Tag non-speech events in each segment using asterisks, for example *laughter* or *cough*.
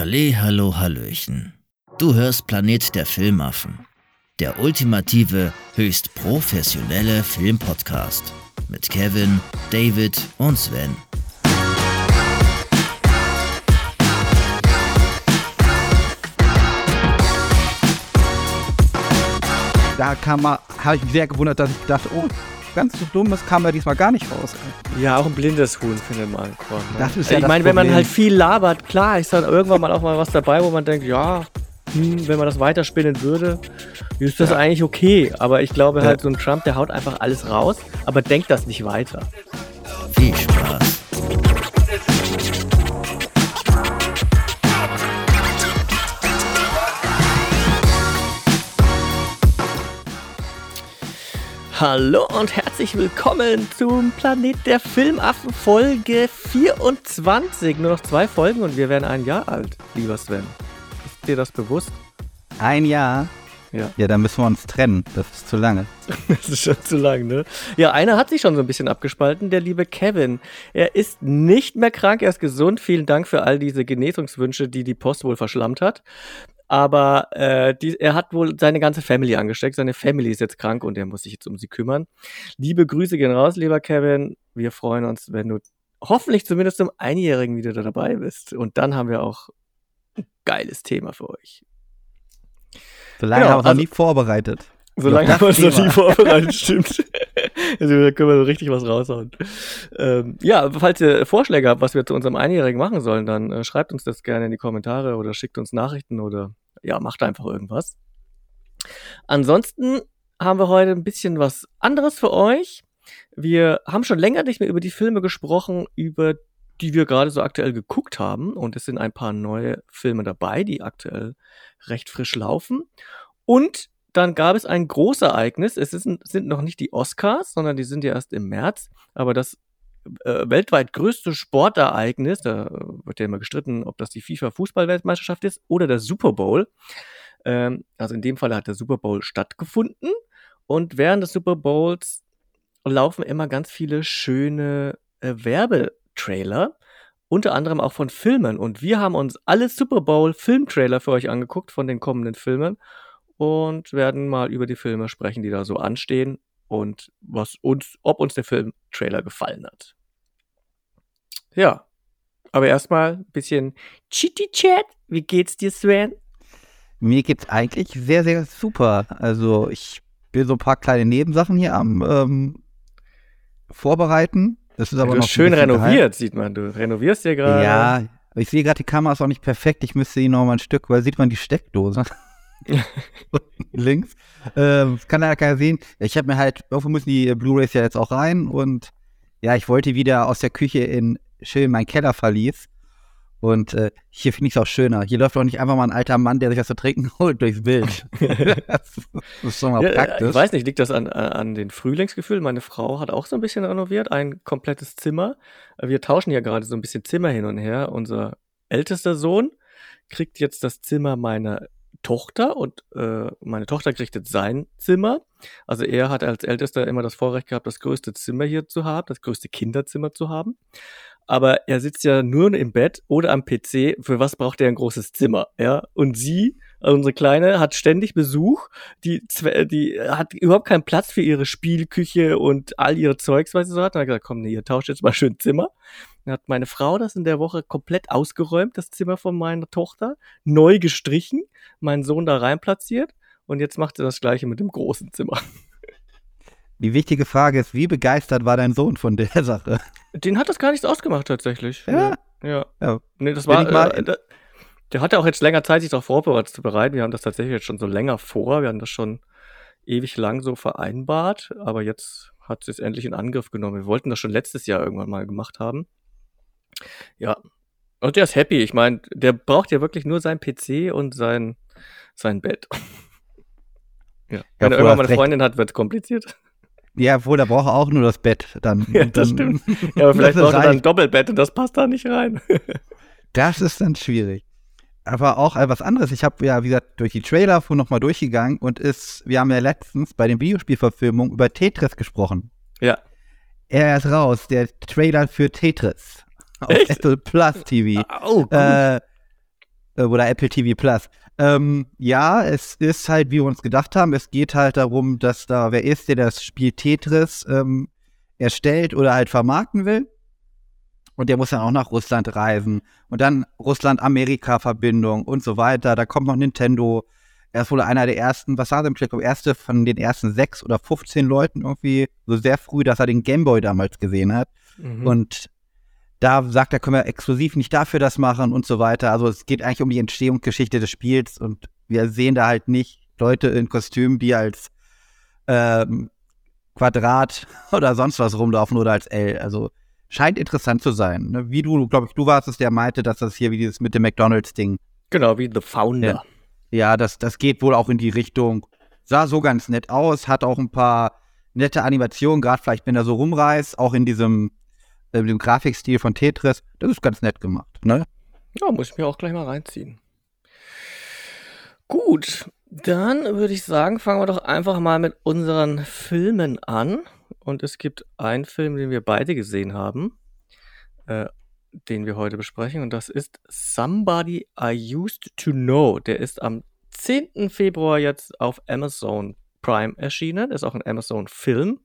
Halle, hallo, hallöchen. Du hörst Planet der Filmaffen. Der ultimative, höchst professionelle Filmpodcast. Mit Kevin, David und Sven. Da kam mal, habe ich mich sehr gewundert, dass ich dachte, oh, ganz so dummes kam er diesmal gar nicht raus. Ja, auch ein blindes Huhn findet man. Ne? Das ist ja ich meine, wenn man halt viel labert, klar, ist dann irgendwann mal auch mal was dabei, wo man denkt, ja, hm, wenn man das weiterspinnen würde, ist das eigentlich okay. Aber ich glaube halt, so ein Trump, der haut einfach alles raus, aber denkt das nicht weiter. Viel Spaß. Hallo und herzlich willkommen zum Planet der Filmaffen Folge 24. Nur noch zwei Folgen und wir werden ein Jahr alt, lieber Sven. Ist dir das bewusst? Ein Jahr. Ja. Ja, dann müssen wir uns trennen. Das ist zu lange. *laughs* Das ist schon zu lang, ne? Ja, einer hat sich schon so ein bisschen abgespalten, der liebe Kevin. Er ist nicht mehr krank, er ist gesund. Vielen Dank für all diese Genesungswünsche, die die Post wohl verschlammt hat. Aber äh, die, er hat wohl seine ganze Family angesteckt. Seine Family ist jetzt krank und er muss sich jetzt um sie kümmern. Liebe Grüße gehen raus, lieber Kevin. Wir freuen uns, wenn du hoffentlich zumindest zum Einjährigen wieder dabei bist. Und dann haben wir auch ein geiles Thema für euch. So lange Genau, haben wir es also- noch nie vorbereitet. Solange Ja, wir uns noch nie vorbereitet, stimmt. *laughs* Also da können wir so richtig was raushauen. Ähm, ja, falls ihr Vorschläge habt, was wir zu unserem Einjährigen machen sollen, dann äh, schreibt uns das gerne in die Kommentare oder schickt uns Nachrichten oder ja, macht einfach irgendwas. Ansonsten haben wir heute ein bisschen was anderes für euch. Wir haben schon länger nicht mehr über die Filme gesprochen, über die wir gerade so aktuell geguckt haben. Und es sind ein paar neue Filme dabei, die aktuell recht frisch laufen. Und dann gab es ein Großereignis. Es ist, sind noch nicht die Oscars, sondern die sind ja erst im März. Aber das äh, weltweit größte Sportereignis, da wird ja immer gestritten, ob das die FIFA-Fußball-Weltmeisterschaft ist oder der Super Bowl. Ähm, also in dem Fall hat der Super Bowl stattgefunden. Und während des Super Bowls laufen immer ganz viele schöne äh, Werbetrailer, unter anderem auch von Filmen. Und wir haben uns alle Super Bowl-Filmtrailer für euch angeguckt von den kommenden Filmen und werden mal über die Filme sprechen, die da so anstehen und was uns, ob uns der Filmtrailer gefallen hat. Ja, aber erstmal ein bisschen Chitty-Chat. Wie geht's dir, Sven? Mir geht's eigentlich sehr, sehr super. Also ich bin so ein paar kleine Nebensachen hier am ähm, Vorbereiten. Das ist aber du noch schön renoviert, sieht man. Du renovierst dir geheim. gerade. Ja, ich sehe gerade, die Kamera ist auch nicht perfekt. Ich müsste ihn noch mal ein Stück, weil sieht man die Steckdose. *laughs* Links. Ähm, das kann ja keiner sehen. Ich habe mir halt, irgendwo müssen die Blu-Rays ja jetzt auch rein und ja, ich wollte wieder aus der Küche in schön meinen Keller verließ. Und äh, hier finde ich es auch schöner. Hier läuft doch nicht einfach mal ein alter Mann, der sich was zu trinken *laughs* holt, durchs Bild. *laughs* das ist schon mal Ja, äh, praktisch. ich weiß nicht, liegt das an, an an den Frühlingsgefühlen? Meine Frau hat auch so ein bisschen renoviert, ein komplettes Zimmer. Wir tauschen ja gerade so ein bisschen Zimmer hin und her. Unser ältester Sohn kriegt jetzt das Zimmer meiner Tochter und äh, meine Tochter kriegt jetzt sein Zimmer. Also er hat als Ältester immer das Vorrecht gehabt, das größte Zimmer hier zu haben, das größte Kinderzimmer zu haben. Aber er sitzt ja nur im Bett oder am PC. Für was braucht er ein großes Zimmer? Ja, und sie, also unsere Kleine, hat ständig Besuch. Die, die hat überhaupt keinen Platz für ihre Spielküche und all ihre Zeugs, was sie so hat. Dann hat er gesagt, komm, nee, ihr tauscht jetzt mal schön Zimmer. Dann hat meine Frau das in der Woche komplett ausgeräumt, das Zimmer von meiner Tochter, neu gestrichen, meinen Sohn da rein platziert. Und jetzt macht sie das gleiche mit dem großen Zimmer. Die wichtige Frage ist, wie begeistert war dein Sohn von der Sache? Den hat das gar nichts ausgemacht tatsächlich. Ja? Ja. Ja. Nee, das Wenn war. äh, da, der hatte auch jetzt länger Zeit, sich darauf vorbereitet zu bereiten. Wir haben das tatsächlich jetzt schon so länger vor. Wir haben das schon ewig lang so vereinbart, aber jetzt hat sie es endlich in Angriff genommen. Wir wollten das schon letztes Jahr irgendwann mal gemacht haben. Ja. Und der ist happy. Ich meine, der braucht ja wirklich nur sein PC und sein, sein Bett. Ja. Wenn er irgendwann mal eine. Freundin hat, wird es kompliziert. Ja, wohl, da braucht er auch nur das Bett. Dann, *laughs* Ja, das dann, Ja, aber *laughs* vielleicht braucht er dann ein. Doppelbett und das passt da nicht rein. *laughs* Das ist dann schwierig. Aber auch äh, was anderes. Ich habe ja, wie gesagt, durch die Trailer vorhin nochmal durchgegangen und ist, wir haben ja letztens bei den Videospielverfilmungen über Tetris gesprochen. Ja. Er ist raus, der Trailer für Tetris. Auf Echt? Apple Plus TV. Oh, gut. Äh, Äh, oder Apple TV Plus. Ähm, ja, es ist halt, wie wir uns gedacht haben, es geht halt darum, dass da wer ist, der das Spiel Tetris ähm, erstellt oder halt vermarkten will. Und der muss dann auch nach Russland reisen. Und dann Russland-Amerika-Verbindung und so weiter. Da kommt noch Nintendo. Er ist wohl einer der ersten, was war denn, ich glaube, erste von den ersten sechs oder 15 Leuten irgendwie so sehr früh, dass er den Gameboy damals gesehen hat. Mhm. Und da sagt er, können wir exklusiv nicht dafür das machen und so weiter. Also es geht eigentlich um die Entstehungsgeschichte des Spiels und wir sehen da halt nicht Leute in Kostümen, die als ähm, Quadrat *laughs* oder sonst was rumlaufen oder als L. Also scheint interessant zu sein. Ne? Wie du, glaube ich, du warst es, der meinte, dass das hier wie dieses mit dem McDonalds-Ding. Genau, wie The Founder. Ja, ja das, das geht wohl auch in die Richtung. Sah so ganz nett aus, hat auch ein paar nette Animationen, gerade vielleicht, wenn er so rumreißt, auch in diesem äh, dem Grafikstil von Tetris. Das ist ganz nett gemacht, ne? Ja, muss ich mir auch gleich mal reinziehen. Gut, dann würde ich sagen, fangen wir doch einfach mal mit unseren Filmen an. Und es gibt einen Film, den wir beide gesehen haben, äh, den wir heute besprechen. Und das ist Somebody I Used to Know. Der ist am 10. Februar jetzt auf Amazon Prime erschienen. Ist auch ein Amazon-Film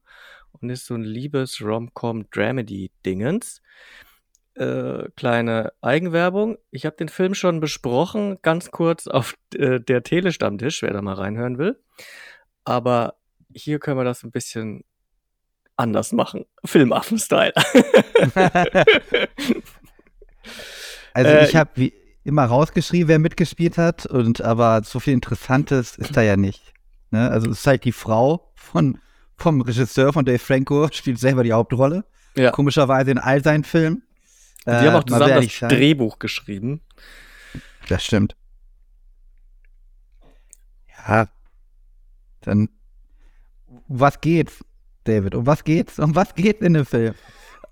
ist so ein liebes Rom-Com-Dramedy-Dingens. Äh, kleine Eigenwerbung. Ich habe den Film schon besprochen, ganz kurz auf äh, der Telestammtisch, wer da mal reinhören will. Aber hier können wir das ein bisschen anders machen. Filmaffen-Style. *laughs* also äh, ich habe wie immer rausgeschrieben, wer mitgespielt hat, und aber so viel Interessantes ist da ja nicht. Ne? Also es ist halt die Frau von vom Regisseur von Dave Franco, *laughs* spielt selber die Hauptrolle. Ja. Komischerweise in all seinen Filmen. Die äh, haben auch zusammen das sein. Drehbuch geschrieben. Das stimmt. Ja. Dann, was geht's, David? Um was geht's? Um was geht's in dem Film?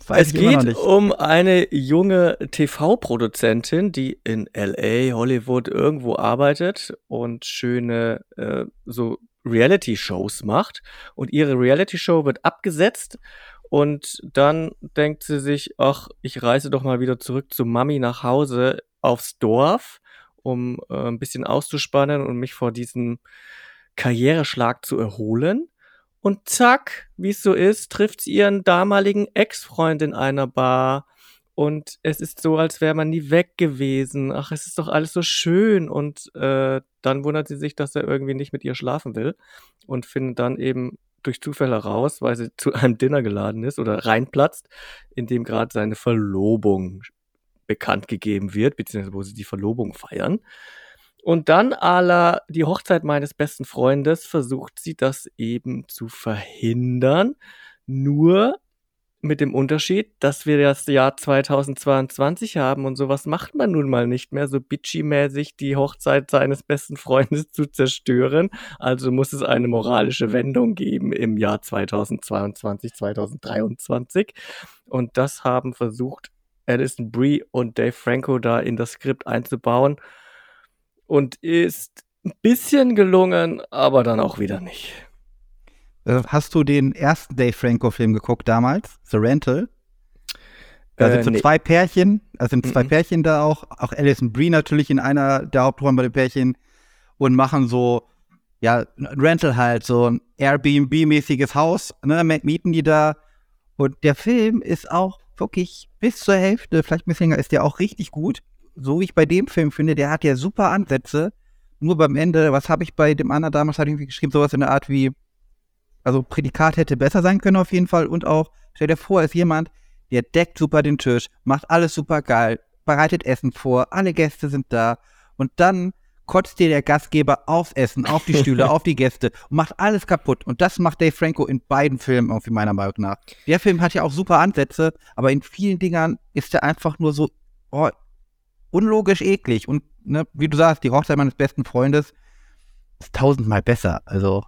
Es geht um eine junge TV-Produzentin, die in LA, Hollywood irgendwo arbeitet und schöne äh, so Reality-Shows macht und ihre Reality-Show wird abgesetzt und dann denkt sie sich, ach, ich reise doch mal wieder zurück zu Mami nach Hause aufs Dorf, um äh, ein bisschen auszuspannen und mich vor diesem Karriereschlag zu erholen. Und zack, wie es so ist, trifft sie ihren damaligen Ex-Freund in einer Bar und es ist so, als wäre man nie weg gewesen. Ach, es ist doch alles so schön. Und äh, dann wundert sie sich, dass er irgendwie nicht mit ihr schlafen will und findet dann eben durch Zufall heraus, weil sie *laughs* zu einem Dinner geladen ist oder reinplatzt, in dem gerade seine Verlobung bekannt gegeben wird, beziehungsweise wo sie die Verlobung feiern. Und dann, à la die Hochzeit meines besten Freundes, versucht sie das eben zu verhindern. Nur mit dem Unterschied, dass wir das Jahr 2022 haben und sowas macht man nun mal nicht mehr, so bitchy-mäßig die Hochzeit seines besten Freundes zu zerstören. Also muss es eine moralische Wendung geben im Jahr 2022, 2023. Und das haben versucht Alison Brie und Dave Franco da in das Skript einzubauen und ist ein bisschen gelungen, aber dann auch wieder nicht. Äh, hast du den ersten Dave Franco-Film geguckt damals? The Rental? Da sind äh, so nee. zwei Pärchen, also sind zwei mm -mm. Pärchen da auch, auch Alison Brie natürlich in einer der Hauptrollen bei den Pärchen und machen so, ja, Rental halt, so ein Airbnb-mäßiges Haus, ne, mieten die da. Und der Film ist auch wirklich bis zur Hälfte, vielleicht ein bisschen länger, ist der auch richtig gut. So wie ich bei dem Film finde, der hat ja super Ansätze. Nur beim Ende, was habe ich bei dem anderen damals hatte ich irgendwie geschrieben, sowas in der Art wie, also Prädikat hätte besser sein können auf jeden Fall. Und auch, stell dir vor, ist jemand, der deckt super den Tisch, macht alles super geil, bereitet Essen vor, alle Gäste sind da. Und dann kotzt dir der Gastgeber aufs Essen, auf die Stühle, *laughs* auf die Gäste und macht alles kaputt. Und das macht Dave Franco in beiden Filmen irgendwie meiner Meinung nach. Der Film hat ja auch super Ansätze, aber in vielen Dingern ist er einfach nur so oh, unlogisch eklig. Und ne, wie du sagst, die Hochzeit meines besten Freundes ist tausendmal besser. Also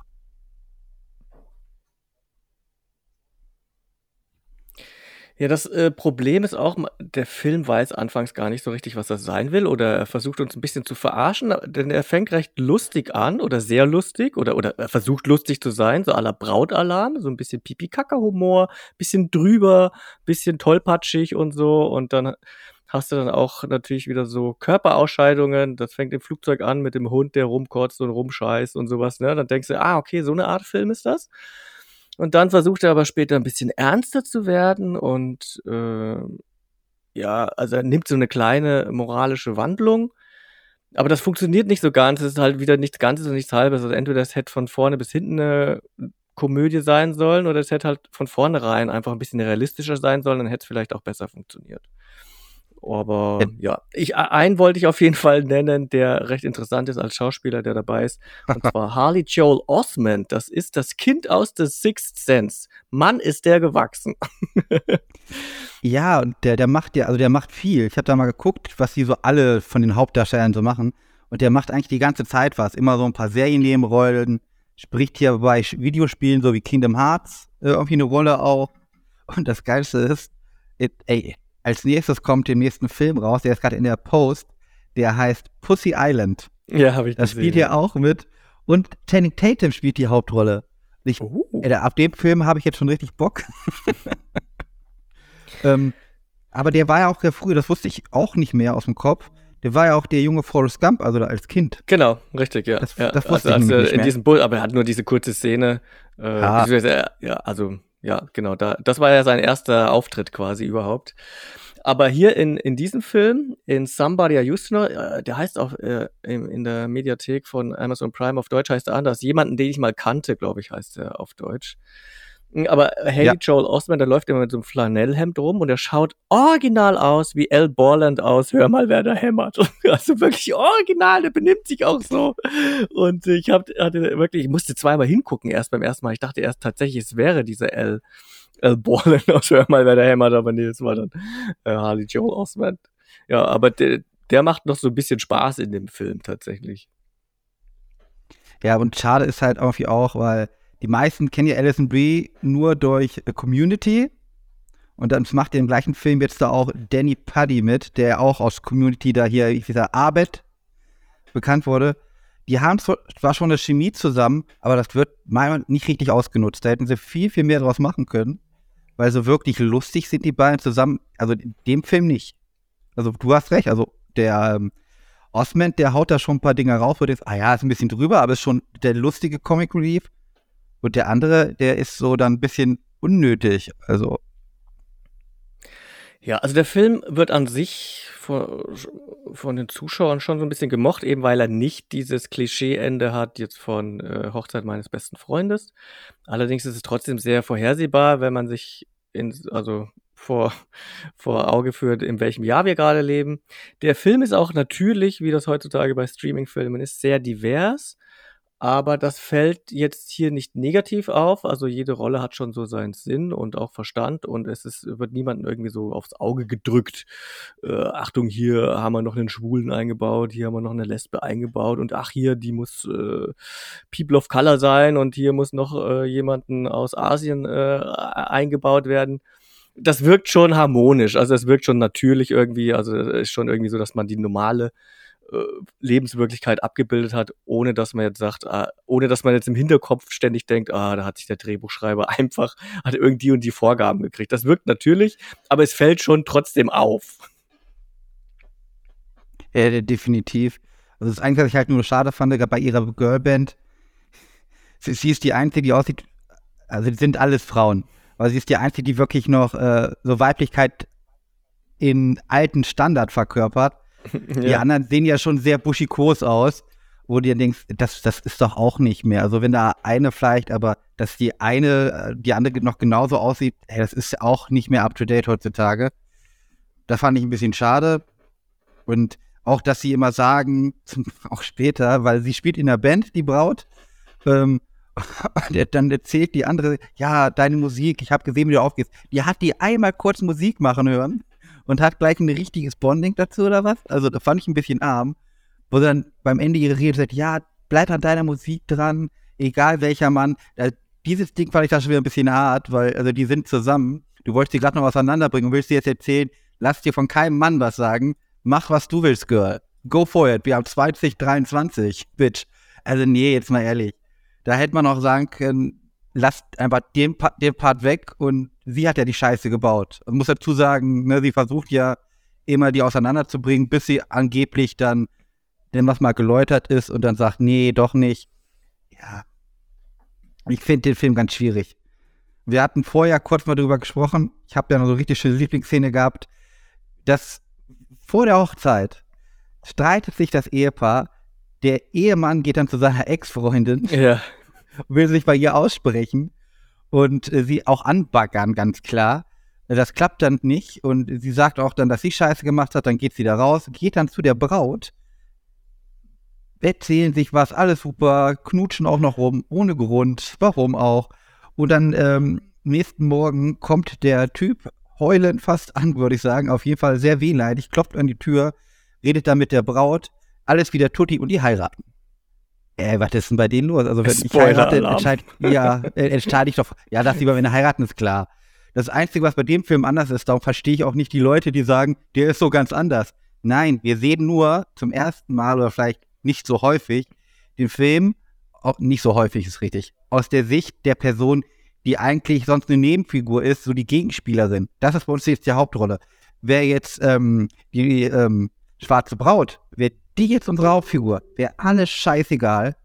Ja, das äh, Problem ist auch, der Film weiß anfangs gar nicht so richtig, was das sein will, oder er versucht uns ein bisschen zu verarschen, denn er fängt recht lustig an oder sehr lustig oder, oder er versucht lustig zu sein, so aller Brautalarm, so ein bisschen Pipi-Kaka-Humor, bisschen drüber, bisschen tollpatschig und so und dann hast du dann auch natürlich wieder so Körperausscheidungen. Das fängt im Flugzeug an mit dem Hund, der rumkotzt und rumscheißt und sowas. Ne? Dann denkst du, ah, okay, so eine Art Film ist das. Und dann versucht er aber später ein bisschen ernster zu werden und äh, ja, also er nimmt so eine kleine moralische Wandlung. Aber das funktioniert nicht so ganz. Es ist halt wieder nichts Ganzes und nichts Halbes. Also entweder es hätte von vorne bis hinten eine Komödie sein sollen oder es hätte halt von vornherein einfach ein bisschen realistischer sein sollen, dann hätte es vielleicht auch besser funktioniert. Aber ja, ja ich, einen wollte ich auf jeden Fall nennen, der recht interessant ist als Schauspieler, der dabei ist. Und *laughs* zwar Harley Joel Osment. Das ist das Kind aus The Sixth Sense. Mann, ist der gewachsen. *laughs* ja, und der, der macht ja, also der macht viel. Ich habe da mal geguckt, was die so alle von den Hauptdarstellern so machen. Und der macht eigentlich die ganze Zeit was. Immer so ein paar Seriennebenrollen, spricht hier bei Videospielen so wie Kingdom Hearts äh, irgendwie eine Rolle auch. Und das Geilste ist, it, ey, als nächstes kommt der nächsten Film raus, der ist gerade in der Post, der heißt Pussy Island. Ja, habe ich Das gesehen. spielt hier auch mit. Und Channing Tatum spielt die Hauptrolle. Ich, uh. äh, ab dem Film habe ich jetzt schon richtig Bock. *laughs* ähm, aber der war ja auch sehr früh, das wusste ich auch nicht mehr aus dem Kopf. Der war ja auch der junge Forrest Gump, also als Kind. Genau, richtig, ja. Das, ja. das wusste also, ich also, nicht in mehr. diesem Bull, aber er hat nur diese kurze Szene. Äh, ah. Ja, also ja, genau. Da, das war ja sein erster Auftritt quasi überhaupt. Aber hier in, in diesem Film, in Somebody I Used to Know, äh, der heißt auch äh, in, in der Mediathek von Amazon Prime auf Deutsch heißt er anders. Jemanden, den ich mal kannte, glaube ich, heißt er auf Deutsch. Aber Haley ja. Joel Osment, der läuft immer mit so einem Flanellhemd rum und er schaut original aus wie Al Borland aus. Hör mal, wer da hämmert. *laughs* Also wirklich original, der benimmt sich auch so. Und ich hab, hatte wirklich, ich musste zweimal hingucken erst beim ersten Mal. Ich dachte erst tatsächlich, es wäre dieser Al, Al Borland *laughs* aus. Hör mal, wer da hämmert. Aber nee, es war dann äh, Harley Joel Osment. Ja, aber der, der macht noch so ein bisschen Spaß in dem Film tatsächlich. Ja, und schade ist halt irgendwie auch, weil die meisten kennen ja Alison Brie nur durch Community. Und dann macht er im gleichen Film jetzt da auch Danny Puddy mit, der auch aus Community da hier, ich dieser Arbeit bekannt wurde. Die haben zwar schon eine Chemie zusammen, aber das wird meiner nicht richtig ausgenutzt. Da hätten sie viel, viel mehr draus machen können, weil so wirklich lustig sind die beiden zusammen. Also in dem Film nicht. Also du hast recht, also der ähm, Osment, der haut da schon ein paar Dinge raus, wo du denkst, ah ja, ist ein bisschen drüber, aber ist schon der lustige Comic Relief. Und der andere, der ist so dann ein bisschen unnötig. Also. Ja, also der Film wird an sich von, von den Zuschauern schon so ein bisschen gemocht, eben weil er nicht dieses Klischee-Ende hat, jetzt von äh, Hochzeit meines besten Freundes. Allerdings ist es trotzdem sehr vorhersehbar, wenn man sich in, also vor, *laughs* vor Auge führt, in welchem Jahr wir gerade leben. Der Film ist auch natürlich, wie das heutzutage bei Streaming-Filmen ist, sehr divers. Aber das fällt jetzt hier nicht negativ auf. Also jede Rolle hat schon so seinen Sinn und auch Verstand und es ist, wird niemandem irgendwie so aufs Auge gedrückt. Äh, Achtung, hier haben wir noch einen Schwulen eingebaut, hier haben wir noch eine Lesbe eingebaut und ach, hier, die muss äh, People of Color sein und hier muss noch äh, jemanden aus Asien äh, eingebaut werden das wirkt schon harmonisch, also es wirkt schon natürlich irgendwie, also es ist schon irgendwie so, dass man die normale äh, Lebenswirklichkeit abgebildet hat, ohne dass man jetzt sagt, ah, ohne dass man jetzt im Hinterkopf ständig denkt, ah, da hat sich der Drehbuchschreiber *laughs* einfach, hat irgendwie und die Vorgaben gekriegt. Das wirkt natürlich, aber es fällt schon trotzdem auf. Ja, definitiv. Also das Einzige, was ich halt nur schade fand, bei ihrer Girlband, sie, sie ist die Einzige, die aussieht, also die sind alles Frauen, aber sie ist die Einzige, die wirklich noch äh, so Weiblichkeit in alten Standard verkörpert *laughs* Die ja. anderen sehen ja schon sehr buschikos aus, wo du dir denkst, das, das ist doch auch nicht mehr. Also wenn da eine vielleicht, aber dass die eine, äh, die andere noch genauso aussieht, hey, das ist auch nicht mehr up to date heutzutage. Das fand ich ein bisschen schade. Und auch, dass sie immer sagen, *laughs* auch später, weil sie spielt in der Band, die Braut, ähm, *laughs* dann erzählt die andere, ja, deine Musik, ich habe gesehen, wie du aufgehst. Die hat die einmal kurz Musik machen hören und hat gleich ein richtiges Bonding dazu oder was? Also da fand ich ein bisschen arm, wo dann beim Ende ihre Rede sagt, ja, bleib an deiner Musik dran, egal welcher Mann. Da, dieses Ding fand ich da schon wieder ein bisschen hart, weil also die sind zusammen. Du wolltest die gerade noch auseinanderbringen und willst dir jetzt erzählen, lass dir von keinem Mann was sagen, mach was du willst, Girl. Go for it. Wir haben 2023, Bitch. Also nee, jetzt mal ehrlich. Da hätte man auch sagen können, lasst einfach den, den Part weg und sie hat ja die Scheiße gebaut. Man muss dazu sagen, ne, sie versucht ja immer die auseinanderzubringen, bis sie angeblich dann, denn was mal geläutert ist und dann sagt, nee, doch nicht. Ja, ich finde den Film ganz schwierig. Wir hatten vorher kurz mal drüber gesprochen. Ich habe ja noch so richtig schöne Lieblingsszene gehabt, dass vor der Hochzeit streitet sich das Ehepaar. Der Ehemann geht dann zu seiner Ex-Freundin, Ja. Will sich bei ihr aussprechen und äh, sie auch anbaggern, ganz klar. Das klappt dann nicht und sie sagt auch dann, dass sie Scheiße gemacht hat, dann geht sie da raus, geht dann zu der Braut, erzählen sich was, alles super, knutschen auch noch rum, ohne Grund, warum auch. Und dann ähm, nächsten Morgen kommt der Typ heulend fast an, würde ich sagen, auf jeden Fall sehr wehleidig, klopft an die Tür, redet dann mit der Braut, alles wieder tutti und die heiraten. Ey, was ist denn bei denen los? Also wenn ich heirate, Spoiler-Alarm. entscheide ja, äh, entscheide ich doch, ja, dass die bei mir heiraten, ist klar. Das Einzige, was bei dem Film anders ist, darum verstehe ich auch nicht die Leute, die sagen, der ist so ganz anders. Nein, wir sehen nur zum ersten Mal oder vielleicht nicht so häufig den Film, auch nicht so häufig ist richtig, aus der Sicht der Person, die eigentlich sonst eine Nebenfigur ist, so die Gegenspielerin. Das ist bei uns jetzt die Hauptrolle. Wäre jetzt ähm, die ähm, schwarze Braut, wäre die jetzt unsere Hauptfigur, wäre alles scheißegal,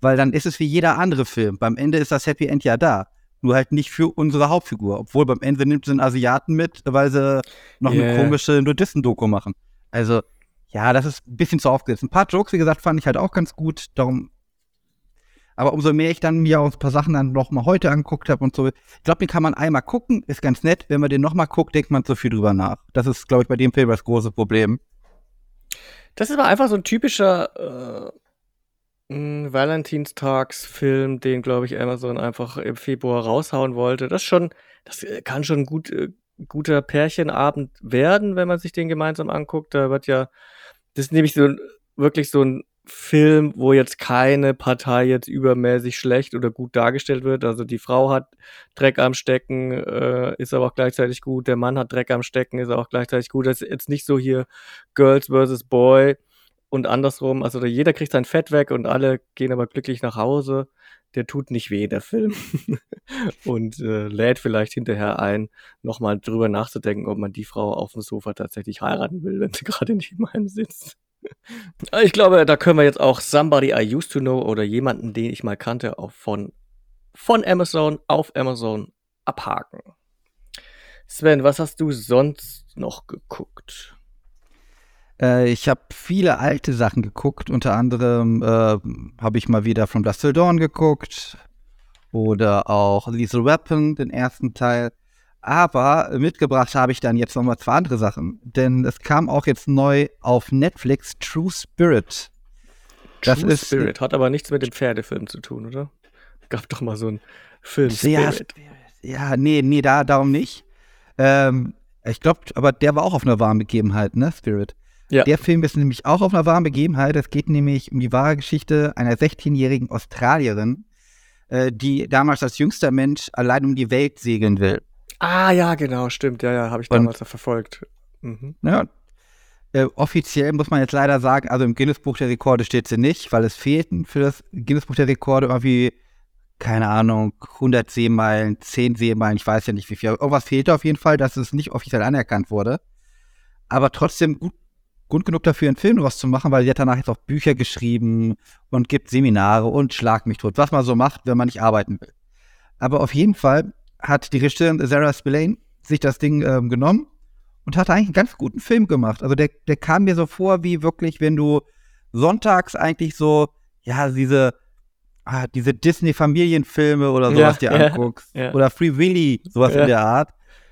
weil dann ist es wie jeder andere Film. Beim Ende ist das Happy End ja da. Nur halt nicht für unsere Hauptfigur. Obwohl beim Ende nimmt sie einen Asiaten mit, weil sie noch Yeah. eine komische Nudisten-Doku machen. Also, ja, das ist ein bisschen zu aufgesetzt. Ein paar Jokes, wie gesagt, fand ich halt auch ganz gut. Darum. Aber umso mehr ich dann mir auch ein paar Sachen dann noch mal heute angeguckt habe und so. Ich glaube, den kann man einmal gucken, ist ganz nett. Wenn man den noch mal guckt, denkt man zu viel drüber nach. Das ist, glaube ich, bei dem Film das große Problem. Das ist aber einfach so ein typischer äh, Valentinstagsfilm, den, glaube ich, Amazon einfach im Februar raushauen wollte. Das schon, das äh, kann schon ein gut, äh, guter Pärchenabend werden, wenn man sich den gemeinsam anguckt. Da wird ja, das ist nämlich so wirklich so ein Film, wo jetzt keine Partei jetzt übermäßig schlecht oder gut dargestellt wird. Also die Frau hat Dreck am Stecken, äh, ist aber auch gleichzeitig gut. Der Mann hat Dreck am Stecken, ist auch gleichzeitig gut. Das ist jetzt nicht so hier Girls versus Boy und andersrum. Also jeder kriegt sein Fett weg und alle gehen aber glücklich nach Hause. Der tut nicht weh, der Film. *laughs* und äh, lädt vielleicht hinterher ein, nochmal drüber nachzudenken, ob man die Frau auf dem Sofa tatsächlich heiraten will, wenn sie *laughs* gerade neben einem sitzt. Ich glaube, da können wir jetzt auch Somebody I Used to Know oder jemanden, den ich mal kannte, von, von Amazon auf Amazon abhaken. Sven, was hast du sonst noch geguckt? Äh, ich habe viele alte Sachen geguckt. Unter anderem äh, habe ich mal wieder From Dust Till Dawn geguckt. Oder auch Lethal Weapon, den ersten Teil. Aber mitgebracht habe ich dann jetzt nochmal zwei andere Sachen. Denn es kam auch jetzt neu auf Netflix True Spirit. Das True ist- Spirit hat aber nichts mit dem Pferdefilm zu tun, oder? Gab doch mal so einen Film Ja, Spirit. Ja, nee, nee, da, darum nicht. Ähm, ich glaube, aber der war auch auf einer wahren Begebenheit, ne, Spirit. Ja. Der Film ist nämlich auch auf einer wahren Begebenheit. Es geht nämlich um die wahre Geschichte einer 16-jährigen Australierin, äh, die damals als jüngster Mensch allein um die Welt segeln will. Ah, ja, genau, stimmt. Ja, ja, habe ich Und- damals verfolgt. Mhm. Ja. Äh, offiziell muss man jetzt leider sagen, also im Guinness-Buch der Rekorde steht sie nicht, weil es fehlten für das Guinness-Buch der Rekorde irgendwie, keine Ahnung, 100 Seemeilen, 10 Seemeilen, ich weiß ja nicht wie viel. Irgendwas fehlte auf jeden Fall, dass es nicht offiziell anerkannt wurde. Aber trotzdem gut, gut genug dafür, einen Film draus zu machen, weil sie hat danach jetzt auch Bücher geschrieben und gibt Seminare und Schlag mich tot, was man so macht, wenn man nicht arbeiten will. Aber auf jeden Fall hat die Regisseurin Sarah Spillane sich das Ding ähm, genommen und hat eigentlich einen ganz guten Film gemacht. Also der, der kam mir so vor, wie wirklich, wenn du sonntags eigentlich so, ja, diese, ah, diese Disney-Familienfilme oder Ja, sowas dir ja, anguckst. ja. Oder Free Willy, sowas Ja. in der Art.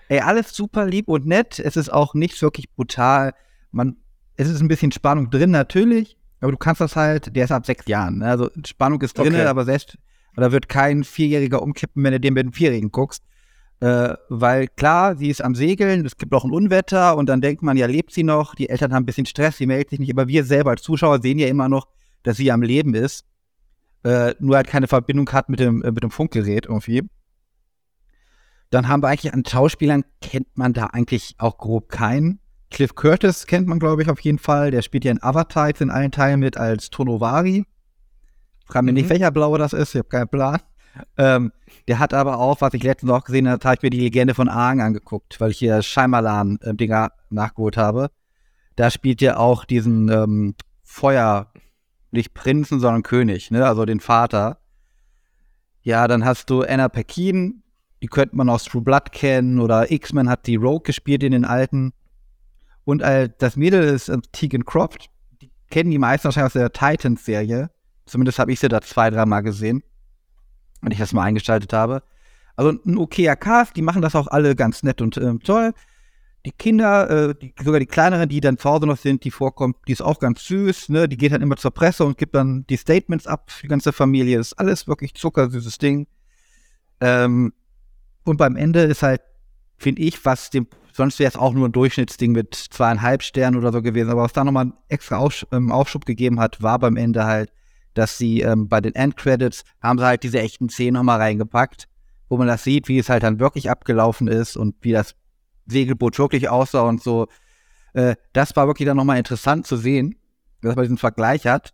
Ey, alles super lieb und nett. Es ist auch nicht wirklich brutal. Man, es ist ein bisschen Spannung drin, natürlich. Aber du kannst das halt, der ist ab sechs Jahren. Ne? Also Spannung ist drin, Okay. aber selbst, da wird kein Vierjähriger umkippen, wenn du den mit einem Vierjährigen guckst. Äh, weil klar, sie ist am Segeln, es gibt auch ein Unwetter und dann denkt man, ja, lebt sie noch, die Eltern haben ein bisschen Stress, sie meldet sich nicht, aber wir selber als Zuschauer sehen ja immer noch, dass sie am Leben ist, äh, nur halt keine Verbindung hat mit dem, äh, mit dem Funkgerät irgendwie. Dann haben wir eigentlich an Schauspielern, kennt man da eigentlich auch grob keinen. Cliff Curtis kennt man, glaube ich, auf jeden Fall. Der spielt ja in Avatar jetzt in allen Teilen mit als Tonovari. Frag mir Mhm. nicht, welcher Blaue das ist, ich habe keinen Plan. Ähm, der hat aber auch, was ich letztens auch gesehen habe, habe ich mir die Legende von Aang angeguckt, weil ich hier Scheimalan-Dinger nachgeholt habe. da spielt ja auch diesen ähm, Feuer, nicht Prinzen, sondern König, ne? Also den Vater. Ja, dann hast du Anna Paquin, die könnte man aus True Blood kennen oder X-Men hat die Rogue gespielt in den alten. Und äh, das Mädel ist äh, Tegan Croft. Die kennen die meisten wahrscheinlich aus der Titans-Serie. Zumindest habe ich sie da zwei, dreimal gesehen. Wenn ich das mal eingeschaltet habe. Also ein okayer Cast, die machen das auch alle ganz nett und ähm, toll. Die Kinder, äh, die, sogar die kleineren, die dann zu Hause noch sind, die vorkommt, die ist auch ganz süß, ne? Die geht dann immer zur Presse und gibt dann die Statements ab für die ganze Familie. Das ist alles wirklich zuckersüßes Ding. Ähm, und beim Ende ist halt, finde ich, was dem, sonst wäre es auch nur ein Durchschnittsding mit zweieinhalb Sternen oder so gewesen, aber was da nochmal einen extra Aufsch ähm, Aufschub gegeben hat, war beim Ende halt, dass sie ähm, bei den Endcredits haben sie halt diese echten Szenen nochmal reingepackt, wo man das sieht, wie es halt dann wirklich abgelaufen ist und wie das Segelboot wirklich aussah und so. Äh, das war wirklich dann nochmal interessant zu sehen, dass man diesen Vergleich hat.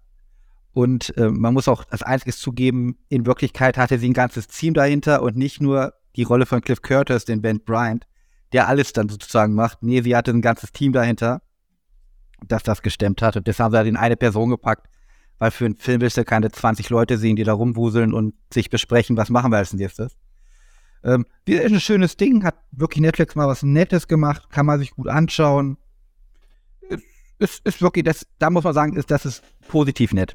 Und äh, man muss auch als einziges zugeben, in Wirklichkeit hatte sie ein ganzes Team dahinter und nicht nur die Rolle von Cliff Curtis, den Ben Bryant, der alles dann sozusagen macht. Nee, sie hatte ein ganzes Team dahinter, das das gestemmt hat. Und das haben sie halt in eine Person gepackt, weil für einen Film willst du keine 20 Leute sehen, die da rumwuseln und sich besprechen, was machen wir als nächstes. Ähm, ist ein schönes Ding, hat wirklich Netflix mal was Nettes gemacht, kann man sich gut anschauen. Ist, ist wirklich, das, da muss man sagen, ist, das ist positiv nett.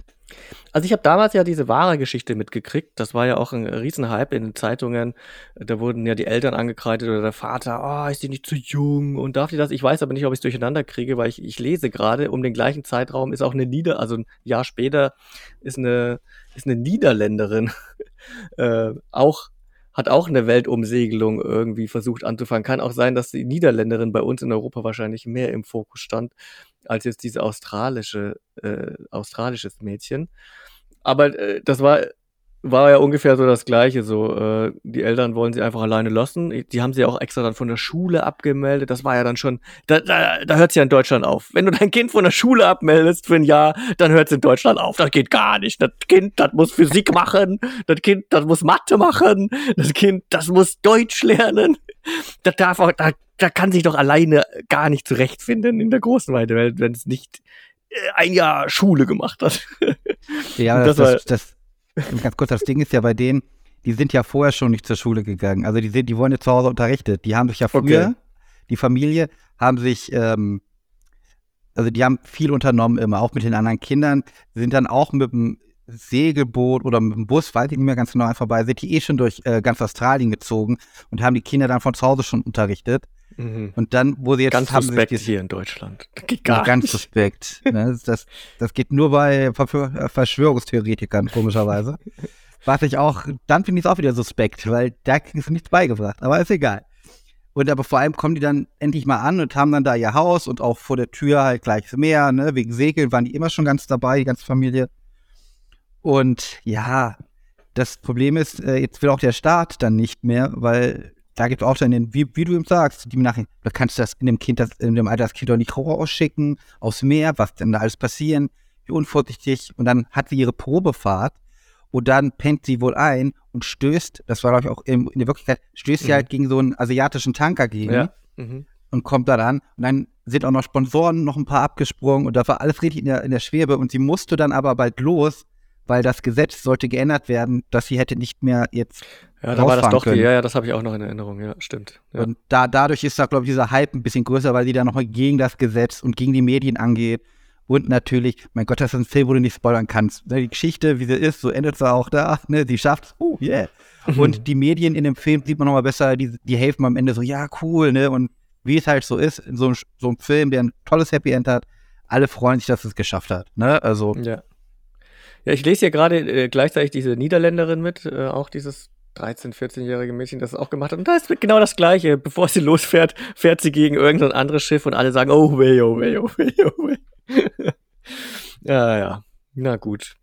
Also ich habe damals ja diese wahre Geschichte mitgekriegt. Das war ja auch ein Riesenhype in den Zeitungen. Da wurden ja die Eltern angekreidet oder der Vater, oh, ist die nicht zu jung und darf die das? Ich weiß aber nicht, ob ich es durcheinander kriege, weil ich, ich lese gerade, um den gleichen Zeitraum ist auch eine Nieder, also ein Jahr später ist eine, ist eine Niederländerin *laughs* äh, auch hat auch eine Weltumsegelung irgendwie versucht anzufangen. Kann auch sein, dass die Niederländerin bei uns in Europa wahrscheinlich mehr im Fokus stand als jetzt diese australische, äh, australisches Mädchen. Aber äh, das war war ja ungefähr so das Gleiche. So, äh, die Eltern wollen sie einfach alleine lassen. Die haben sie auch extra dann von der Schule abgemeldet. Das war ja dann schon, da, da, da hört es ja in Deutschland auf. Wenn du dein Kind von der Schule abmeldest für ein Jahr, dann hört es in Deutschland auf. Das geht gar nicht. Das Kind, das muss Physik machen. Das Kind, das muss Mathe machen. Das Kind, das muss Deutsch lernen. Das darf auch, da, da kann sich doch alleine gar nicht zurechtfinden in der großen weiten Welt, wenn es nicht äh, ein Jahr Schule gemacht hat. Ja, das, das, das, ganz kurz, das Ding ist ja bei denen, die sind ja vorher schon nicht zur Schule gegangen. Also die sind, die wurden ja zu Hause unterrichtet. Die haben sich ja früher, okay. die Familie, haben sich, ähm, also die haben viel unternommen immer, auch mit den anderen Kindern, sind dann auch mit dem Segelboot oder mit dem Bus, weiß ich nicht mehr ganz genau, vorbei, sind die eh schon durch äh, ganz Australien gezogen und haben die Kinder dann von zu Hause schon unterrichtet. Mhm. Und dann, wo sie jetzt ganz haben suspekt sie hier in Deutschland. Das *laughs* geht gar ganz nicht. suspekt. Ne? Das, das geht nur bei Verschwörungstheoretikern, komischerweise. Was ich auch, dann finde ich es auch wieder suspekt, weil da kriegst du nichts beigebracht. Aber ist egal. Und aber vor allem kommen die dann endlich mal an und haben dann da ihr Haus und auch vor der Tür halt gleich Meer, ne? Wegen Segeln waren die immer schon ganz dabei, die ganze Familie. Und ja, das Problem ist, äh, jetzt will auch der Staat dann nicht mehr, weil da gibt es auch dann, wie, wie du ihm sagst, die Nachricht, da kannst du das in dem Kind, das, in dem Alter das Kind doch nicht rausschicken, aufs Meer, was denn da alles passieren, wie unvorsichtig. Und dann hat sie ihre Probefahrt und dann pennt sie wohl ein und stößt, das war glaube ich auch in, in der Wirklichkeit, stößt mhm. sie halt gegen so einen asiatischen Tanker gegen ja. mhm. und kommt da an. Und dann sind auch noch Sponsoren noch ein paar abgesprungen und da war alles richtig in der, in der Schwebe und sie musste dann aber bald los, weil das Gesetz sollte geändert werden, dass sie hätte nicht mehr jetzt ja, da war das doch, können. ja, ja, das habe ich auch noch in Erinnerung, ja, stimmt. Ja. Und da, dadurch ist da, glaube ich, dieser Hype ein bisschen größer, weil sie da nochmal gegen das Gesetz und gegen die Medien angeht. Und natürlich, mein Gott, das ist ein Film, wo du nicht spoilern kannst. Ne, die Geschichte, wie sie ist, so endet sie auch da, *laughs* ne, sie schafft oh, yeah. *laughs* Und die Medien in dem Film sieht man nochmal besser, die, die helfen am Ende so, ja, cool, ne, und wie es halt so ist, in so, so einem Film, der ein tolles Happy End hat, alle freuen sich, dass es geschafft hat, ne, also. Ja. Ja, ich lese hier gerade äh, gleichzeitig diese Niederländerin mit, äh, auch dieses 13-, 14-jährige Mädchen das auch gemacht hat. Und da ist genau das Gleiche. Bevor sie losfährt, fährt sie gegen irgendein anderes Schiff und alle sagen, oh weh, oh weh, oh weh, oh weh. *laughs* ja, ja. Na gut.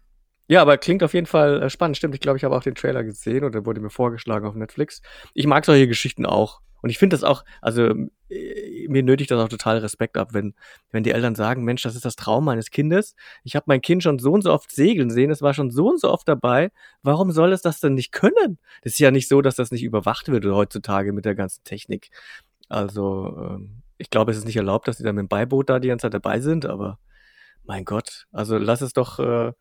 Ja, aber klingt auf jeden Fall äh, spannend. Stimmt, ich glaube, ich habe auch den Trailer gesehen oder wurde mir vorgeschlagen auf Netflix. Ich mag solche Geschichten auch. Und ich finde das auch, also äh, mir nötigt das auch total Respekt ab, wenn, wenn die Eltern sagen, Mensch, das ist das Traum meines Kindes. Ich habe mein Kind schon so und so oft segeln sehen, es war schon so und so oft dabei. Warum soll es das denn nicht können? Das ist ja nicht so, dass das nicht überwacht wird heutzutage mit der ganzen Technik. Also, ähm, ich glaube, es ist nicht erlaubt, dass sie da mit dem Beiboot da die ganze Zeit dabei sind, aber mein Gott, also lass es doch, äh,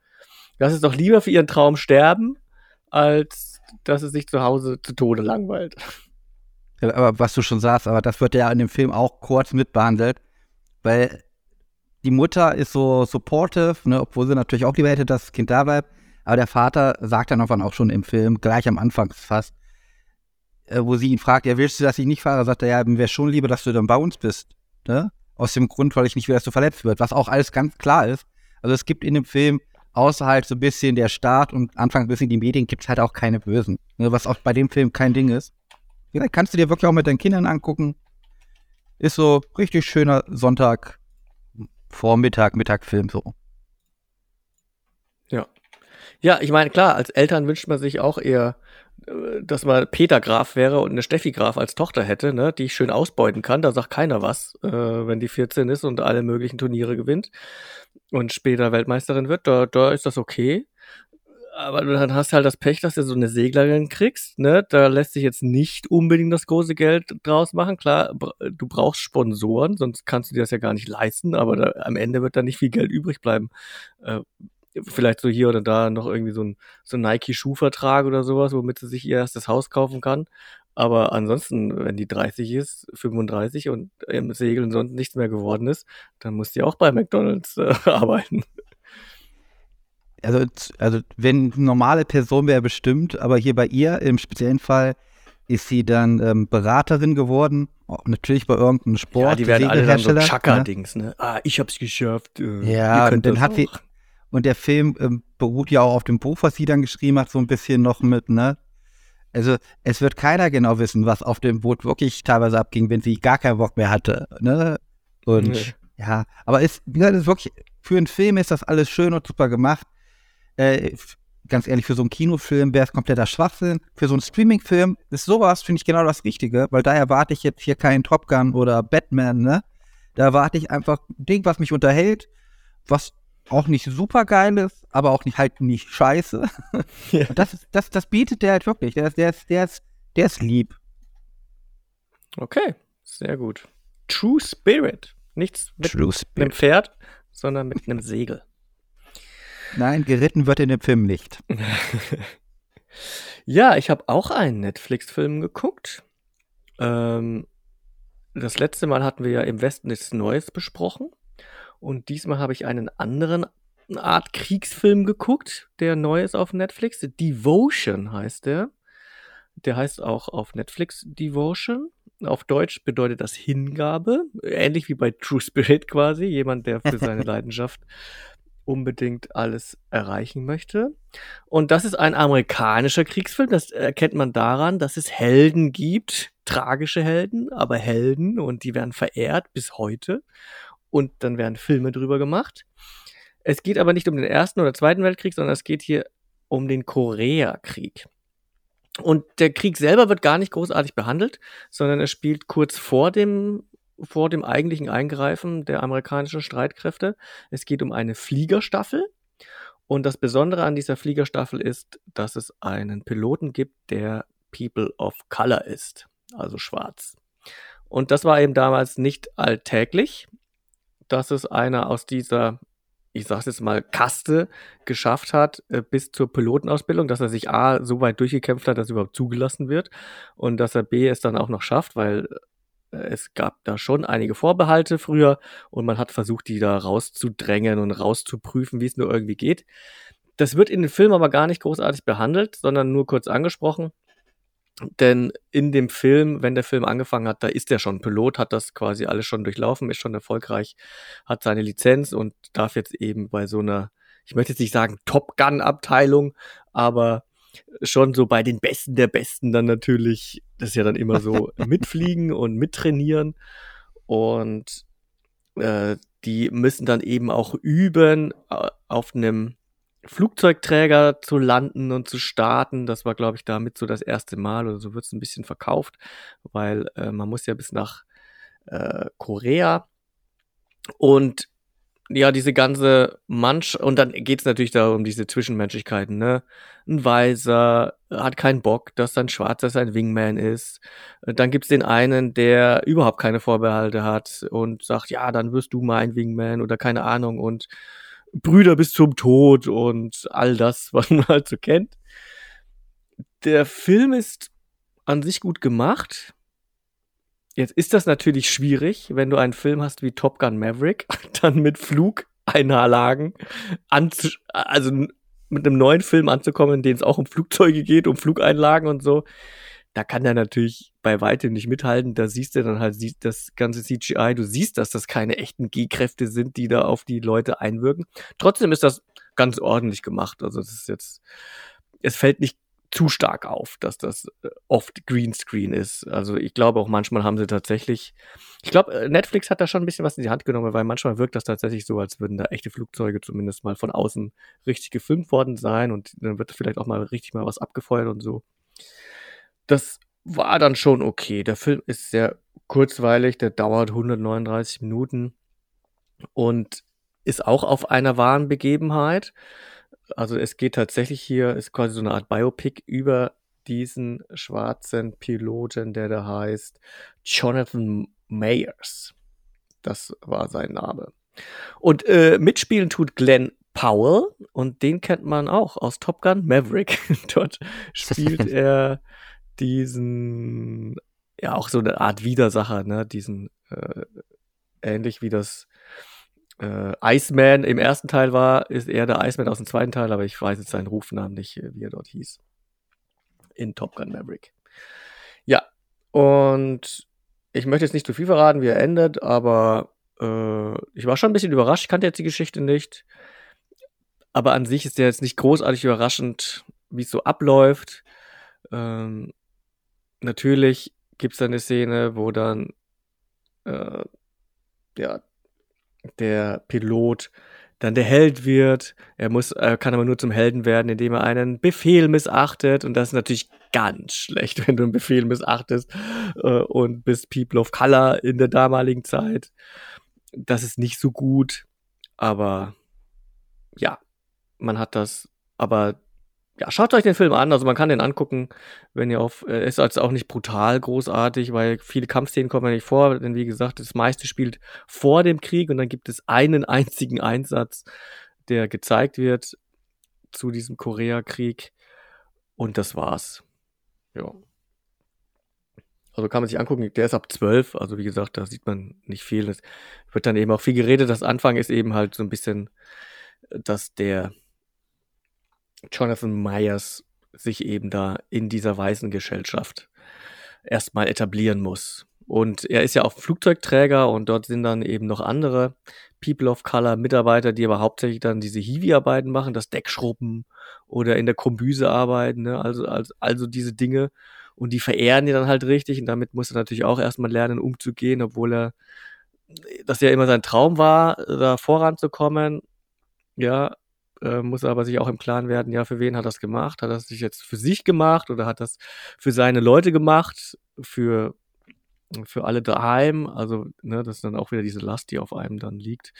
lass es doch lieber für ihren Traum sterben, als dass es sich zu Hause zu Tode langweilt. Aber was du schon sagst, aber das wird ja in dem Film auch kurz mitbehandelt, weil die Mutter ist so supportive, ne, obwohl sie natürlich auch lieber hätte, dass das Kind da bleibt. Aber der Vater sagt dann irgendwann auch schon im Film, gleich am Anfang fast, äh, wo sie ihn fragt, ja, willst du, dass ich nicht fahre? Sagt er, ja, mir wäre schon lieber, dass du dann bei uns bist. Ne? Aus dem Grund, weil ich nicht will, dass du verletzt wird, was auch alles ganz klar ist. Also es gibt in dem Film, außer halt so ein bisschen der Staat und Anfang ein bisschen die Medien, gibt es halt auch keine Bösen. Ne? Was auch bei dem Film kein Ding ist. Vielleicht kannst du dir wirklich auch mit deinen Kindern angucken. Ist so richtig schöner Sonntag, Vormittag, Mittagfilm so. Ja. Ja, ich meine, klar, als Eltern wünscht man sich auch eher äh, dass man Peter Graf wäre und eine Steffi Graf als Tochter hätte, ne, die ich schön ausbeuten kann. Da sagt keiner was, äh, wenn die 14 ist und alle möglichen Turniere gewinnt und später Weltmeisterin wird. Da, da ist das okay. Aber dann hast du halt das Pech, dass du so eine Seglerin kriegst, ne? Da lässt sich jetzt nicht unbedingt das große Geld draus machen. Klar, du brauchst Sponsoren, sonst kannst du dir das ja gar nicht leisten, aber da, am Ende wird da nicht viel Geld übrig bleiben. Äh, vielleicht so hier oder da noch irgendwie so ein, so ein Nike-Schuhvertrag oder sowas, womit sie sich ihr erstes Haus kaufen kann. Aber ansonsten, wenn die 30 ist, 35 und im Segeln sonst nichts mehr geworden ist, dann muss die auch bei McDonalds äh, *laughs* arbeiten. Also, also, wenn normale Person wäre bestimmt, aber hier bei ihr im speziellen Fall ist sie dann ähm, Beraterin geworden, oh, natürlich bei irgendeinem Sport. Ja, die werden alle dann so Chaka-Dings, ne? Ah, ich hab's geschafft. Äh, ja, und dann hat auch. sie, und der Film ähm, beruht ja auch auf dem Buch, was sie dann geschrieben hat, so ein bisschen noch mit, ne? Also es wird keiner genau wissen, was auf dem Boot wirklich teilweise abging, wenn sie gar keinen Bock mehr hatte, ne? Und nee. ja, aber es, ja, ist wirklich, für einen Film ist das alles schön und super gemacht. Äh, ganz ehrlich, für so einen Kinofilm wäre es kompletter Schwachsinn. Für so einen Streaming-Film ist sowas, finde ich, genau das Richtige, weil da erwarte ich jetzt hier keinen Top Gun oder Batman, ne? Da erwarte ich einfach ein Ding, was mich unterhält, was auch nicht super geil ist, aber auch nicht halt nicht scheiße. Ja. Das, das, das bietet der halt wirklich. Der ist, der ist, der ist, der ist lieb. Okay, sehr gut. True Spirit. Nichts mit Spirit. einem Pferd, sondern mit einem Segel. Nein, geritten wird in dem Film nicht. *laughs* ja, ich habe auch einen Netflix-Film geguckt. Ähm, das letzte Mal hatten wir ja im Westen nichts Neues besprochen. Und diesmal habe ich einen anderen Art Kriegsfilm geguckt, der neu ist auf Netflix. Devotion heißt der. Der heißt auch auf Netflix Devotion. Auf Deutsch bedeutet das Hingabe. Ähnlich wie bei True Spirit quasi. Jemand, der für seine *laughs* Leidenschaft unbedingt alles erreichen möchte. Und das ist ein amerikanischer Kriegsfilm. Das erkennt man daran, dass es Helden gibt. Tragische Helden, aber Helden. Und die werden verehrt bis heute und dann werden Filme drüber gemacht. Es geht aber nicht um den Ersten oder Zweiten Weltkrieg, sondern es geht hier um den Koreakrieg. Und der Krieg selber wird gar nicht großartig behandelt, sondern er spielt kurz vor dem, vor dem eigentlichen Eingreifen der amerikanischen Streitkräfte. Es geht um eine Fliegerstaffel. Und das Besondere an dieser Fliegerstaffel ist, dass es einen Piloten gibt, der People of Color ist, also schwarz. Und das war eben damals nicht alltäglich dass es einer aus dieser, ich sag's jetzt mal, Kaste geschafft hat äh, bis zur Pilotenausbildung, dass er sich A so weit durchgekämpft hat, dass er überhaupt zugelassen wird und dass er B es dann auch noch schafft, weil es gab da schon einige Vorbehalte früher und man hat versucht, die da rauszudrängen und rauszuprüfen, wie es nur irgendwie geht. Das wird in den Film aber gar nicht großartig behandelt, sondern nur kurz angesprochen. Denn in dem Film, wenn der Film angefangen hat, da ist er schon Pilot, hat das quasi alles schon durchlaufen, ist schon erfolgreich, hat seine Lizenz und darf jetzt eben bei so einer, ich möchte jetzt nicht sagen Top Gun Abteilung, aber schon so bei den Besten der Besten dann natürlich, das ist ja dann immer so, *laughs* mitfliegen und mittrainieren. Und äh, die müssen dann eben auch üben äh, auf einem Flugzeugträger zu landen und zu starten. Das war, glaube ich, damit so das erste Mal oder so wird es ein bisschen verkauft, weil äh, man muss ja bis nach äh, Korea. Und ja, diese ganze Mansch, und dann geht's natürlich da um diese Zwischenmenschlichkeiten, ne? Ein Weiser hat keinen Bock, dass sein Schwarzer sein Wingman ist. Dann gibt's den einen, der überhaupt keine Vorbehalte hat und sagt, ja, dann wirst du mein Wingman oder keine Ahnung und Brüder bis zum Tod und all das, *laughs* was man halt so kennt. Der Film ist an sich gut gemacht. Jetzt ist das natürlich schwierig, wenn du einen Film hast wie Top Gun Maverick, *laughs* dann mit Flugeinlagen, also mit einem neuen Film anzukommen, in dem es auch um Flugzeuge geht, um Flugeinlagen und so. Da kann er natürlich bei weitem nicht mithalten. Da siehst du dann halt das ganze CGI. Du siehst, dass das keine echten G-Kräfte sind, die da auf die Leute einwirken. Trotzdem ist das ganz ordentlich gemacht. Also das ist jetzt, es fällt nicht zu stark auf, dass das äh, oft Greenscreen ist. Also ich glaube auch manchmal haben sie tatsächlich, ich glaube, äh, Netflix hat da schon ein bisschen was in die Hand genommen, weil manchmal wirkt das tatsächlich so, als würden da echte Flugzeuge zumindest mal von außen richtig gefilmt worden sein und dann wird vielleicht auch mal richtig mal was abgefeuert und so. Das war dann schon okay. Der Film ist sehr kurzweilig, der dauert 139 Minuten und ist auch auf einer wahren Begebenheit. Also es geht tatsächlich hier, ist quasi so eine Art Biopic über diesen schwarzen Piloten, der da heißt Jonathan Mayers. Das war sein Name. Und äh, mitspielen tut Glenn Powell und den kennt man auch aus Top Gun Maverick. *laughs* Dort spielt *laughs* er diesen, ja, auch so eine Art Widersacher, ne, diesen, äh, ähnlich wie das äh, Iceman im ersten Teil war, ist er der Iceman aus dem zweiten Teil, aber ich weiß jetzt seinen Rufnamen nicht, äh, wie er dort hieß. In Top Gun Maverick. Ja, und ich möchte jetzt nicht zu viel verraten, wie er endet, aber äh, ich war schon ein bisschen überrascht. Ich kannte jetzt die Geschichte nicht. Aber an sich ist der jetzt nicht großartig überraschend, wie es so abläuft. Ähm, natürlich gibt es eine Szene, wo dann äh, ja, der Pilot dann der Held wird. Er muss, er kann aber nur zum Helden werden, indem er einen Befehl missachtet. Und das ist natürlich ganz schlecht, *laughs* wenn du einen Befehl missachtest äh, und bist People of Color in der damaligen Zeit. Das ist nicht so gut, aber ja, man hat das, aber ja, schaut euch den Film an. Also man kann den angucken, wenn ihr auf, er ist also auch nicht brutal großartig, weil viele Kampfszenen kommen ja nicht vor, denn wie gesagt, das meiste spielt vor dem Krieg und dann gibt es einen *laughs* einzigen Einsatz, der gezeigt wird zu diesem Koreakrieg und das war's. Ja. Also kann man sich angucken, der ist ab 12, also wie gesagt, da sieht man nicht viel. Es wird dann eben auch viel geredet. Das Anfang ist eben halt so ein bisschen, dass der Jonathan Myers sich eben da in dieser weißen Gesellschaft erstmal etablieren muss. Und er ist ja auch Flugzeugträger und dort sind dann eben noch andere People of Color Mitarbeiter, die aber hauptsächlich dann diese Hiwi-Arbeiten machen, das Deck schrubben oder in der Kombüse arbeiten, ne? also, also, also diese Dinge. Und die verehren die dann halt richtig und damit muss er natürlich auch erstmal lernen, umzugehen, obwohl er, das ja immer sein Traum war, da voranzukommen. Ja, äh, muss aber sich auch im Klaren werden, ja, für wen hat das gemacht? Hat das sich jetzt für sich gemacht oder hat das für seine Leute gemacht? Für, für alle daheim? Also, ne, das ist dann auch wieder diese Last, die auf einem dann liegt.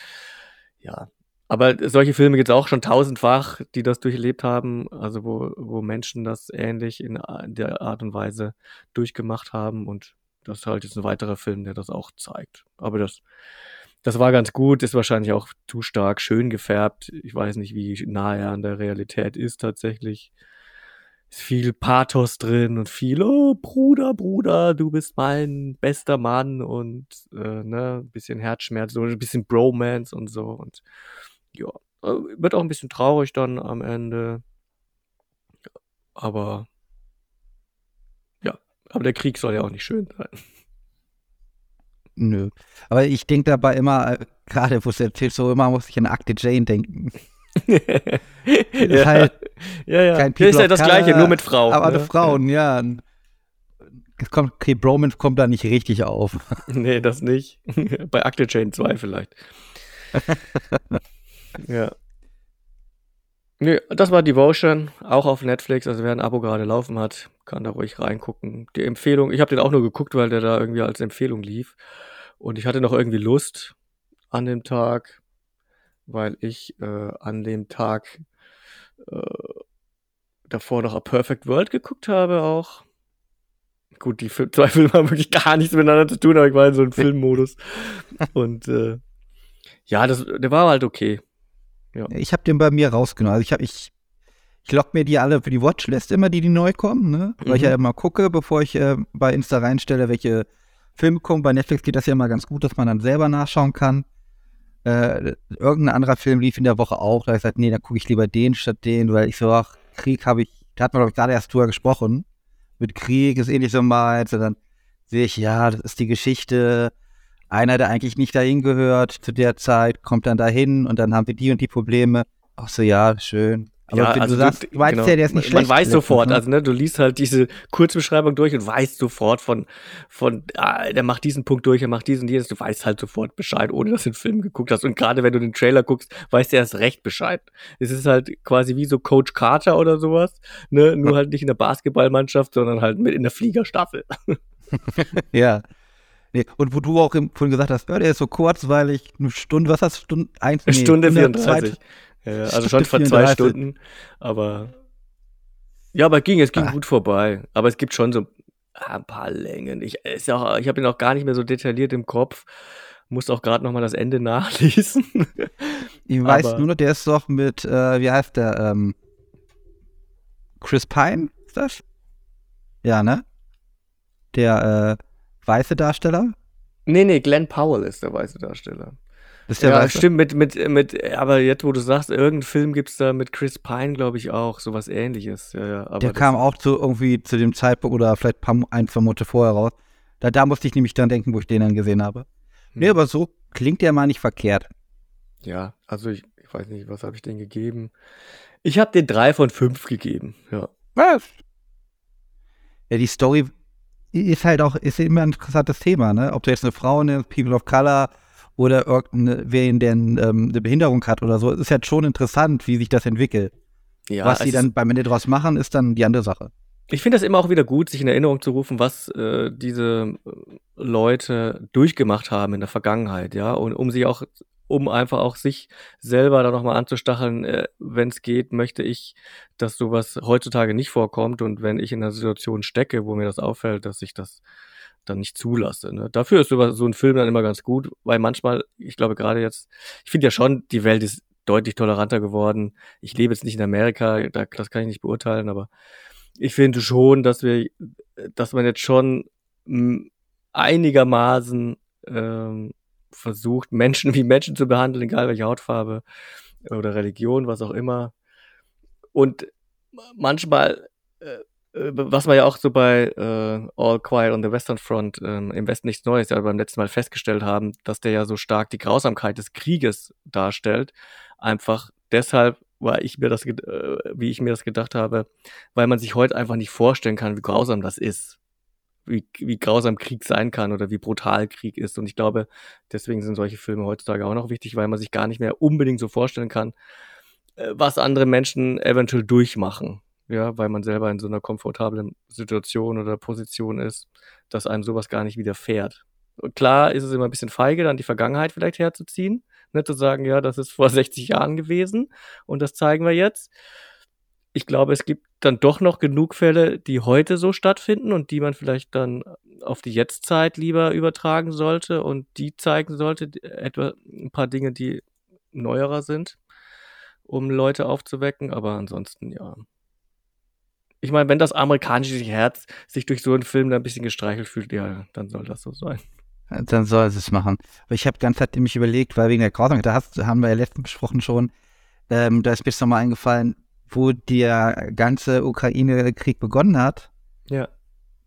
Ja. Aber solche Filme gibt es auch schon tausendfach, die das durchlebt haben, also wo, wo Menschen das ähnlich in der Art und Weise durchgemacht haben und das ist halt jetzt ein weiterer Film, der das auch zeigt. Aber das das war ganz gut, ist wahrscheinlich auch zu stark schön gefärbt. Ich weiß nicht, wie nah er an der Realität ist tatsächlich. Ist viel Pathos drin und viel, oh, Bruder, Bruder, du bist mein bester Mann und äh, ne, ein bisschen Herzschmerz, so ein bisschen Bromance und so. Und ja, wird auch ein bisschen traurig dann am Ende. Aber ja, aber der Krieg soll ja auch nicht schön sein. Nö. Aber ich denke dabei immer, äh, gerade wo es erzählt, so immer muss ich an Akte Jane denken. *laughs* ja. Halt ja, ja. Kein ist ja das Color, Gleiche, nur mit Frauen. Aber ne? Frauen, ja. Es kommt, okay, Bromance kommt da nicht richtig auf. *laughs* nee, das nicht. *laughs* Bei Akte Jane 2 vielleicht. ja. Nee, das war Devotion, auch auf Netflix. Also wer ein Abo gerade laufen hat, kann da ruhig reingucken. Die Empfehlung, ich habe den auch nur geguckt, weil der da irgendwie als Empfehlung lief. Und ich hatte noch irgendwie Lust an dem Tag. weil ich äh, an dem Tag äh, davor noch A Perfect World geguckt habe auch. Gut, die Fil *laughs* zwei Filme haben wirklich gar nichts miteinander zu tun, aber ich war in so einem Filmmodus. Und äh, ja, das, der war halt okay. Ja. Ich habe den bei mir rausgenommen. Also ich habe ich ich lock mir die alle für die Watchlist immer, die die neu kommen, ne? Weil mhm. ich ja immer gucke, bevor ich äh, bei Insta reinstelle, welche Filme kommen. Bei Netflix geht das ja immer ganz gut, dass man dann selber nachschauen kann. Äh, irgendein anderer Film lief in der Woche auch. Da habe ich gesagt, nee, dann gucke ich lieber den statt den, weil ich so, ach, Krieg habe ich, da hat man, glaube ich, gerade erst drüber gesprochen. Mit Krieg ist ähnlich so meins. Und dann sehe ich, ja, das ist die Geschichte. Einer, der eigentlich nicht dahin gehört zu der Zeit, kommt dann dahin und dann haben wir die und die Probleme. Ach so, ja, schön. Aber ja, also du sagst, du weißt genau. ja, der ist nicht man, schlecht. Man weiß sofort, ne? also ne, du liest halt diese Kurzbeschreibung durch und weißt sofort von, von, ah, der macht diesen Punkt durch, er macht diesen, jenes, du weißt halt sofort Bescheid, ohne dass du den Film geguckt hast. Und gerade wenn du den Trailer guckst, weißt du erst recht Bescheid. Es ist halt quasi wie so Coach Carter oder sowas, ne, nur halt nicht in der Basketballmannschaft, sondern halt mit in der Fliegerstaffel. *laughs* ja. Nee, und wo du auch vorhin gesagt hast, ja, der ist so kurzweilig, eine Stunde, was hast du? Stunde, eins, eine nee, Stunde 34. Ja, also schon vor zwei Stunden, aber ja, aber ging, es ging ah. gut vorbei. Aber es gibt schon so ein paar Längen. Ich, ich habe ihn auch gar nicht mehr so detailliert im Kopf. Muss auch gerade noch mal das Ende *laughs* nachlesen. ich weiß aber, nur, der ist doch mit, äh, wie heißt der? Ähm, Chris Pine ist das? Ja, ne? Der äh, weiße Darsteller? Nee, nee, Glenn Powell ist der weiße Darsteller. Ist der ja, weiße? stimmt, mit, mit, mit, aber jetzt, wo du sagst, irgendeinen Film gibt es da mit Chris Pine, glaube ich, auch, sowas ähnliches. Ja, ja, der kam auch zu irgendwie zu dem Zeitpunkt oder vielleicht ein, ein zwei Monate vorher raus. Da, da musste ich nämlich dran denken, wo ich den dann gesehen habe. Hm. Nee, aber so klingt der mal nicht verkehrt. Ja, also ich, ich weiß nicht, was habe ich denn gegeben? Ich habe den drei von fünf gegeben, ja. Was? Ja, die Story ist halt auch, ist immer ein interessantes Thema, ne? Ob du jetzt eine Frau nimmst, People of Color, oder irgendwen, der ähm, eine Behinderung hat oder so. Es ist halt schon interessant, wie sich das entwickelt. Ja, was sie dann beim Ende draus machen, ist dann die andere Sache. Ich finde das immer auch wieder gut, sich in Erinnerung zu rufen, was äh, diese äh, Leute durchgemacht haben in der Vergangenheit, ja, und um sich auch, um einfach auch sich selber da nochmal anzustacheln, äh, wenn es geht, möchte ich, dass sowas heutzutage nicht vorkommt und wenn ich in einer Situation stecke, wo mir das auffällt, dass ich das dann nicht zulasse. Ne? Dafür ist so ein Film dann immer ganz gut, weil manchmal, ich glaube gerade jetzt, ich finde ja schon, die Welt ist deutlich toleranter geworden. Ich lebe jetzt nicht in Amerika, da, das kann ich nicht beurteilen, aber ich finde schon, dass wir, dass man jetzt schon hm, einigermaßen ähm, versucht, Menschen *laughs* wie Menschen zu behandeln, egal welche Hautfarbe oder Religion, was auch immer. Und manchmal äh, was wir ja auch so bei äh, All Quiet on the Western Front ähm, im Westen nichts Neues ja beim letzten Mal festgestellt haben, dass der ja so stark die Grausamkeit des Krieges darstellt. Einfach deshalb, weil ich mir das, äh, wie ich mir das gedacht habe, weil man sich heute einfach nicht vorstellen kann, wie grausam das ist. Wie, wie grausam Krieg sein kann oder wie brutal Krieg ist. Und ich glaube, deswegen sind solche Filme heutzutage auch noch wichtig, weil man sich gar nicht mehr unbedingt so vorstellen kann, äh, was andere Menschen eventuell durchmachen ja, weil man selber in so einer komfortablen Situation oder Position ist, dass einem sowas gar nicht widerfährt. Klar ist es immer ein bisschen feige, dann die Vergangenheit vielleicht herzuziehen, ne, zu sagen, ja, das ist vor *laughs* 60 Jahren gewesen und das zeigen wir jetzt. Ich glaube, es gibt dann doch noch genug Fälle, die heute so stattfinden und die man vielleicht dann auf die Jetztzeit lieber übertragen sollte und die zeigen sollte, etwa ein paar Dinge, die neuerer sind, um Leute aufzuwecken, aber ansonsten ja ich meine, wenn das amerikanische Herz sich durch so einen Film da ein bisschen gestreichelt fühlt, ja, dann soll das so sein. Dann soll es es machen. Aber ich habe ganz Zeit nämlich überlegt, weil wegen der Grausamkeit, da hast, haben wir ja letztens besprochen schon, ähm, da ist mir jetzt nochmal eingefallen, wo der ganze Ukraine-Krieg begonnen hat. Ja.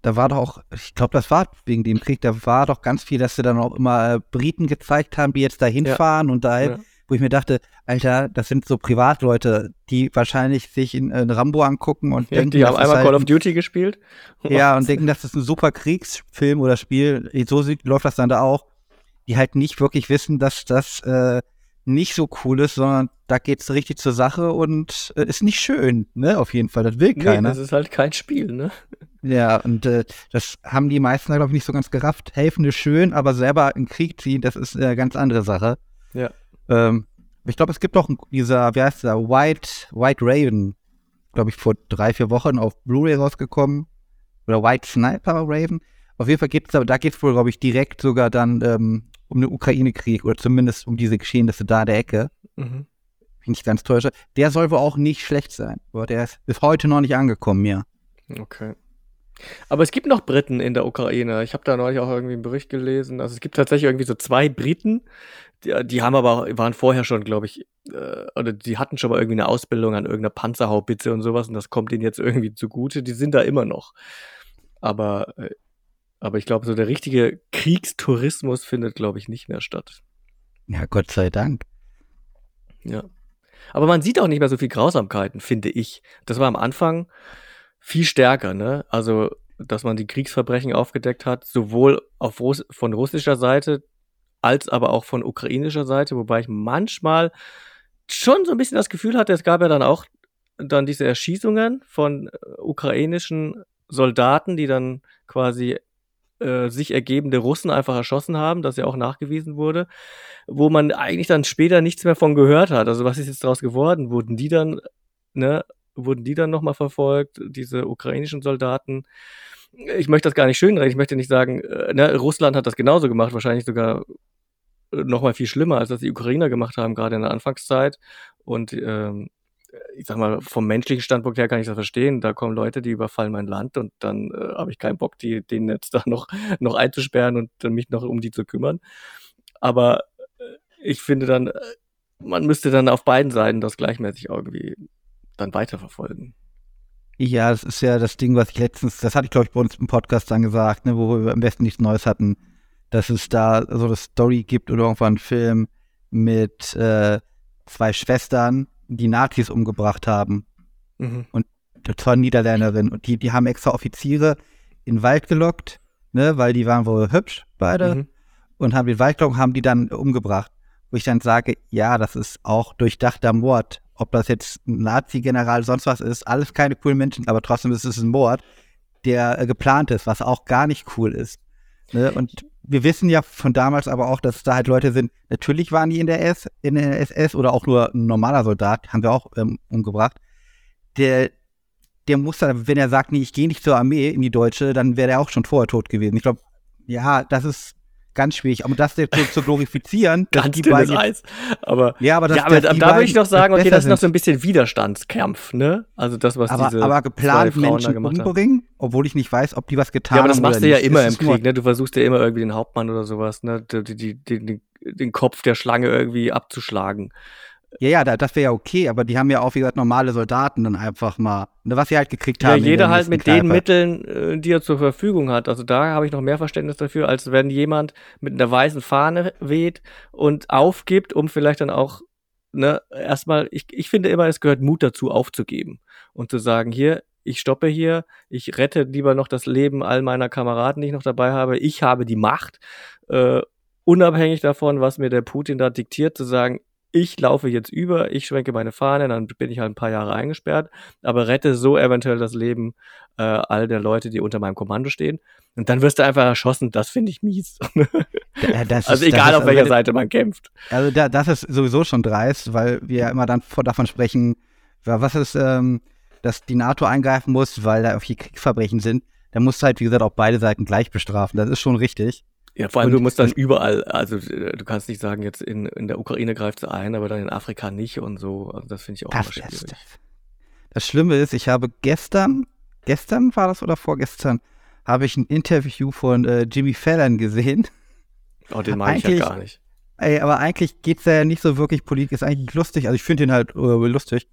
Da war doch auch, ich glaube, das war wegen dem Krieg, da war doch ganz viel, dass sie dann auch immer äh, Briten gezeigt haben, die jetzt da hinfahren ja. und da ja wo ich mir dachte, Alter, das sind so Privatleute, die wahrscheinlich sich in, in Rambo angucken und ja, denken, die haben einmal halt Call of Duty gespielt. *laughs* Ja, und denken, das ist ein super Kriegsfilm oder Spiel. So sieht, läuft das dann da auch. Die halt nicht wirklich wissen, dass das äh, nicht so cool ist, sondern da geht's richtig zur Sache und äh, ist nicht schön, ne? Auf jeden Fall. Das will nee, keiner. Das ist halt kein Spiel, ne? Ja, und äh, das haben die meisten, glaube ich, nicht so ganz gerafft. Helfen ist schön, aber selber in Krieg ziehen, das ist eine ganz andere Sache. Ja. Ähm, Ich glaube, es gibt doch dieser, wie heißt der, White, White Raven, glaube ich, vor drei, vier Wochen auf Blu-ray rausgekommen. Oder White Sniper Raven. Auf jeden Fall geht es, da geht es wohl, glaube ich, direkt sogar dann ähm, um den Ukraine-Krieg oder zumindest um diese Geschehnisse da der Ecke. Mhm. Wenn ich ganz täusche. Der soll wohl auch nicht schlecht sein. Aber der ist bis heute noch nicht angekommen, mir. Okay. Aber es gibt noch Briten in der Ukraine. Ich habe da neulich auch irgendwie einen Bericht gelesen. Also es gibt tatsächlich irgendwie so zwei Briten, die, die haben aber waren vorher schon, glaube ich, äh, oder die hatten schon mal irgendwie eine Ausbildung an irgendeiner Panzerhaubitze und sowas und das kommt ihnen jetzt irgendwie zugute. Die sind da immer noch. Aber, äh, aber ich glaube, so der richtige Kriegstourismus findet, glaube ich, nicht mehr statt. Ja, Gott sei Dank. Ja. Aber man sieht auch nicht mehr so viel Grausamkeiten, finde ich. Das war am Anfang viel stärker, ne? Also, dass man die Kriegsverbrechen aufgedeckt hat, sowohl auf Russ von russischer Seite als aber auch von ukrainischer Seite, wobei ich manchmal schon so ein bisschen das Gefühl hatte, es gab ja dann auch dann diese Erschießungen von äh, ukrainischen Soldaten, die dann quasi äh, sich ergebende Russen einfach erschossen haben, das ja auch nachgewiesen wurde, wo man eigentlich dann später nichts mehr von gehört hat. Also was ist jetzt daraus geworden? Wurden die dann, ne, wurden die dann nochmal verfolgt, diese ukrainischen Soldaten. Ich möchte das gar nicht schönreden, ich möchte nicht sagen, äh, ne, Russland hat das genauso gemacht, wahrscheinlich sogar äh, nochmal viel schlimmer, als das die Ukrainer gemacht haben, gerade in der Anfangszeit. Und ähm, ich sag mal, vom menschlichen Standpunkt her kann ich das verstehen. Da kommen Leute, die überfallen mein Land und dann äh, habe ich keinen Bock, die, denen jetzt da noch, *laughs* noch einzusperren und äh, mich noch um die zu kümmern. Aber äh, ich finde dann, man müsste dann auf beiden Seiten das gleichmäßig irgendwie dann weiterverfolgen. Ja, das ist ja das Ding, was ich letztens, das hatte ich glaube ich bei uns im Podcast dann gesagt, ne, wo wir am besten nichts Neues hatten, dass es da so eine Story gibt oder irgendwann einen Film mit äh, zwei Schwestern, die Nazis umgebracht haben. Mhm. Und zwei Niederländerinnen. Und die, die haben extra Offiziere in den Wald gelockt, ne, weil die waren wohl hübsch, beide. Mhm. Und haben den Wald gelockt, haben die dann umgebracht. Wo ich dann sage, ja, das ist auch durchdachter Mord ob das jetzt ein Nazi-General, sonst was ist, alles keine coolen Menschen, aber trotzdem ist es ein Mord, der äh, geplant ist, was auch gar nicht cool ist. Ne? Und wir wissen ja von damals aber auch, dass da halt Leute sind, natürlich waren die in der, S, in der SS oder auch nur ein normaler Soldat, haben wir auch ähm, umgebracht. Der, der muss dann, wenn er sagt, nee, ich gehe nicht zur Armee in die Deutsche, dann wäre er auch schon vorher tot gewesen. Ich glaube, ja, das ist ganz schwierig. Aber das jetzt zu glorifizieren, *laughs* ganz dünnes Eis. Aber, ja, aber, das, ja, aber da, da würde ich noch sagen, okay, das ist noch so ein bisschen Widerstandskampf, ne? Also das, was aber, diese aber geplant Menschen umbringen, haben. obwohl ich nicht weiß, ob die was getan haben. Ja, aber das machst du ja nicht. immer im Krieg, ne? Du versuchst ja immer irgendwie den Hauptmann oder sowas, ne? Die, die, die, den Kopf der Schlange irgendwie abzuschlagen. Ja, ja, das wäre ja okay, aber die haben ja auch, wie gesagt, normale Soldaten dann einfach mal, ne, was sie halt gekriegt haben. Ja, jeder halt mit Kneipe. den Mitteln, äh, die er zur Verfügung hat. Also da habe ich noch mehr Verständnis dafür, als wenn jemand mit einer weißen Fahne weht und aufgibt, um vielleicht dann auch, ne, erstmal, ich, ich finde immer, es gehört Mut dazu, aufzugeben und zu sagen, hier, ich stoppe hier, ich rette lieber noch das Leben all meiner Kameraden, die ich noch dabei habe. Ich habe die Macht, äh, unabhängig davon, was mir der Putin da diktiert, zu sagen, ich laufe jetzt über, ich schwenke meine Fahne, dann bin ich halt ein paar Jahre eingesperrt, aber rette so eventuell das Leben äh, all der Leute, die unter meinem Kommando stehen. Und dann wirst du einfach erschossen, das finde ich mies. *laughs* Ja, also ist, egal, ist, auf welcher also, Seite man kämpft. Also da, das ist sowieso schon dreist, weil wir ja immer dann davon sprechen, was ist, ähm, dass die NATO eingreifen muss, weil da auch hier Kriegsverbrechen sind. Da muss halt, wie gesagt, auch beide Seiten gleich bestrafen. Das ist schon richtig. Ja, vor allem, und, du musst dann überall, also äh, du kannst nicht sagen, jetzt in, in der Ukraine greift es ein, aber dann in Afrika nicht und so. Also das finde ich auch das, immer schwierig. Das, das Schlimme ist, ich habe gestern, gestern war das oder vorgestern, habe ich ein Interview von äh, Jimmy Fallon gesehen. Oh, den mag ich ja gar nicht. Ey, aber eigentlich geht es ja nicht so wirklich politisch, ist eigentlich lustig. Also ich finde ihn halt äh, lustig.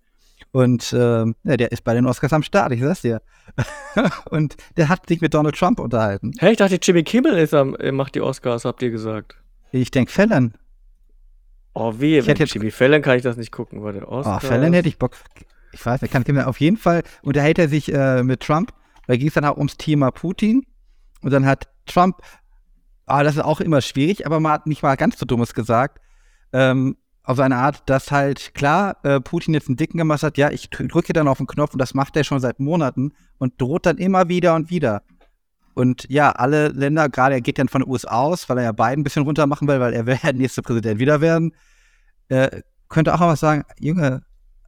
Und ähm, ja, der ist bei den Oscars am Start, ich sag's dir. *laughs* und der hat sich mit Donald Trump unterhalten. Hey, ich dachte, Jimmy Kimmel ist am, macht die Oscars, habt ihr gesagt. Ich denke Fallon. Oh, weh, ich wenn jetzt, Jimmy Fallon kann ich das nicht gucken, weil der Oscars. Oh, Fallon hätte ich Bock. Ich weiß nicht, kann ich auf jeden Fall unterhält er sich äh, mit Trump. Da ging es dann auch ums Thema Putin. Und dann hat Trump, ah, das ist auch immer schwierig, aber man hat nicht mal ganz so dummes gesagt. Ähm, auf seine Art, dass halt klar äh, Putin jetzt einen Dicken gemacht hat, ja, ich drücke dann auf den Knopf und das macht er schon seit Monaten und droht dann immer wieder und wieder. Und ja, alle Länder, gerade er geht dann von den USA aus, weil er ja Biden ein bisschen runter machen will, weil er will *laughs* der nächste Präsident wieder werden, äh, könnte auch mal sagen, Junge,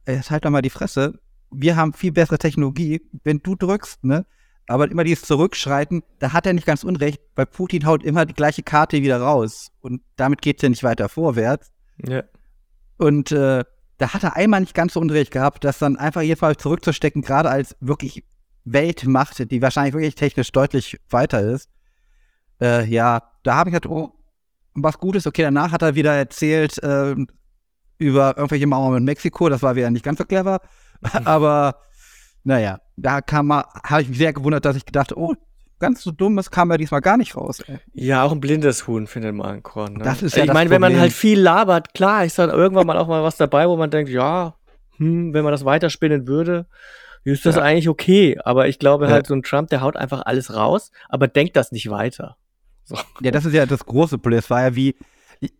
jetzt halt doch mal die Fresse. Wir haben viel bessere Technologie. Wenn du drückst, ne, aber immer dieses Zurückschreiten, da hat er nicht ganz unrecht, weil Putin haut immer die gleiche Karte wieder raus. Und damit geht es ja nicht weiter vorwärts. Ja. Und äh, da hat er einmal nicht ganz so unrecht gehabt, das dann einfach jedenfalls zurückzustecken, gerade als wirklich Weltmacht, die wahrscheinlich wirklich technisch deutlich weiter ist. Äh, ja, da habe ich halt, oh, was Gutes. Okay, danach hat er wieder erzählt äh, über irgendwelche Mauern in Mexiko. Das war wieder nicht ganz so clever. Aber naja, da kam mal, habe ich mich sehr gewundert, dass ich gedacht, oh, ganz so dummes kam er diesmal gar nicht raus. Ey. Ja, auch ein blindes Huhn findet man Korn. Ne? Das ist ja ich meine, wenn man halt viel labert, klar, ist dann irgendwann mal auch mal was dabei, wo man denkt, ja, hm, wenn man das weiterspinnen würde, ist das Ja. eigentlich okay. Aber ich glaube Ja. halt, so ein Trump, der haut einfach alles raus, aber denkt das nicht weiter. Ja, das ist ja das große Problem. Es war ja wie, ich,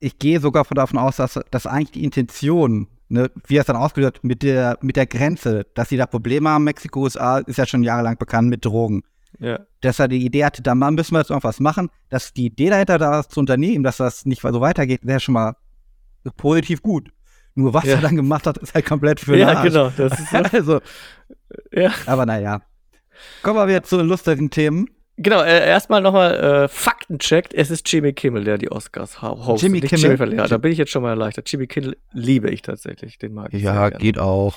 ich gehe sogar von davon aus, dass, dass eigentlich die Intention, ne, wie er es dann ausgelöst hat, mit der, mit der Grenze, dass sie da Probleme haben, Mexiko, USA, ist ja schon jahrelang bekannt mit Drogen. Ja. Dass er die Idee hatte, da müssen wir jetzt irgendwas machen, dass die Idee dahinter da was zu unternehmen, dass das nicht so weitergeht, wäre schon mal positiv gut. Nur was Ja. er dann gemacht hat, ist halt komplett für Ja, Arsch. genau. Das ist, *laughs* Also, ja. aber naja. Kommen wir wieder zu den lustigen Themen. Genau, äh, erstmal nochmal äh, Fakten checkt. Es ist Jimmy Kimmel, der die Oscars ho- hostet. Jimmy Kimmel? Jimmy. Ja, da bin ich jetzt schon mal erleichtert. Jimmy Kimmel liebe ich tatsächlich. Den mag ich. sehr gerne. geht auch.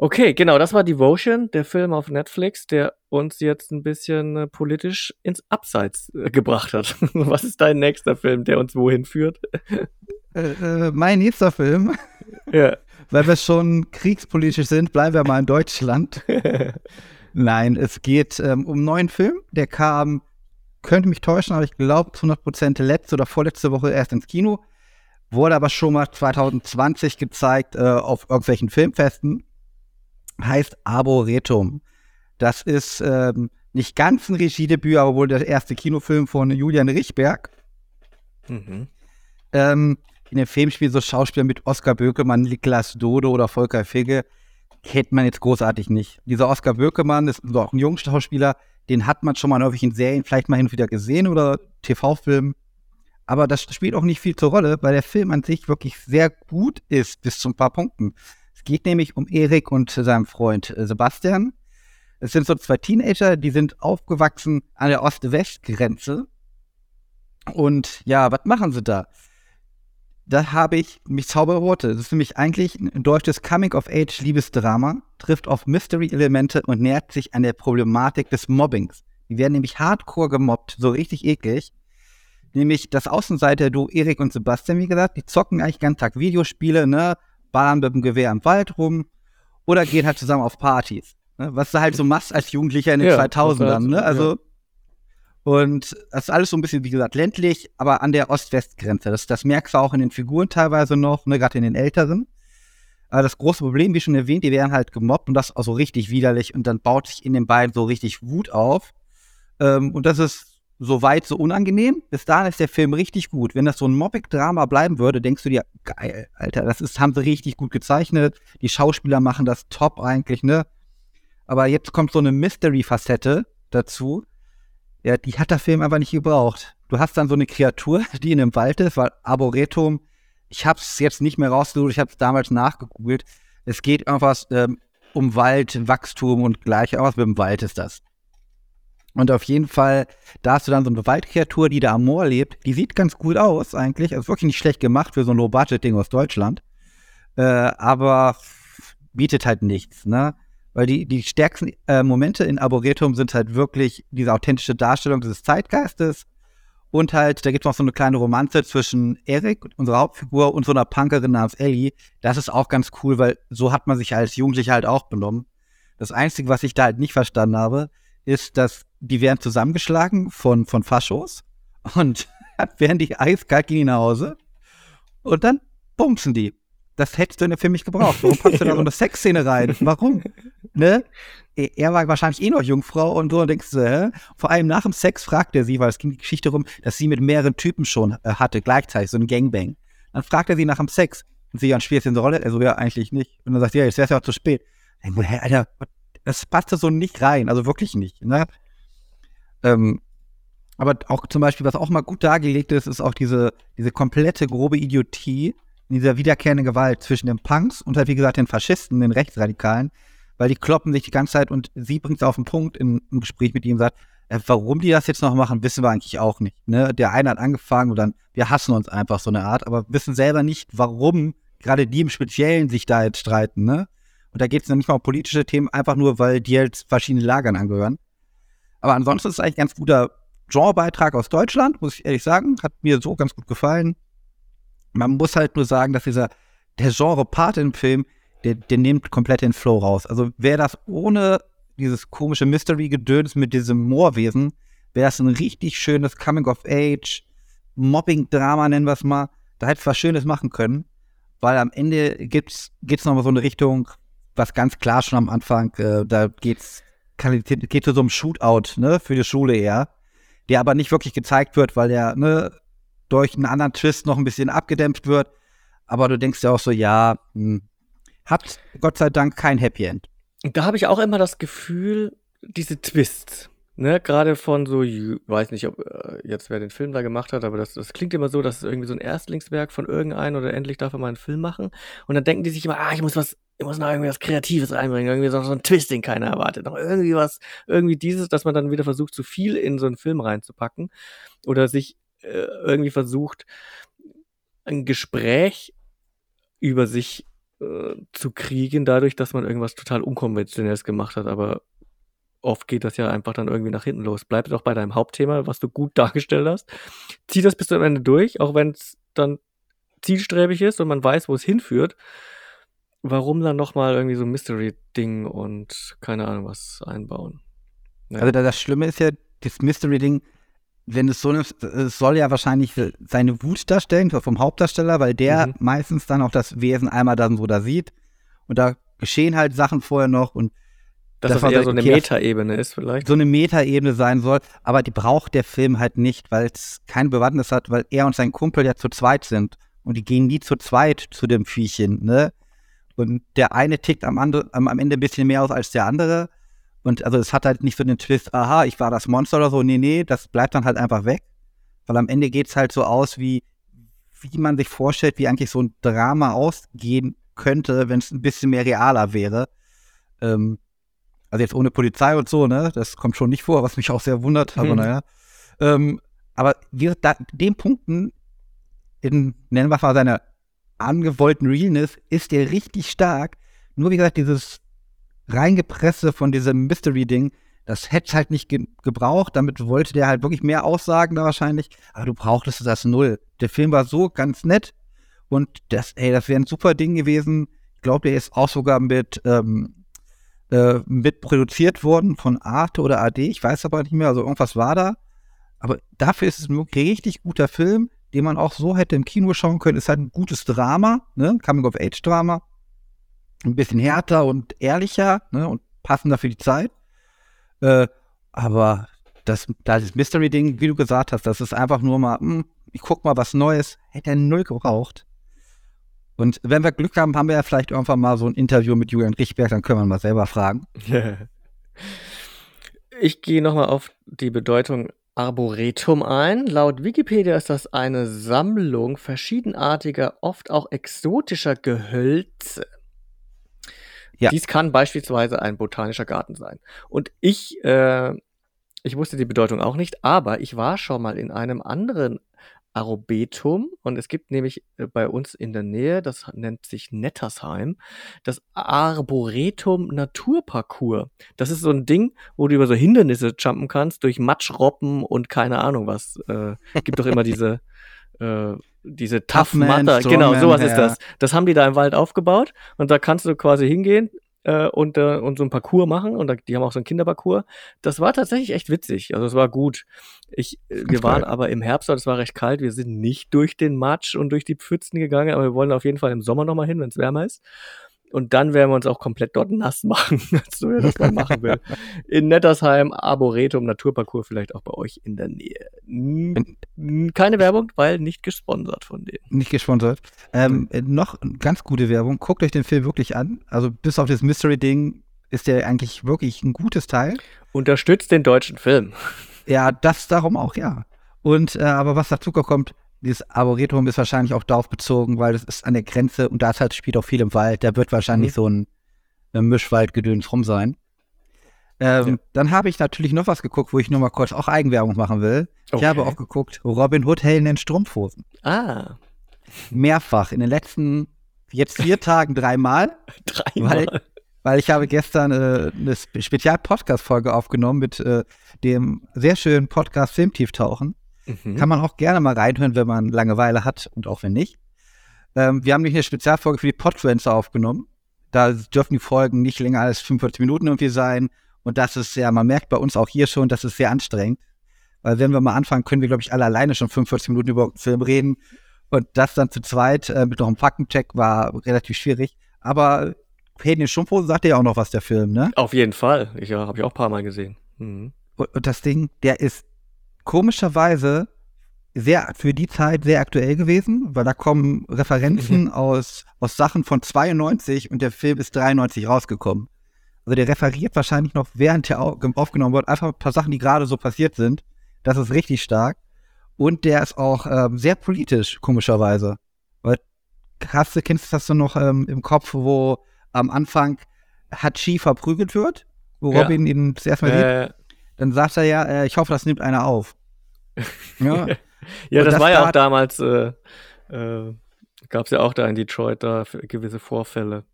Okay, genau, das war Devotion, der Film auf Netflix, der uns jetzt ein bisschen äh, politisch ins Abseits äh, gebracht hat. *laughs* Was ist dein nächster Film, der uns wohin führt? Äh, äh, mein nächster Film, ja. *laughs* weil wir schon kriegspolitisch sind, bleiben wir mal in Deutschland. *laughs* Nein, es geht ähm, um einen neuen Film, der kam, könnte mich täuschen, aber ich glaube zu 100% letzte oder vorletzte Woche erst ins Kino, wurde aber schon mal 2020 gezeigt äh, auf irgendwelchen Filmfesten, heißt Arboretum. Das ist ähm, nicht ganz ein Regiedebüt, aber wohl der erste Kinofilm von Julian Richberg. mhm. Ähm, in dem Film spielen so Schauspieler mit Oskar Bökemann, Niklas Dodo oder Volker Figge. Kennt man jetzt großartig nicht. Dieser Oskar Bökemann ist so auch ein junger Schauspieler, den hat man schon mal in irgendwelchen Serien vielleicht mal hin und wieder gesehen oder TV-Filmen. Aber das spielt auch nicht viel zur Rolle, weil der Film an sich wirklich sehr gut ist, bis zu ein paar Punkten. Geht nämlich um Erik und seinen Freund äh, Sebastian. Es sind so zwei Teenager, die sind aufgewachsen an der Ost-West-Grenze. Und ja, was machen sie da? Da habe ich mich Zauberworte. Das ist nämlich eigentlich ein deutsches Coming-of-Age-Liebesdrama, trifft auf Mystery-Elemente und nähert sich an der Problematik des Mobbings. Die werden nämlich hardcore gemobbt, so richtig eklig. Nämlich das Außenseiter-Du Erik und Sebastian, wie gesagt, die zocken eigentlich ganzen Tag Videospiele, ne, ballern mit dem Gewehr im Wald rum oder gehen halt zusammen auf Partys. Ne, was du halt so machst als Jugendlicher in den Ja, 2000ern, das war- ne? Also, und das ist alles so ein bisschen, wie gesagt, ländlich, aber an der Ost-West-Grenze. Das, das merkst du auch in den Figuren teilweise noch, ne, gerade in den älteren. Aber das große Problem, wie schon erwähnt, die werden halt gemobbt und das auch so richtig widerlich und dann baut sich in den beiden so richtig Wut auf. Ähm, und das ist soweit so unangenehm. Bis dahin ist der Film richtig gut. Wenn das so ein Mobbing-Drama bleiben würde, denkst du dir, geil, Alter, das ist, haben sie richtig gut gezeichnet. Die Schauspieler machen das top eigentlich, ne? Aber jetzt kommt so eine Mystery-Facette dazu. Ja, die hat der Film einfach nicht gebraucht. Du hast dann so eine Kreatur, *laughs* die in einem Wald ist, weil Arboretum, ich hab's jetzt nicht mehr rausgesucht, ich hab's damals nachgegoogelt. Es geht irgendwas ähm, um Wald, Wachstum und gleich, irgendwas mit dem Wald ist das. Und auf jeden Fall, da hast du dann so eine Waldkreatur, die da am Moor lebt. Die sieht ganz gut aus eigentlich. Also wirklich nicht schlecht gemacht für so ein Low-Budget-Ding aus Deutschland. Äh, aber bietet halt nichts, ne? Weil die, die stärksten äh, Momente in Arboretum sind halt wirklich diese authentische Darstellung dieses Zeitgeistes. Und halt, da gibt es noch so eine kleine Romanze zwischen Erik, unserer Hauptfigur, und so einer Punkerin namens Ellie. Das ist auch ganz cool, weil so hat man sich als Jugendlicher halt auch benommen. Das Einzige, was ich da halt nicht verstanden habe, ist, dass die werden zusammengeschlagen von, von Faschos und *laughs* werden die eiskalt gehen die nach Hause und dann bumsen die. Das hättest du in dem Film nicht gebraucht. Warum packst du da so eine *laughs* Sexszene rein? Warum? Ne? Er war wahrscheinlich eh noch Jungfrau und so und denkst du, hä? Vor allem nach dem Sex fragt er sie, weil es ging die Geschichte rum, dass sie mit mehreren Typen schon äh, hatte, gleichzeitig, so ein Gangbang. Dann fragt er sie nach dem Sex und sie, dann spielst du in der Rolle? Also ja, eigentlich nicht. Und dann sagt sie, ja, jetzt wär's ja auch zu spät. Hä, Alter, das passte so nicht rein, also wirklich nicht. Ne? Ähm, aber auch zum Beispiel, was auch mal gut dargelegt ist, ist auch diese, diese komplette grobe Idiotie in dieser wiederkehrenden Gewalt zwischen den Punks und halt, wie gesagt, den Faschisten, den Rechtsradikalen, weil die kloppen sich die ganze Zeit und sie bringt es auf den Punkt im, im Gespräch mit ihm und sagt, äh, warum die das jetzt noch machen, wissen wir eigentlich auch nicht. Ne? Der eine hat angefangen und dann, wir hassen uns einfach so eine Art, aber wissen selber nicht, warum gerade die im Speziellen sich da jetzt streiten. Ne? Und da geht es nicht mal um politische Themen, einfach nur, weil die jetzt verschiedene Lagern angehören. Aber ansonsten ist es eigentlich ein ganz guter Genrebeitrag aus Deutschland, muss ich ehrlich sagen. Hat mir so ganz gut gefallen. Man muss halt nur sagen, dass dieser, der Genre-Part im Film, der, der nimmt komplett den Flow raus. Also wäre das ohne dieses komische Mystery-Gedöns mit diesem Moorwesen, wäre das ein richtig schönes Coming-of-Age, Mobbing-Drama, nennen wir es mal. Da hätte es was Schönes machen können, weil am Ende geht es nochmal so eine Richtung, was ganz klar schon am Anfang, äh, da geht's, geht zu so einem Shootout, ne, für die Schule eher der aber nicht wirklich gezeigt wird, weil der ne, durch einen anderen Twist noch ein bisschen abgedämpft wird. Aber du denkst ja auch so, ja, hm, hat Gott sei Dank kein Happy End. Da habe ich auch immer das Gefühl, diese Twists, ne, gerade von so, ich weiß nicht, ob äh, jetzt wer den Film da gemacht hat, aber das, das klingt immer so, dass es irgendwie so ein Erstlingswerk von irgendeinem oder endlich darf er mal einen Film machen. Und dann denken die sich immer, ah, ich muss was ich muss noch irgendwie was Kreatives reinbringen, irgendwie so, so ein Twist, den keiner erwartet, noch irgendwie was, irgendwie dieses, dass man dann wieder versucht, zu viel in so einen Film reinzupacken oder sich äh, irgendwie versucht, ein Gespräch über sich äh, zu kriegen, dadurch, dass man irgendwas total Unkonventionelles gemacht hat, aber oft geht das ja einfach dann irgendwie nach hinten los. Bleib doch bei deinem Hauptthema, was du gut *laughs* dargestellt hast. Zieh das bis zum Ende durch, auch wenn es dann zielstrebig ist und man weiß, wo es hinführt warum dann nochmal irgendwie so ein Mystery-Ding und keine Ahnung was einbauen. Ja. Also das Schlimme ist ja, das Mystery-Ding, wenn es so nimmst, es soll ja wahrscheinlich seine Wut darstellen vom Hauptdarsteller, weil der mhm. meistens dann auch das Wesen einmal dann so da sieht. Und da geschehen halt Sachen vorher noch und dass das, das eher so eine Metaebene ist vielleicht. So eine Metaebene sein soll, aber die braucht der Film halt nicht, weil es keine Bewandtnis hat, weil er und sein Kumpel ja zu zweit sind. Und die gehen nie zu zweit zu dem Viechchen, ne? Und der eine tickt am, andre, am, am Ende ein bisschen mehr aus als der andere. Und also es hat halt nicht so den Twist, aha, ich war das Monster oder so. Nee, nee, das bleibt dann halt einfach weg. Weil am Ende geht es halt so aus, wie, wie man sich vorstellt, wie eigentlich so ein Drama ausgehen könnte, wenn es ein bisschen mehr realer wäre. Ähm, also jetzt ohne Polizei und so, ne? Das kommt schon nicht vor, was mich auch sehr wundert, aber hm. naja. Ähm, aber wie, da, den Punkten in, nennen wir mal seine angewollten Realness ist der richtig stark. Nur wie gesagt, dieses reingepresse von diesem Mystery-Ding, das hätte halt nicht ge gebraucht. Damit wollte der halt wirklich mehr aussagen da wahrscheinlich. Aber du brauchtest das null. Der Film war so ganz nett und das, ey, das wäre ein super Ding gewesen. Ich glaube, der ist auch sogar mit, ähm, äh, mit produziert worden von Arte oder AD. Ich weiß aber nicht mehr. Also irgendwas war da. Aber dafür ist es ein richtig guter Film den man auch so hätte im Kino schauen können. Ist halt ein gutes Drama, ne? Coming-of-Age-Drama. Ein bisschen härter und ehrlicher ne? und passender für die Zeit. Äh, aber das, das Mystery-Ding, wie du gesagt hast, das ist einfach nur mal, mh, hm, ich guck mal was Neues, hätte er null gebraucht. Und wenn wir Glück haben, haben wir ja vielleicht irgendwann mal so ein Interview mit Julian Richberg, dann können wir mal selber fragen. *laughs* Ich gehe nochmal auf die Bedeutung Arboretum ein. Laut Wikipedia ist das eine Sammlung verschiedenartiger, oft auch exotischer Gehölze. Ja. Dies kann beispielsweise ein botanischer Garten sein. Und ich, äh, ich wusste die Bedeutung auch nicht, aber ich war schon mal in einem anderen Arobetum und es gibt nämlich äh, bei uns in der Nähe, das nennt sich Nettersheim, das Arboretum Naturparcours. Das ist so ein Ding, wo du über so Hindernisse jumpen kannst, durch Matschroppen und keine Ahnung was. Äh, gibt doch immer diese *laughs* äh, diese Tough Mudder, genau, sowas ja. ist das. Das haben die da im Wald aufgebaut und da kannst du quasi hingehen, äh, und, äh, und so ein Parcours machen und da, die haben auch so ein Kinderparcours. Das war tatsächlich echt witzig. Also es war gut. Ich, äh, wir waren aber im Herbst, es war recht kalt. Wir sind nicht durch den Matsch und durch die Pfützen gegangen, aber wir wollen auf jeden Fall im Sommer nochmal hin, wenn es wärmer ist. Und dann werden wir uns auch komplett dort nass machen, *laughs* als du das mal machen will. In Nettersheim, Arboretum, Naturparcours vielleicht auch bei euch in der Nähe. Keine Werbung, weil nicht gesponsert von denen. Nicht gesponsert. Ähm, noch ganz gute Werbung. Guckt euch den Film wirklich an. Also bis auf das Mystery-Ding ist der eigentlich wirklich ein gutes Teil. Unterstützt den deutschen Film. Ja, das darum auch, ja. Und äh, aber was dazu kommt, dieses Arboretum ist wahrscheinlich auch darauf bezogen, weil es ist an der Grenze und da halt spielt auch viel im Wald. Da wird wahrscheinlich Mhm. so ein, ein Mischwaldgedöns rum sein. Ähm, Ja. Dann habe ich natürlich noch was geguckt, wo ich nur mal kurz auch Eigenwerbung machen will. Ich Okay. habe auch geguckt, Robin Hood Helden in Strumpfhosen. Ah, Mehrfach. In den letzten jetzt vier *laughs* Tagen dreimal. dreimal. weil ich habe gestern äh, eine Spe- Spezial-Podcast-Folge aufgenommen mit äh, dem sehr schönen Podcast Filmtieftauchen. Mhm. Kann man auch gerne mal reinhören, wenn man Langeweile hat und auch wenn nicht. Ähm, wir haben nämlich eine Spezialfolge für die Podfluencer aufgenommen. Da dürfen die Folgen nicht länger als 45 Minuten irgendwie sein. Und das ist ja, man merkt bei uns auch hier schon, das ist sehr anstrengend. Weil wenn wir mal anfangen, können wir, glaube ich, alle alleine schon 45 Minuten über einen Film reden. Und das dann zu zweit äh, mit noch einem Faktencheck war relativ schwierig. Aber in Strumpfhosen sagt ja auch noch was, der Film, ne? Auf jeden Fall. Ich ja, habe ich auch ein paar Mal gesehen. Mhm. Und, und das Ding, der ist komischerweise sehr für die Zeit sehr aktuell gewesen, weil da kommen Referenzen aus, aus Sachen von 92 und der Film ist 93 rausgekommen. Also der referiert wahrscheinlich noch, während der au- aufgenommen wird, einfach ein paar Sachen, die gerade so passiert sind. Das ist richtig stark. Und der ist auch ähm, sehr politisch, komischerweise. Weil, hast du, kennst du das so noch ähm, im Kopf, wo am Anfang Hachi verprügelt wird? Wo Ja. Robin ihn das erste Mal sieht? Äh, Dann sagt er ja, äh, ich hoffe, das nimmt einer auf. Ja, ja, *laughs* das, das war ja auch damals, äh, äh, gab es ja auch da in Detroit da gewisse Vorfälle.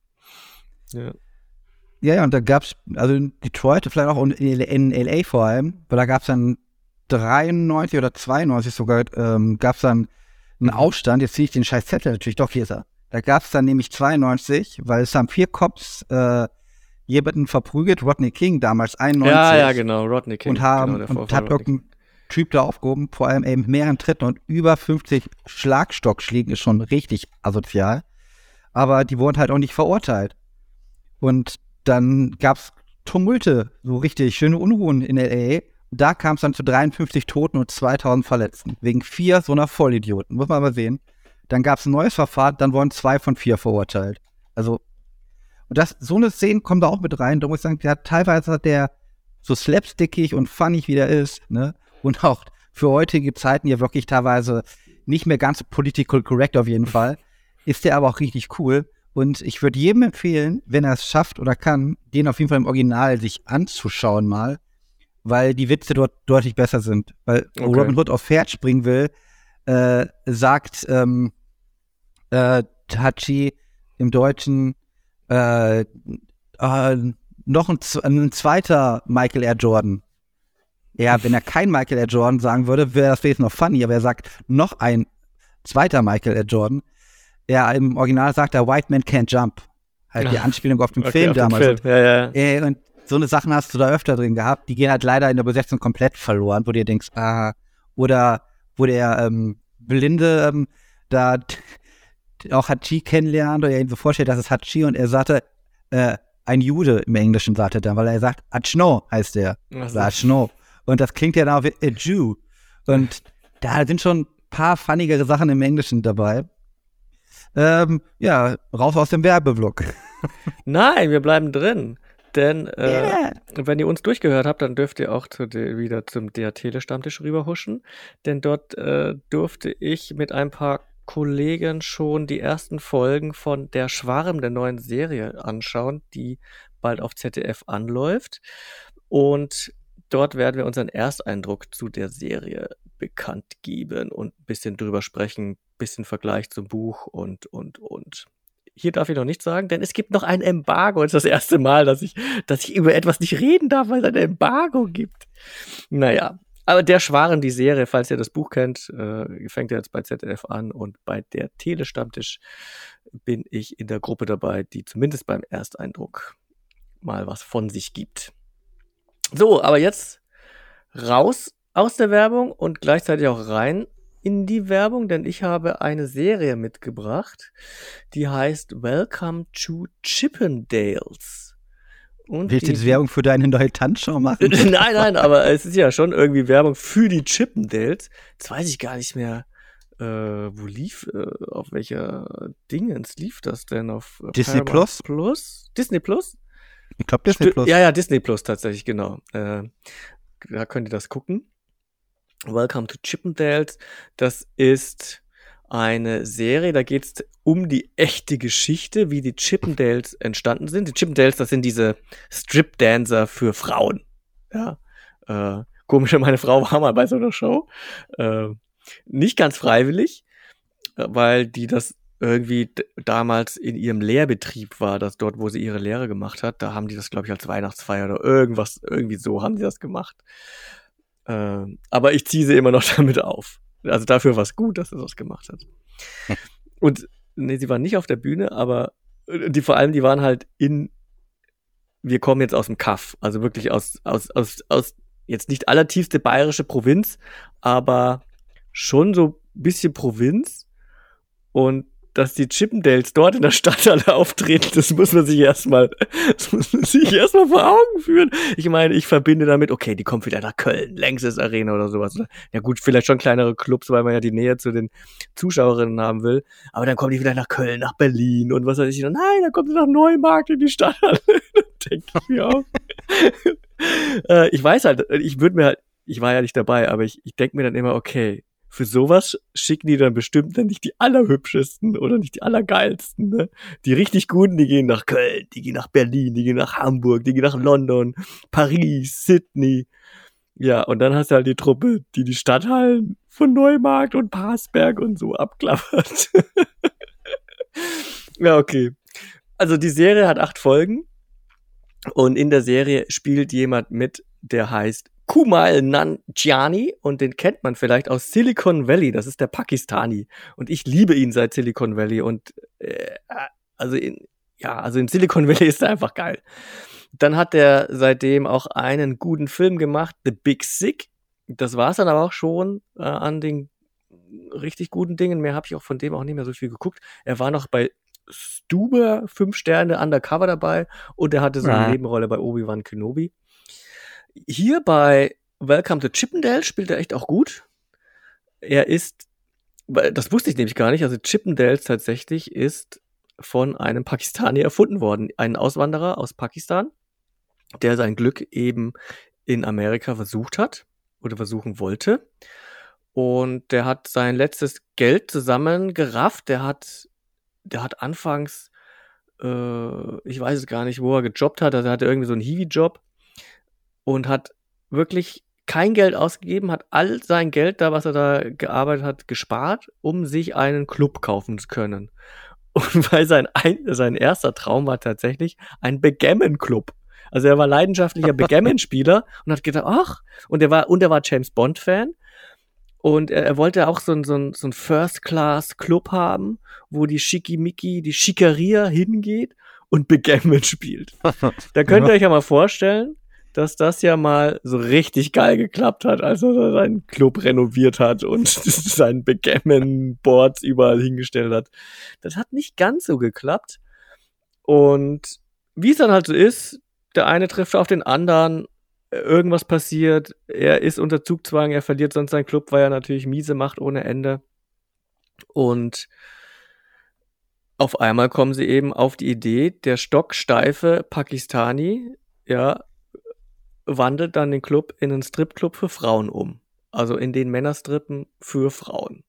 Ja. ja, ja und da gab's also in Detroit, vielleicht auch in, in LA vor allem, weil da gab's dann 93 oder 92 sogar, ähm, gab's dann einen Aufstand, jetzt ziehe ich den scheiß Zettel natürlich, doch, hier ist er. Da gab's dann nämlich 92, weil es haben vier Cops äh, jemanden verprügelt, Rodney King damals 91. ja, ja, genau, Rodney King. und haben genau, und hat irgendein Typ da aufgehoben, vor allem eben mehreren Tritten und über 50 Schlagstockschlägen ist schon richtig asozial. Aber die wurden halt auch nicht verurteilt. Und dann gab's Tumulte, so richtig schöne Unruhen in L.A. Da kam es dann zu 53 Toten und 2000 Verletzten. Wegen vier so einer Vollidioten. Muss man mal sehen. Dann gab's ein neues Verfahren, dann wurden zwei von vier verurteilt. Also, und das, so eine Szene kommt da auch mit rein. Da muss ich sagen, hat teilweise hat der so slapstickig und funny wie der ist, ne? Und auch für heutige Zeiten ja wirklich teilweise nicht mehr ganz political correct auf jeden Fall, ist der aber auch richtig cool. Und ich würde jedem empfehlen, wenn er es schafft oder kann, den auf jeden Fall im Original sich anzuschauen mal, weil die Witze dort deutlich besser sind. Weil Okay. Robin Hood auf Pferd springen will, äh, sagt ähm, äh, Tachi im Deutschen äh, äh, noch ein, ein zweiter Michael R. Jordan. Ja, wenn er kein Michael R. Jordan sagen würde, wäre das wenigstens noch funny, aber er sagt noch ein zweiter Michael R. Jordan. Ja, im Original sagt er, White Man Can't Jump. Halt die Anspielung auf den Okay, Film auf den damals. Film. Ja, ja. Äh, und so eine Sachen hast du da öfter drin gehabt. Die gehen halt leider in der Besetzung komplett verloren, wo du dir denkst, ah, oder wo der ähm, Blinde ähm, da auch Hachi kennenlernt oder er ihm so vorstellt, das ist Hachi und er sagte, äh, ein Jude im Englischen sagt er dann, weil er sagt, Achno heißt er. Achno. Und das klingt ja dann wie a Jew. Und da sind schon ein paar funnigere Sachen im Englischen dabei. Ähm, ja, raus aus dem Werbeblock. *laughs* Nein, wir bleiben drin. Denn äh, Ja. wenn ihr uns durchgehört habt, dann dürft ihr auch zu de, wieder zum der Telestammtisch rüberhuschen. Denn dort äh, durfte ich mit ein paar Kollegen schon die ersten Folgen von Der Schwarm der neuen Serie anschauen, die bald auf ZDF anläuft. Und dort werden wir unseren Ersteindruck zu der Serie bekannt geben und ein bisschen drüber sprechen, bisschen Vergleich zum Buch und, und, und. Hier darf ich noch nichts sagen, denn es gibt noch ein Embargo. Es ist das erste Mal, dass ich, dass ich über etwas nicht reden darf, weil es ein Embargo gibt. Naja, aber der Schwaren, die Serie, falls ihr das Buch kennt, äh, fängt ja jetzt bei ZDF an und bei der Telestammtisch bin ich in der Gruppe dabei, die zumindest beim Ersteindruck mal was von sich gibt. So, aber jetzt raus aus der Werbung und gleichzeitig auch rein in die Werbung, denn ich habe eine Serie mitgebracht, die heißt Welcome to Chippendales. Und Willst du jetzt Werbung für deine neue Tanzschau machen? *laughs* nein, nein, aber es ist ja schon irgendwie Werbung für die Chippendales. Jetzt weiß ich gar nicht mehr, äh, wo lief, äh, auf welcher Dingens lief das denn? Auf äh, Disney Paramount Plus? Disney Plus? Ich glaube, Disney Plus. Ja, ja, Disney Plus tatsächlich, genau. Äh, da könnt ihr das gucken. Welcome to Chippendales. Das ist eine Serie, da geht es um die echte Geschichte, wie die Chippendales entstanden sind. Die Chippendales, das sind diese Strip-Dancer für Frauen. Ja, äh, komisch, *laughs* meine Frau war mal bei so einer Show. Äh, nicht ganz freiwillig, weil die das irgendwie damals in ihrem Lehrbetrieb war, das dort, wo sie ihre Lehre gemacht hat. Da haben die das, glaube ich, als Weihnachtsfeier oder irgendwas, irgendwie so haben sie das gemacht. Äh, aber ich ziehe sie immer noch *laughs* damit auf. Also dafür war es gut, dass er das gemacht hat. *laughs* Und nee, sie waren nicht auf der Bühne, aber äh, die vor allem, die waren halt in, wir kommen jetzt aus dem Kaff, also wirklich aus, aus, aus, aus jetzt nicht allertiefste bayerische Provinz, aber schon so bisschen Provinz. Und dass die Chippendales dort in der Stadt alle auftreten, das muss man sich erstmal, das muss man sich erstmal vor Augen führen. Ich meine, ich verbinde damit, okay, die kommt wieder nach Köln, Längstes Arena oder sowas. Ja gut, vielleicht schon kleinere Clubs, weil man ja die Nähe zu den Zuschauerinnen haben will. Aber dann kommen die wieder nach Köln, nach Berlin und was weiß ich. Nein, dann kommt sie nach Neumarkt in die Stadt. *laughs* denke ich mir auch. äh, ich weiß halt, ich würde mir halt, ich war ja nicht dabei, aber ich, ich denke mir dann immer, okay, für sowas schicken die dann bestimmt dann nicht die allerhübschesten oder nicht die allergeilsten. Ne? Die richtig guten, die gehen nach Köln, die gehen nach Berlin, die gehen nach Hamburg, die gehen nach London, Paris, Sydney. Ja, und dann hast du halt die Truppe, die die Stadthallen von Neumarkt und Passberg und so abklappert. *laughs* ja, okay. Also die Serie hat acht Folgen und in der Serie spielt jemand mit, der heißt Kumal Nanjiani und den kennt man vielleicht aus Silicon Valley. Das ist der Pakistani und ich liebe ihn seit Silicon Valley und äh, also in ja, also in Silicon *laughs* Valley ist er einfach geil. Dann hat er seitdem auch einen guten Film gemacht, The Big Sick. Das war es dann aber auch schon äh, an den richtig guten Dingen. Mehr habe ich auch von dem auch nicht mehr so viel geguckt. Er war noch bei Stuber, fünf Sterne Undercover dabei und er hatte so eine ja. Nebenrolle bei Obi-Wan Kenobi hier bei Welcome to Chippendale spielt er echt auch gut. Er ist, das wusste ich nämlich gar nicht, also Chippendales tatsächlich ist von einem Pakistani erfunden worden. Ein Auswanderer aus Pakistan, der sein Glück eben in Amerika versucht hat oder versuchen wollte. Und der hat sein letztes Geld zusammengerafft. Der hat, der hat anfangs, äh, ich weiß es gar nicht, wo er gejobbt hat. Also er hatte irgendwie so einen Hiwi-Job und hat wirklich kein Geld ausgegeben, hat all sein Geld da, was er da gearbeitet hat, gespart, um sich einen Club kaufen zu können. *laughs* Und weil sein, ein, sein erster Traum war tatsächlich ein Backgammon-Club. Also er war leidenschaftlicher *laughs* Backgammon-Spieler und hat gedacht, ach, und er war, und er war James Bond-Fan. Und er, er, wollte auch so ein, so ein, so ein First-Class-Club haben, wo die Schickimicki, die Schickeria hingeht und Backgammon spielt. *laughs* Da könnt ihr euch ja mal vorstellen, dass das ja mal so richtig geil geklappt hat, als er seinen Club renoviert hat und *laughs* seinen Backgammon-Boards überall hingestellt hat. Das hat nicht ganz so geklappt. Und wie es dann halt so ist, der eine trifft auf den anderen, irgendwas passiert, er ist unter Zugzwang, er verliert sonst seinen Club, weil er natürlich miese macht ohne Ende. Und auf einmal kommen sie eben auf die Idee, der stocksteife Pakistani, ja, wandelt dann den Club in einen Stripclub für Frauen um. Also in den Männerstrippen für Frauen.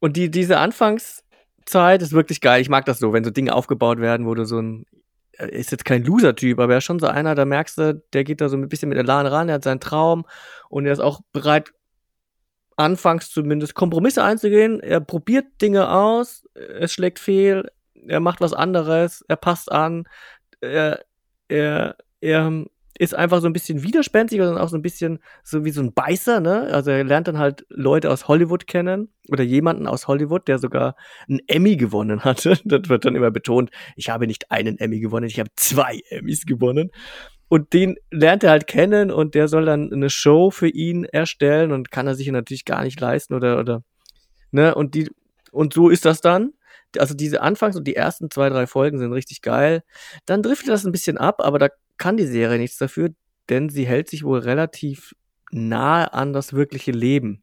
Und die, diese Anfangszeit ist wirklich geil. Ich mag das so, wenn so Dinge aufgebaut werden, wo du so ein, er ist jetzt kein Loser-Typ, aber er ist schon so einer, da merkst du, der geht da so ein bisschen mit Elan ran, er hat seinen Traum und er ist auch bereit, anfangs zumindest Kompromisse einzugehen. Er probiert Dinge aus, es schlägt fehl, er macht was anderes, er passt an, er, er, er ist einfach so ein bisschen widerspenstig und auch so ein bisschen so wie so ein Beißer, ne? Also er lernt dann halt Leute aus Hollywood kennen oder jemanden aus Hollywood, der sogar einen Emmy gewonnen hatte. *laughs* Das wird dann immer betont, ich habe nicht einen Emmy gewonnen, ich habe zwei Emmys gewonnen. Und den lernt er halt kennen und der soll dann eine Show für ihn erstellen und kann er sich natürlich gar nicht leisten oder, oder, ne? Und die, und so ist das dann also diese Anfangs- und die ersten zwei, drei Folgen sind richtig geil. Dann driftet das ein bisschen ab, aber da kann die Serie nichts dafür, denn sie hält sich wohl relativ nahe an das wirkliche Leben.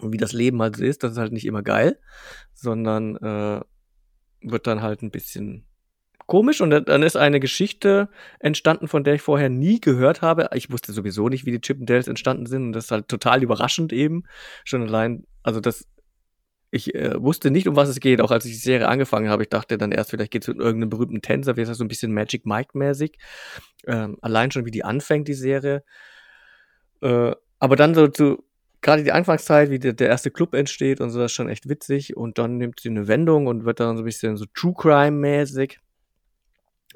Und wie das Leben halt so ist, das ist halt nicht immer geil, sondern äh, wird dann halt ein bisschen komisch. Und dann ist eine Geschichte entstanden, von der ich vorher nie gehört habe. Ich wusste sowieso nicht, wie die Chippendales entstanden sind. Und das ist halt total überraschend eben. Schon allein, also das, ich äh, wusste nicht, um was es geht, auch als ich die Serie angefangen habe. Ich dachte dann erst, vielleicht geht es um irgendeinen berühmten Tänzer, wie ist das so ein bisschen Magic Mike-mäßig. Ähm, allein schon, wie die anfängt, die Serie. Äh, aber dann so zu, gerade die Anfangszeit, wie der, der, erste Club entsteht und so, das ist schon echt witzig. Und dann nimmt sie eine Wendung und wird dann so ein bisschen so True Crime-mäßig.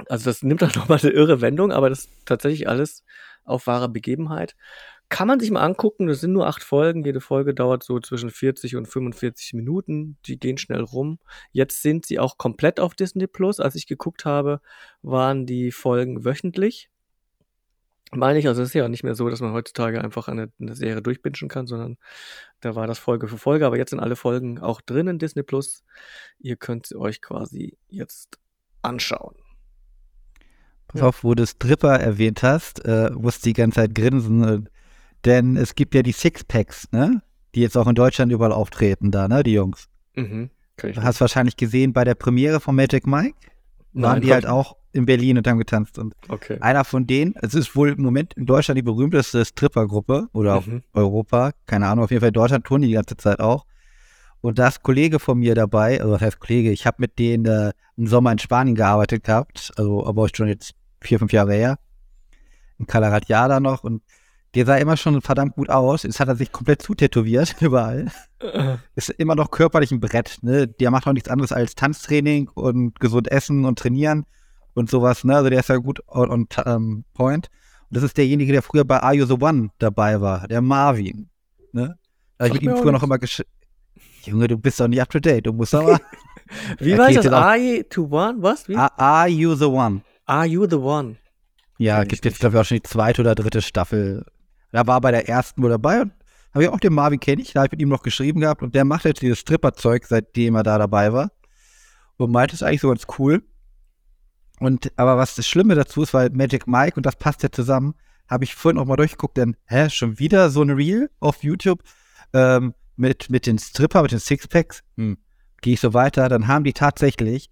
Also das nimmt dann *laughs* nochmal eine irre Wendung, aber das ist tatsächlich alles auf wahre Begebenheit. Kann man sich mal angucken, das sind nur acht Folgen, jede Folge dauert so zwischen 40 und 45 Minuten, die gehen schnell rum. Jetzt sind sie auch komplett auf Disney Plus. Als ich geguckt habe, waren die Folgen wöchentlich meine ich, also es ist ja nicht mehr so, dass man heutzutage einfach eine, eine Serie durchbingen kann, sondern da war das Folge für Folge, aber jetzt sind alle Folgen auch drin in Disney Plus. Ihr könnt sie euch quasi jetzt anschauen. Pass ja. auf, wo du Stripper erwähnt hast, äh, musst die ganze Zeit grinsen, denn es gibt ja die Sixpacks, ne? Die jetzt auch in Deutschland überall auftreten, da, ne, die Jungs. Mhm. Du hast wahrscheinlich gesehen bei der Premiere von Magic Mike waren Nein, die halt auch in Berlin und haben getanzt. Und okay. einer von denen, es ist wohl im Moment in Deutschland die berühmteste Strippergruppe oder mhm. Europa, keine Ahnung, auf jeden Fall in Deutschland tun die die ganze Zeit auch. Und da ist Kollege von mir dabei, also was heißt Kollege, ich habe mit denen äh, im Sommer in Spanien gearbeitet gehabt, also aber schon jetzt vier, fünf Jahre her. In Calaratiada noch und der sah immer schon verdammt gut aus. Jetzt hat er sich komplett zutätowiert *laughs* überall. Uh. Ist immer noch körperlich ein Brett. Ne? Der macht auch nichts anderes als Tanztraining und gesund essen und trainieren und sowas. Ne? Also der ist ja gut on, on um, ähm, point. Und das ist derjenige, der früher bei Are You the One dabei war, der Marvin. Ne? Da ich mit ihm früher noch immer gesch Junge, du bist doch nicht up to date. Du musst aber. *laughs* Wie war das? Are You the One? Was? Wie? Are You the One? Are You the One? Ja, gibt jetzt, glaube ich, auch schon die zweite oder dritte Staffel da war bei der ersten wohl dabei und habe ich auch den Marvin kenne ich, da habe ich mit ihm noch geschrieben gehabt und der macht jetzt dieses Stripper-Zeug, seitdem er da dabei war. Und meinte es eigentlich so ganz cool. Und aber was das Schlimme dazu ist, weil Magic Mike und das passt ja zusammen, habe ich vorhin auch mal durchgeguckt, denn, hä, schon wieder so ein Reel auf YouTube ähm, mit, mit den Stripper, mit den Sixpacks. Hm. Gehe ich so weiter, dann haben die tatsächlich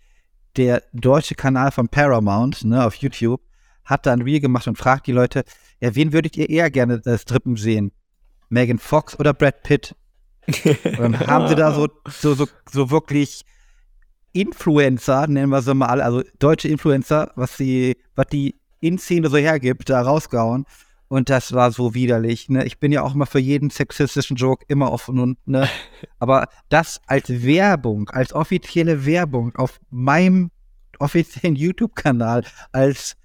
der deutsche Kanal von Paramount, ne, auf YouTube, hat da ein Reel gemacht und fragt die Leute, ja, wen würdet ihr eher gerne das Strippen sehen? Megan Fox oder Brad Pitt? und dann *laughs* haben sie da so, so, so, so wirklich Influencer, nennen wir sie mal also deutsche Influencer, was die, was die In-Szene so hergibt, da rausgehauen. Und das war so widerlich. Ne? Ich bin ja auch mal für jeden sexistischen Joke immer offen und ne. *laughs* Aber das als Werbung, als offizielle Werbung auf meinem offiziellen *laughs* YouTube-Kanal, als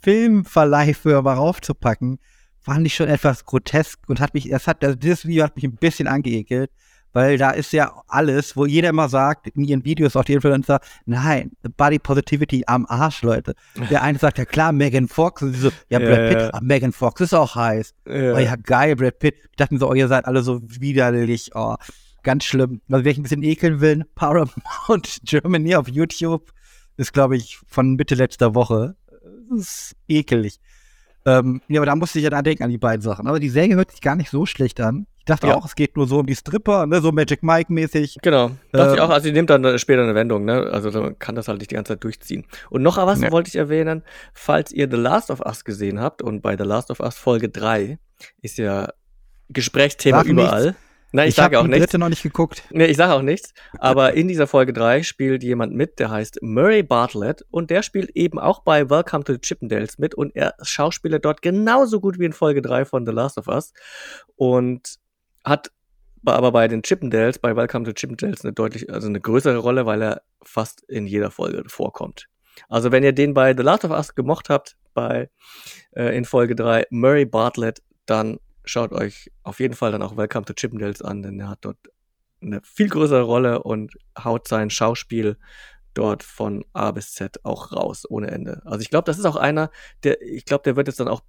Filmverleihfirma raufzupacken, fand ich schon etwas grotesk und hat mich, das hat, also dieses Video hat mich ein bisschen angeekelt, weil da ist ja alles, wo jeder immer sagt, in ihren Videos, auch die Influencer, nein, Body Positivity am Arsch, Leute. Der eine sagt, ja klar, Megan Fox, und sie so, ja, Brad ja, Pitt, ja. Ah, Megan Fox ist auch heiß. Ja. Oh ja, geil, Brad Pitt. Ich dachte mir so, oh, ihr seid alle so widerlich, oh, ganz schlimm. Also, wer ich ein bisschen ekeln will, Paramount *laughs* Germany auf YouTube ist, glaube ich, von Mitte letzter Woche das ist ekelig. Ähm, ja, aber da musste ich ja dann denken an die beiden Sachen. Aber die Serie hört sich gar nicht so schlecht an. Ich dachte ja. auch, es geht nur so um die Stripper, ne, so Magic Mike-mäßig. Genau. Dachte ähm, ich auch, also sie nimmt dann später eine Wendung, ne? Also man kann das halt nicht die ganze Zeit durchziehen. Und noch was ja. wollte ich erwähnen, falls ihr The Last of Us gesehen habt und bei The Last of Us Folge 3 ist ja Gesprächsthema Sag überall. Nichts. Nein, ich, ich sage auch nichts. dritte noch nicht geguckt. Nee, ich sage auch nichts. Aber in dieser Folge 3 spielt jemand mit, der heißt Murray Bartlett und der spielt eben auch bei Welcome to the Chippendales mit und er schauspielt dort genauso gut wie in Folge 3 von The Last of Us und hat aber bei den Chippendales, bei Welcome to Chippendales eine deutlich, also eine größere Rolle, weil er fast in jeder Folge vorkommt. Also wenn ihr den bei The Last of Us gemocht habt, bei äh, in Folge 3 Murray Bartlett, dann schaut euch auf jeden Fall dann auch Welcome to Chippendales an, denn er hat dort eine viel größere Rolle und haut sein Schauspiel dort von A bis Z auch raus, ohne Ende. Also ich glaube, das ist auch einer, der, ich glaube, der wird jetzt dann auch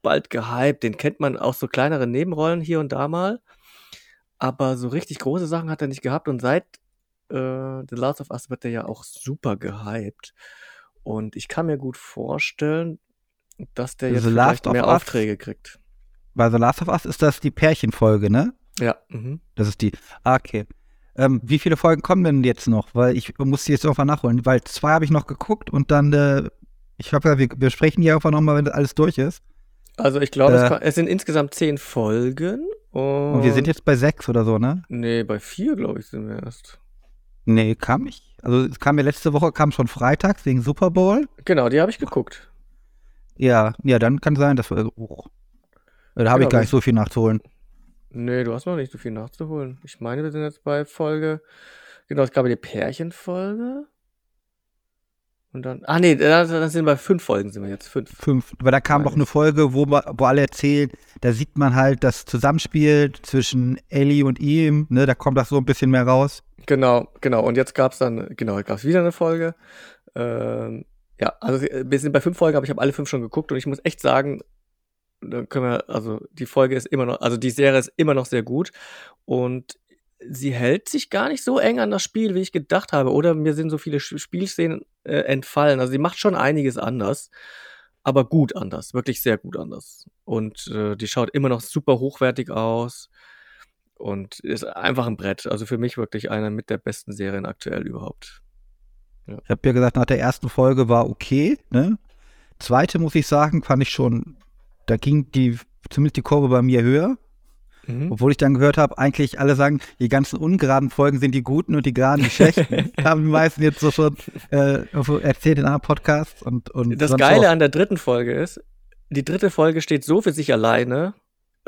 bald gehypt. Den kennt man aus so kleinere Nebenrollen hier und da mal. Aber so richtig große Sachen hat er nicht gehabt und seit äh, The Last of Us wird er ja auch super gehypt. Und ich kann mir gut vorstellen, dass der jetzt vielleicht mehr Aufträge kriegt bei The Last of Us ist das die Pärchenfolge, ne? Ja. Mhm. Das ist die. Ah, okay. Ähm, wie viele Folgen kommen denn jetzt noch? Weil ich muss die jetzt irgendwann nachholen. Weil zwei habe ich noch geguckt und dann, äh, ich habe ja, wir, sprechen hier einfach nochmal, wenn das alles durch ist. Also ich glaube, Äh. es, es sind insgesamt zehn Folgen. Und, Und wir sind jetzt bei sechs oder so, ne? Nee, bei vier, glaube ich, sind wir erst. Nee, kam ich. Also es kam ja letzte Woche, kam schon freitags wegen Super Bowl. Genau, die habe ich geguckt. Ja, ja, dann kann sein, dass wir. Oh. Da habe Ja, ich gar nicht so viel nachzuholen. Nee, du hast noch nicht so viel nachzuholen. Ich meine, wir sind jetzt bei Folge. Genau, es gab ja die Pärchenfolge. Und dann. Ah, nee, dann, sind wir bei fünf Folgen, sind wir jetzt. Fünf. Fünf. Weil da kam doch eine Folge, wo, wo alle erzählen, da sieht man halt das Zusammenspiel zwischen Ellie und ihm, ne? Da kommt das so ein bisschen mehr raus. Genau, genau. Und jetzt gab es dann, genau, gab es wieder eine Folge. Ähm, ja, also wir sind bei fünf Folgen, aber ich habe alle fünf schon geguckt und ich muss echt sagen, da können wir, also die Folge ist immer noch, also die Serie ist immer noch sehr gut und sie hält sich gar nicht so eng an das Spiel, wie ich gedacht habe. Oder mir sind so viele Spielszenen äh, entfallen. Also sie macht schon einiges anders, aber gut anders, wirklich sehr gut anders. Und äh, die schaut immer noch super hochwertig aus und ist einfach ein Brett. Also für mich wirklich einer mit der besten Serien aktuell überhaupt. Ich habe ja gesagt, nach der ersten Folge war okay, ne? Zweite, muss ich sagen, fand ich schon, da ging die, zumindest die Kurve bei mir höher. Mhm. Obwohl ich dann gehört habe, eigentlich alle sagen, die ganzen ungeraden Folgen sind die guten und die geraden die schlechten. *laughs* haben die meisten jetzt so schon äh, erzählt in einem Podcast. Und, und Das Geile auch. an der dritten Folge ist, die dritte Folge steht so für sich alleine.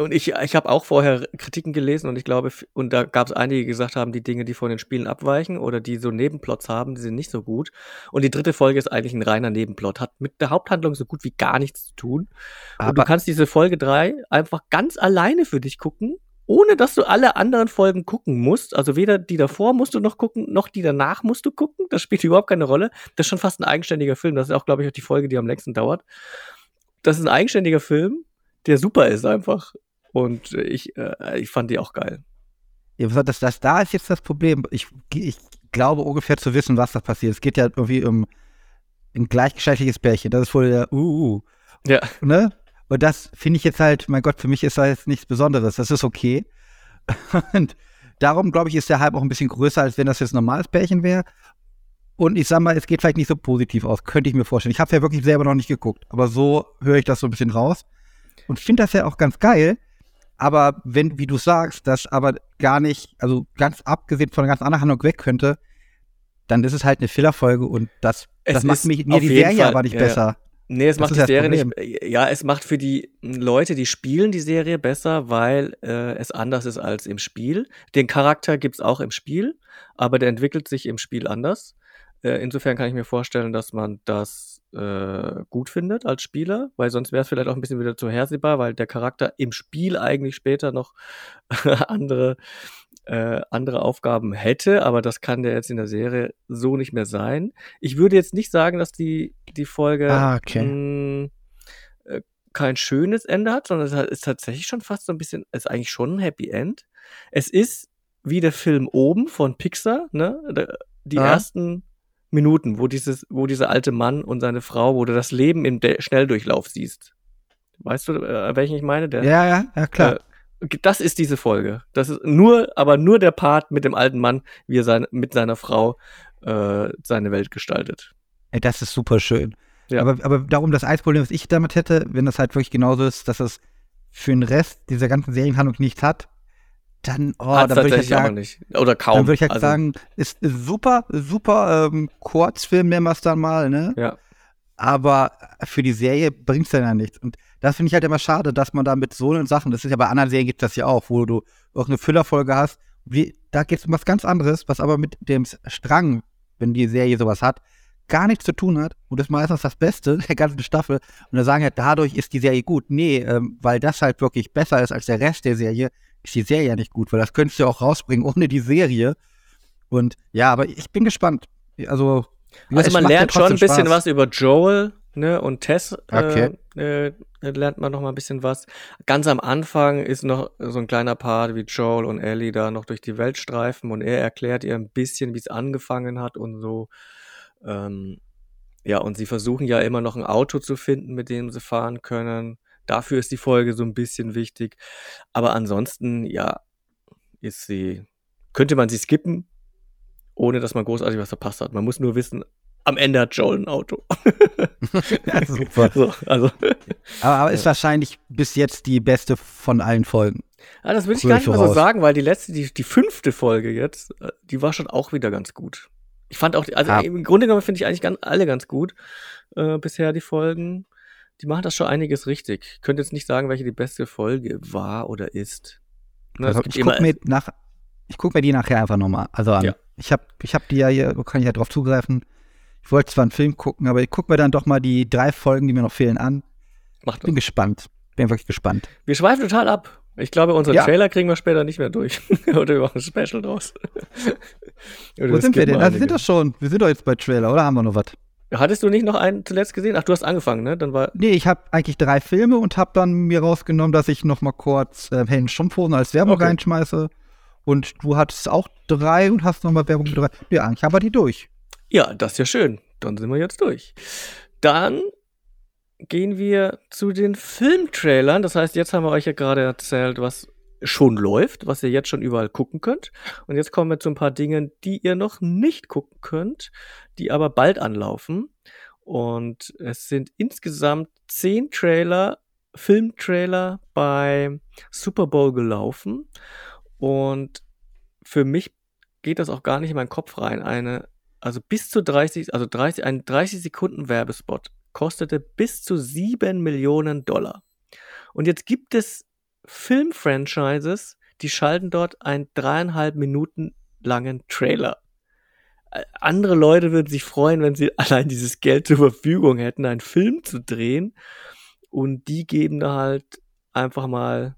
Und ich, ich habe auch vorher Kritiken gelesen und ich glaube, und da gab es einige, die gesagt haben, die Dinge, die von den Spielen abweichen oder die so Nebenplots haben, die sind nicht so gut. Und die dritte Folge ist eigentlich ein reiner Nebenplot, hat mit der Haupthandlung so gut wie gar nichts zu tun. und du Aber kannst diese Folge drei einfach ganz alleine für dich gucken, ohne dass du alle anderen Folgen gucken musst. Also weder die davor musst du noch gucken, noch die danach musst du gucken. Das spielt *laughs* überhaupt keine Rolle. Das ist schon fast ein eigenständiger Film. Das ist auch, glaube ich, auch die Folge, die am längsten dauert. Das ist ein eigenständiger Film, der super ist einfach. Und äh, ich, äh, ich fand die auch geil. Ja, das, das, da ist jetzt das Problem. Ich, ich glaube ungefähr zu wissen, was da passiert. Es geht ja irgendwie um ein gleichgeschlechtliches Pärchen. Das ist wohl der uh, uh, Ja. ne? Und das finde ich jetzt halt, mein Gott, für mich ist das jetzt nichts Besonderes. Das ist okay. *laughs* Und darum, glaube ich, ist der Hype auch ein bisschen größer, als wenn das jetzt ein normales Pärchen wäre. Und ich sag mal, es geht vielleicht nicht so positiv aus, könnte ich mir vorstellen. Ich habe ja wirklich selber noch nicht geguckt, aber so höre ich das so ein bisschen raus. Und finde das ja auch ganz geil. Aber wenn, wie du sagst, das aber gar nicht, also ganz abgesehen von einer ganz anderen Handlung weg könnte, dann ist es halt eine Fillerfolge und das, Es das macht mich, mir die Serie Fall- aber nicht ja, ja. besser. Nee, es Das macht die Serie Problem. nicht. Ja, es macht für die Leute, die spielen die Serie besser, weil äh, es anders ist als im Spiel. Den Charakter gibt's auch im Spiel, aber der entwickelt sich im Spiel anders. Äh, insofern kann ich mir vorstellen, dass man das äh, gut findet als Spieler, weil sonst wäre es vielleicht auch ein bisschen wieder zu hersehbar, weil der Charakter im Spiel eigentlich später noch *laughs* andere äh, andere Aufgaben hätte, aber das kann der jetzt in der Serie so nicht mehr sein. Ich würde jetzt nicht sagen, dass die, die Folge Ah, okay. mh, äh, kein schönes Ende hat, sondern es ist tatsächlich schon fast so ein bisschen, ist eigentlich schon ein Happy End. Es ist wie der Film oben von Pixar, ne? Die Ja. ersten Minuten, wo dieses, wo dieser alte Mann und seine Frau, wo du das Leben im De Schnelldurchlauf siehst. Weißt du, äh, welchen ich meine? Der, Ja, ja, ja, klar. Äh, das ist diese Folge. Das ist nur, aber nur der Part mit dem alten Mann, wie er sein, mit seiner Frau äh, seine Welt gestaltet. Ey, das ist super schön. Ja. Aber, aber darum, das einzige Problem, was ich damit hätte, wenn das halt wirklich genauso ist, dass es für den Rest dieser ganzen Serienhandlung nichts hat, dann, oh, Hat's dann würde ich halt sagen, nicht. Oder kaum. dann würde ich halt Also, sagen, ist, ist super, super ähm, Kurzfilm, nennen wir es dann mal, ne? Ja. Aber für die Serie bringt es dann ja nichts. Und das finde ich halt immer schade, dass man da mit so Sachen, das ist ja bei anderen Serien gibt es das ja auch, wo du auch eine Füllerfolge hast, wie, da geht es um was ganz anderes, was aber mit dem Strang, wenn die Serie sowas hat, gar nichts zu tun hat. Und das ist meistens das Beste *laughs* der ganzen Staffel. Und da sagen halt, dadurch ist die Serie gut. Nee, ähm, weil das halt wirklich besser ist als der Rest der Serie, ist die Serie ja nicht gut, weil das könntest du ja auch rausbringen ohne die Serie. Und ja, aber ich bin gespannt. Also, Also man macht ja lernt schon ein bisschen Spaß. was über Joel ne, und Tess. Okay. Äh, äh, lernt man noch mal ein bisschen was. Ganz am Anfang ist noch so ein kleiner Part, wie Joel und Ellie da noch durch die Welt streifen und er erklärt ihr ein bisschen, wie es angefangen hat und so. Ähm, ja, und sie versuchen ja immer noch ein Auto zu finden, mit dem sie fahren können. Dafür ist die Folge so ein bisschen wichtig. Aber ansonsten, ja, ist sie könnte man sie skippen, ohne dass man großartig was verpasst hat. Man muss nur wissen, am Ende hat Joel ein Auto. *laughs* ja, super. So, also. aber, aber ist wahrscheinlich bis jetzt die beste von allen Folgen. Ah, das würde ich gar nicht mal so sagen, weil die letzte, die, die fünfte Folge jetzt, äh, die war schon auch wieder ganz gut. Ich fand auch, also ah. im Grunde genommen finde ich eigentlich ganz, alle ganz gut äh, bisher die Folgen. Die machen das schon einiges richtig. Ich könnte jetzt nicht sagen, welche die beste Folge war oder ist. Ne, also ich gucke mir, nach, ich guck mir die nachher einfach nochmal also an. Ja. Ich habe ich hab die ja hier, kann ich ja drauf zugreifen. Ich wollte zwar einen Film gucken, aber ich gucke mir dann doch mal die drei Folgen, die mir noch fehlen, an. Macht Bin gespannt. Bin wirklich gespannt. Wir schweifen total ab. Ich glaube, unsere ja. Trailer kriegen wir später nicht mehr durch. *laughs* oder wir machen ein Special draus. Wo sind wir denn? Also, wir sind doch schon. Wir sind doch jetzt bei Trailer, oder haben wir noch was? Hattest du nicht noch einen zuletzt gesehen? Ach, du hast angefangen, ne? Dann war nee, ich habe eigentlich drei Filme und habe dann mir rausgenommen, dass ich noch mal kurz äh, Hellen Strumpfhosen als Werbung okay. reinschmeiße. Und du hattest auch drei und hast noch mal Werbung mit drei. Ja, eigentlich haben wir die durch. Ja, das ist ja schön. Dann sind wir jetzt durch. Dann gehen wir zu den Filmtrailern. Das heißt, jetzt haben wir euch ja gerade erzählt, was schon läuft, was ihr jetzt schon überall gucken könnt. Und jetzt kommen wir zu ein paar Dingen, die ihr noch nicht gucken könnt, die aber bald anlaufen. Und es sind insgesamt zehn Trailer, Filmtrailer bei Super Bowl gelaufen. Und für mich geht das auch gar nicht in meinen Kopf rein. Eine, also bis zu 30, also 30, ein 30 Sekunden Werbespot kostete bis zu 7 Millionen Dollar. Und jetzt gibt es Filmfranchises, die schalten dort einen dreieinhalb Minuten langen Trailer. Äh, andere Leute würden sich freuen, wenn sie *laughs* allein dieses Geld zur Verfügung hätten, einen Film zu drehen. Und die geben da halt einfach mal,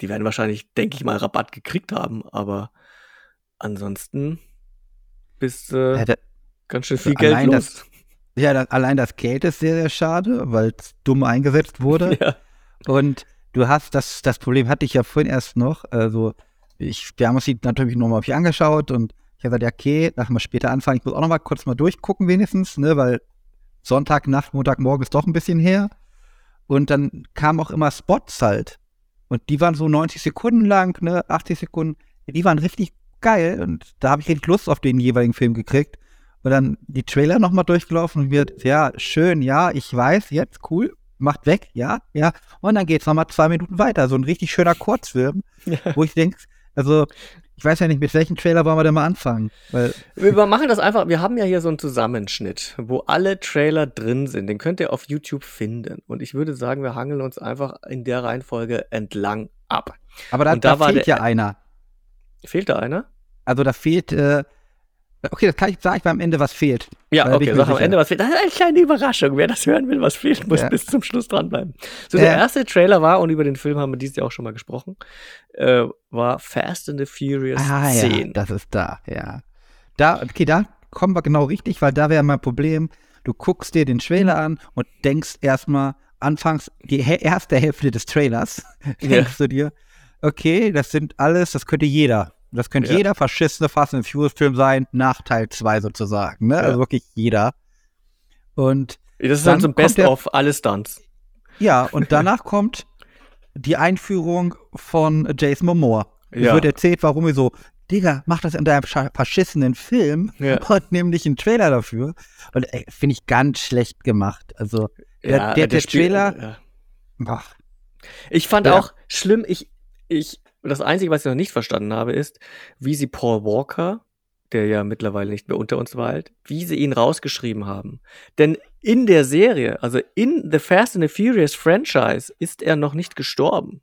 die werden wahrscheinlich, denke ich mal, Rabatt gekriegt haben, aber ansonsten bist du äh, ja, ganz schön viel Geld los. Das, ja, das, allein das Geld ist sehr, sehr schade, weil es dumm eingesetzt wurde. *laughs* Ja. Und du hast das, das Problem hatte ich ja vorhin erst noch. Also, ich, wir haben uns die natürlich nochmal angeschaut und ich habe gesagt, okay, nach mal später anfangen. Ich muss auch nochmal kurz mal durchgucken, wenigstens, ne, weil Sonntag, Nacht, Montagmorgen ist doch ein bisschen her. Und dann kamen auch immer Spots halt. Und die waren so 90 Sekunden lang, ne, 80 Sekunden. Die waren richtig geil und da habe ich richtig Lust auf den jeweiligen Film gekriegt. Und dann die Trailer nochmal durchgelaufen und wird, ja, schön, ja, ich weiß, jetzt, cool, macht weg, ja, ja. Und dann geht es nochmal zwei Minuten weiter. So ein richtig schöner *laughs* Kurzfilm, ja. wo ich denke, also, ich weiß ja nicht, mit welchem Trailer wollen wir denn mal anfangen? Weil wir machen das einfach, wir haben ja hier so einen Zusammenschnitt, wo alle Trailer drin sind. Den könnt ihr auf YouTube finden. Und ich würde sagen, wir hangeln uns einfach in der Reihenfolge entlang ab. Aber da, da, da fehlt ja einer. Fehlt da einer? Also da fehlt, äh, okay, das kann ich am Ende, was fehlt. Ja, okay, sag am Ende, was fehlt. Das ist eine kleine Überraschung. Wer das hören will, was fehlt, muss ja. bis zum Schluss dranbleiben. So, der erste Trailer war, und über den Film haben wir dieses Jahr auch schon mal gesprochen, äh, war Fast and the Furious ah, 10. Ja, das ist da, ja. Da, okay, da kommen wir genau richtig, weil da wäre mein Problem, du guckst dir den Trailer an und denkst erstmal, anfangs die erste Hälfte des Trailers, *laughs* denkst du dir, okay, das sind alles, das könnte jeder das könnte ja. jeder verschissene Fast and Furious Film sein, nach Teil 2 sozusagen. Ne? Ja. Also wirklich jeder. Und das ist dann, so ein Best-of alles Stunts. Ja, *laughs* und danach kommt die Einführung von Jason Momoa. Es wird erzählt, warum wir so, Digga, mach das in deinem verschissenen Film ja. *laughs* und nimm nicht einen Trailer dafür. Und finde ich ganz schlecht gemacht. Also, der, ja, der, der, der Trailer. Ja. Ich fand auch schlimm, ich, ich und das Einzige, was ich noch nicht verstanden habe, ist, wie sie Paul Walker, der ja mittlerweile nicht mehr unter uns weilt, wie sie ihn rausgeschrieben haben. Denn in der Serie, also in The Fast and the Furious Franchise, ist er noch nicht gestorben.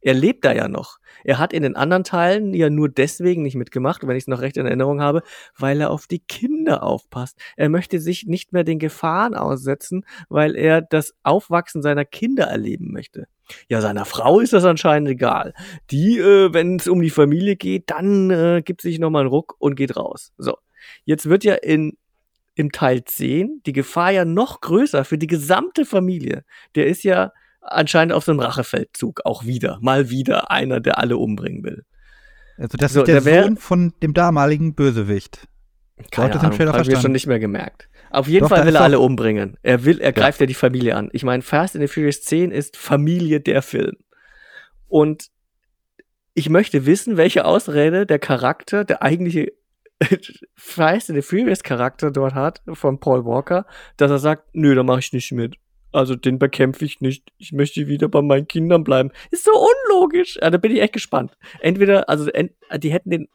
Er lebt da ja noch. Er hat in den anderen Teilen ja nur deswegen nicht mitgemacht, wenn ich es noch recht in Erinnerung habe, weil er auf die Kinder aufpasst. Er möchte sich nicht mehr den Gefahren aussetzen, weil er das Aufwachsen seiner Kinder erleben möchte. Ja, seiner Frau ist das anscheinend egal. Die, äh, wenn es um die Familie geht, dann äh, gibt sich nochmal einen Ruck und geht raus. So. Jetzt wird ja in im Teil 10 die Gefahr ja noch größer für die gesamte Familie. Der ist ja anscheinend auf so einem Rachefeldzug auch wieder, mal wieder einer, der alle umbringen will. Also das so, ist der, der Sohn von dem damaligen Bösewicht. Keine Ahnung, habe ich schon nicht mehr gemerkt. Auf jeden Doch, Fall will er alle umbringen. Er will, er greift ja die Familie an. Ich meine, Fast and the Furious 10 ist Familie der Film. Und ich möchte wissen, welche Ausrede der Charakter, der eigentliche *laughs* Fast and the Furious Charakter dort hat, von Paul Walker, dass er sagt, nö, da mache ich nicht mit. Also den bekämpfe ich nicht. Ich möchte wieder bei meinen Kindern bleiben. Ist so unlogisch. Ja, da bin ich echt gespannt. Entweder, also die hätten den,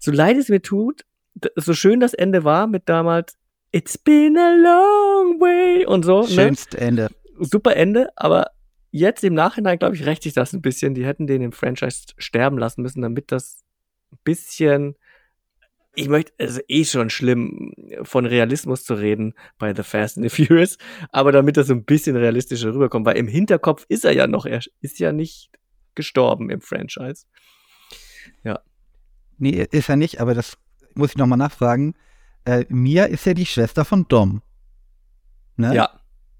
so leid es mir tut, so schön das Ende war mit damals It's been a long way und so. Schönste ne? Ende. Super Ende, aber jetzt im Nachhinein, glaube ich, rächt sich das ein bisschen. Die hätten den im Franchise sterben lassen müssen, damit das ein bisschen ich möchte, es ist eh schon schlimm, von Realismus zu reden bei The Fast and the Furious, aber damit das so ein bisschen realistischer rüberkommt, weil im Hinterkopf ist er ja noch, er ist ja nicht gestorben im Franchise. Ja. Nee, ist er nicht, aber das muss ich nochmal nachfragen. Äh, Mia ist ja die Schwester von Dom. Ne? Ja,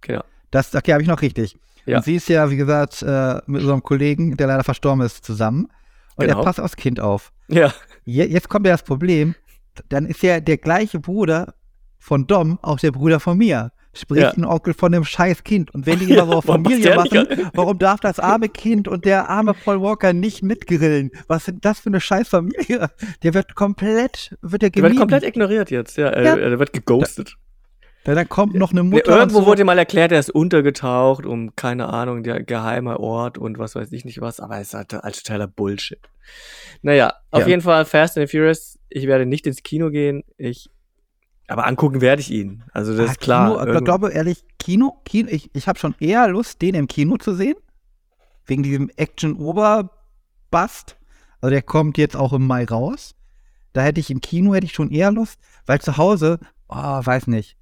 genau. Das, okay, habe ich noch richtig. Ja. Und sie ist ja, wie gesagt, äh, mit unserem Kollegen, der leider verstorben ist, zusammen. Und genau. er passt aufs Kind auf. Ja. Je, jetzt kommt ja das Problem. Dann ist ja der gleiche Bruder von Dom auch der Bruder von mir. Sprich, ja. ein Onkel von dem scheiß Kind. Und wenn die *laughs* immer so Familie machen, warum darf das arme Kind und der arme Paul Walker nicht mitgrillen? Was sind das für eine scheiß Familie? Der wird komplett, wird der gemieden. Der wird komplett ignoriert jetzt, ja. ja. Er, wird geghostet. Ja, dann kommt noch eine Mutter. Ja, irgendwo so. wurde mal erklärt, er ist untergetaucht, um, keine Ahnung, der geheime Ort und was weiß ich nicht was, aber es ist halt als totaler Bullshit. Naja, auf jeden Fall Fast and Furious. Ich werde nicht ins Kino gehen. Ich, aber angucken werde ich ihn. Also das ah, ist klar. Kino, ich glaube ehrlich, Kino, Kino ich, ich habe schon eher Lust, den im Kino zu sehen. Wegen diesem Action-Oberbust. Also der kommt jetzt auch im Mai raus. Da hätte ich im Kino hätte ich schon eher Lust, weil zu Hause, oh, weiß nicht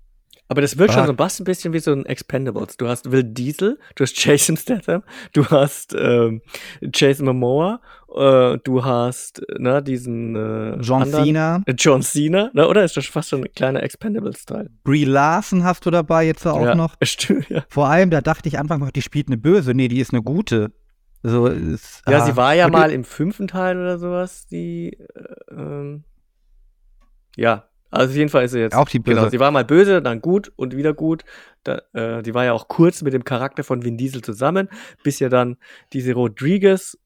aber das wirkt ah. schon so ein bisschen wie so ein Expendables. Du hast Will Diesel, du hast Jason Statham, du hast ähm, Jason Momoa, äh, du hast ne, diesen äh, John anderen, Cena. Äh, John Cena, ne, oder ist das fast schon ein kleiner Expendables-Teil? Brie Larson hast du dabei jetzt auch ja, noch. *laughs* Stimmt, ja. Vor allem, da dachte ich anfangs noch, die spielt eine Böse. Nee, die ist eine gute. So, ist, ja, ah. sie war ja mal im fünften Teil oder sowas, die äh, ähm, ja, also auf jeden Fall ist sie jetzt. Auch die böse. Genau, sie war mal böse, dann gut und wieder gut. Da, äh, die war ja auch kurz mit dem Charakter von Vin Diesel zusammen, bis ja dann diese Rodriguez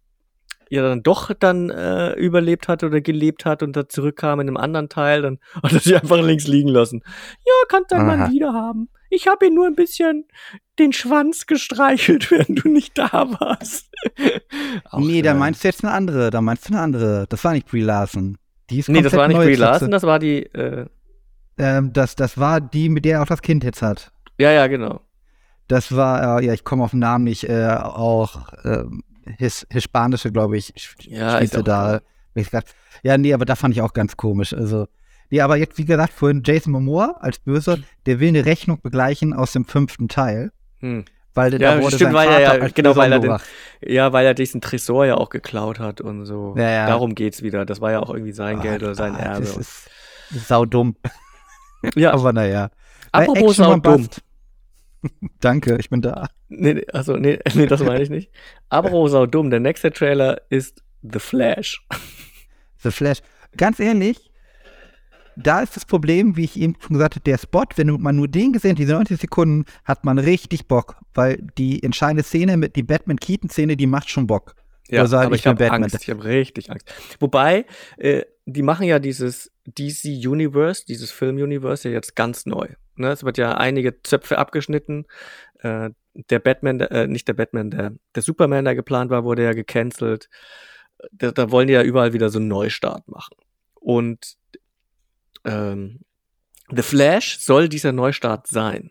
ja dann doch dann äh, überlebt hat oder gelebt hat und da zurückkam in einem anderen Teil, dann *laughs* hat er sie einfach links liegen lassen. Ja, kannst dann mal wieder haben. Ich habe ihn nur ein bisschen den Schwanz gestreichelt, *laughs* während du nicht da warst. Nee, da meinst du jetzt eine andere, da meinst du eine andere. Das war nicht Brie Larson. Die ist nee, das war nicht Brie Larson, das war die. Äh ähm, das, das war die, mit der er auch das Kind jetzt hat. Ja, ja, genau. Das war, äh, ja, ich komme auf den Namen nicht, äh, auch äh, his, hispanische, glaube ich, ja, ich da. Ja, nee, aber da fand ich auch ganz komisch. Also, nee, aber jetzt, wie gesagt, vorhin Jason Momoa als Böse, der will eine Rechnung begleichen aus dem fünften Teil. Hm. Weil ja, da wurde stimmt, weil er ja, genau, weil er den, ja, weil er diesen Tresor ja auch geklaut hat und so. Ja, ja. Darum geht's wieder. Das war ja auch irgendwie sein oh, Geld oder sein Erbe. Das ist saudumm. *laughs* Ja. Aber naja. Apropos saudumm. *laughs* Danke, ich bin da. Nee, also, nee, *laughs* nee, das meine ich nicht. Apropos saudumm, der nächste Trailer ist The Flash. The Flash. Ganz ehrlich, da ist das Problem, wie ich eben schon gesagt habe, der Spot, wenn man nur den gesehen hat, diese 90 Sekunden, hat man richtig Bock, weil die entscheidende Szene mit die Batman-Keaton-Szene, die macht schon Bock. Ja, also halt aber ich habe Angst, ich habe richtig Angst. Wobei, äh, die machen ja dieses DC Universe, dieses Film-Universe ja jetzt ganz neu. Ne? Es wird ja einige Zöpfe abgeschnitten. Äh, der Batman, äh, nicht der Batman, der, der Superman, der geplant war, wurde ja gecancelt. Da, da wollen die ja überall wieder so einen Neustart machen. Und ähm, The Flash soll dieser Neustart sein.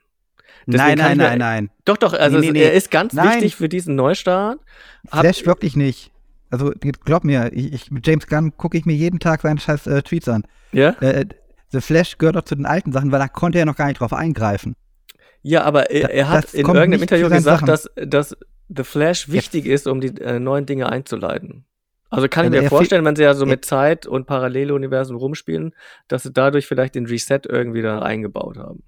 Deswegen nein, nein, nein, nein. Doch, doch, also nee, nee, er ist ganz nein. wichtig für diesen Neustart. Flash Hab, wirklich nicht. Also glaub mir, ich, ich, mit James Gunn gucke ich mir jeden Tag seine scheiß äh, Tweets an. Ja? Äh, The Flash gehört auch zu den alten Sachen, weil da konnte er noch gar nicht drauf eingreifen. Ja, aber er, er hat in irgendeinem Interview gesagt, dass, dass The Flash wichtig Jetzt. ist, um die äh, neuen Dinge einzuleiten. Also kann ich mir vorstellen, wenn sie ja so mit Zeit und Paralleluniversen rumspielen, dass sie dadurch vielleicht den Reset irgendwie da eingebaut haben.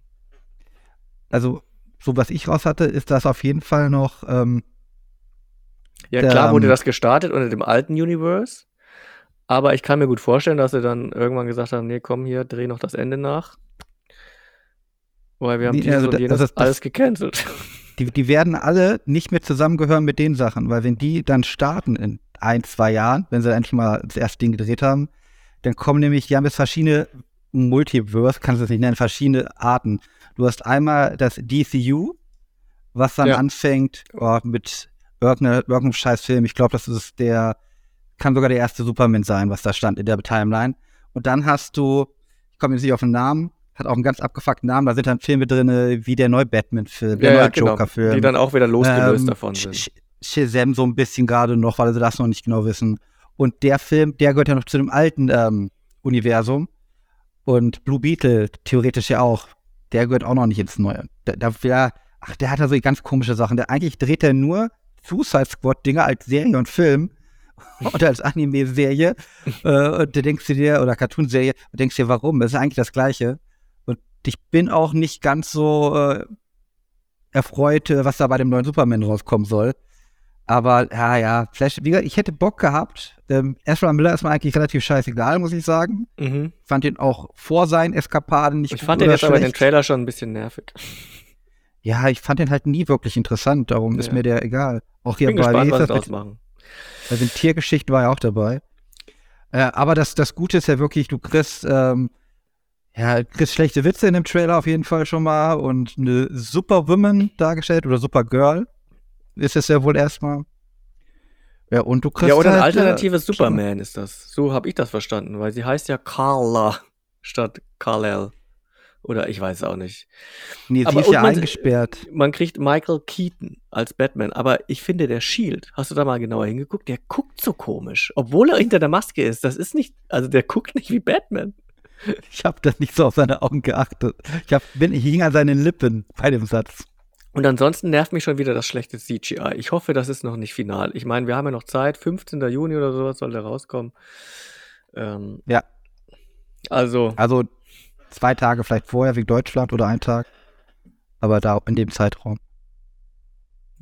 Also, so was ich raus hatte, ist das auf jeden Fall noch. Ähm, ja, der, klar wurde ähm, das gestartet unter dem alten Universe. Aber ich kann mir gut vorstellen, dass sie dann irgendwann gesagt haben: Nee, komm hier, dreh noch das Ende nach. Weil wir haben dieses also, und jenes also das, alles gecancelt. Die, die werden alle nicht mehr zusammengehören mit den Sachen, weil wenn die dann starten in ein, zwei Jahren, wenn sie endlich mal das erste Ding gedreht haben. Dann kommen nämlich, die haben jetzt verschiedene Multiverse, kannst du es nicht nennen, verschiedene Arten. Du hast einmal das DCU, was dann Ja. anfängt oh, mit irgendeinem scheiß Film. Ich glaube, das ist der, kann sogar der erste Superman sein, was da stand in der Timeline. Und dann hast du, ich komme jetzt nicht auf den Namen, hat auch einen ganz abgefuckten Namen, da sind dann Filme drin, wie der neue Batman-Film, der Ja, ja, neue genau. Joker-Film. Die dann auch wieder losgelöst Ähm, davon sind. Sh- Shazam so ein bisschen gerade noch, weil sie das noch nicht genau wissen. Und der Film, der gehört ja noch zu dem alten ähm, Universum. Und Blue Beetle theoretisch ja auch. Der gehört auch noch nicht ins Neue. Da, der, ach, der hat da so ganz komische Sachen. Der, eigentlich dreht er nur Suicide Squad-Dinge als Serie und Film *laughs* oder als Anime-Serie. äh, und da denkst du dir, oder Cartoon-Serie, und denkst dir, warum? Das ist eigentlich das Gleiche. Und ich bin auch nicht ganz so äh, erfreut, äh, was da bei dem neuen Superman rauskommen soll. Aber ja, ja, Flash, wie gesagt, ich hätte Bock gehabt. Ähm, Ezra Miller ist mir eigentlich relativ scheißegal, muss ich sagen. Mhm. Fand ihn auch vor seinen Eskapaden nicht Ich fand den jetzt aber in den schlecht. Trailer schon ein bisschen nervig. Ja, ich fand den halt nie wirklich interessant, darum ist Ja. mir der egal. Auch hier Bin bei, gespannt, was machen. bei den Tiergeschichten war er auch dabei. Äh, aber das, das Gute ist ja wirklich, du kriegst, ähm, ja, kriegst schlechte Witze in dem Trailer auf jeden Fall schon mal und eine Superwoman dargestellt oder Supergirl ist es ja wohl erstmal. Ja, und du kriegst Ja, oder ein halt, alternatives äh, Superman ist das. So habe ich das verstanden, weil sie heißt ja Carla statt Kal-El. Oder ich weiß auch nicht. Nee, sie Aber ist ja man- eingesperrt. Man kriegt Michael Keaton als Batman, aber ich finde, der Shield, hast du da mal genauer hingeguckt? Der guckt so komisch, obwohl er hinter der Maske ist. Das ist nicht, also der guckt nicht wie Batman. Ich habe das nicht so auf seine Augen geachtet. Ich, hab, bin, ich hing an seinen Lippen bei dem Satz. Und ansonsten nervt mich schon wieder das schlechte CGI. Ich hoffe, das ist noch nicht final. Ich meine, wir haben ja noch Zeit. 15. Juni oder sowas soll der rauskommen. Ähm, Ja. Also, Also zwei Tage vielleicht vorher wegen Deutschland oder ein Tag. Aber da in dem Zeitraum.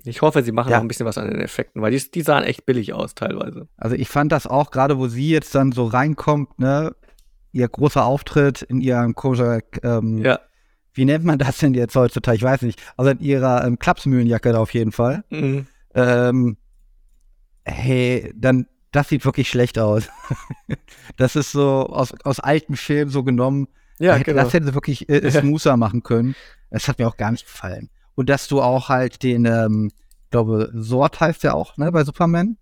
ich hoffe, sie machen Ja. noch ein bisschen was an den Effekten, weil die, die sahen echt billig aus teilweise. Also ich fand das auch, gerade wo sie jetzt dann so reinkommt, ne, ihr großer Auftritt in ihrem komischen, ähm, Ja. Wie nennt man das denn jetzt heutzutage? Ich weiß nicht. Also in ihrer ähm, Klapsmühlenjacke da auf jeden Fall. Mhm. Ähm, hey, dann, das sieht wirklich schlecht aus. *laughs* das ist so aus, aus alten Filmen so genommen. Ja, hätte, genau. Das hätte sie wirklich äh, Ja. smoother machen können. Das hat mir auch gar nicht gefallen. Und dass du auch halt den, ähm, ich glaube, Sort heißt ja auch, ne, bei Superman,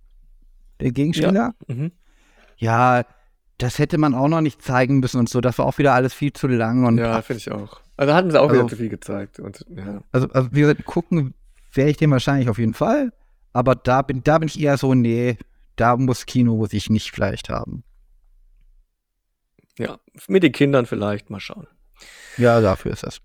der Gegenspieler. Mhm. Ja, das hätte man auch noch nicht zeigen müssen und so. Das war auch wieder alles viel zu lang. Und Ja, finde ich auch. Also hatten sie auch Also- wieder zu viel gezeigt. Und, ja. also, also wie gesagt, gucken wäre ich den wahrscheinlich auf jeden Fall. Aber da bin, da bin ich eher so, nee, da muss Kino muss ich nicht vielleicht haben. ja, mit den Kindern vielleicht, mal schauen. Ja, dafür ist das.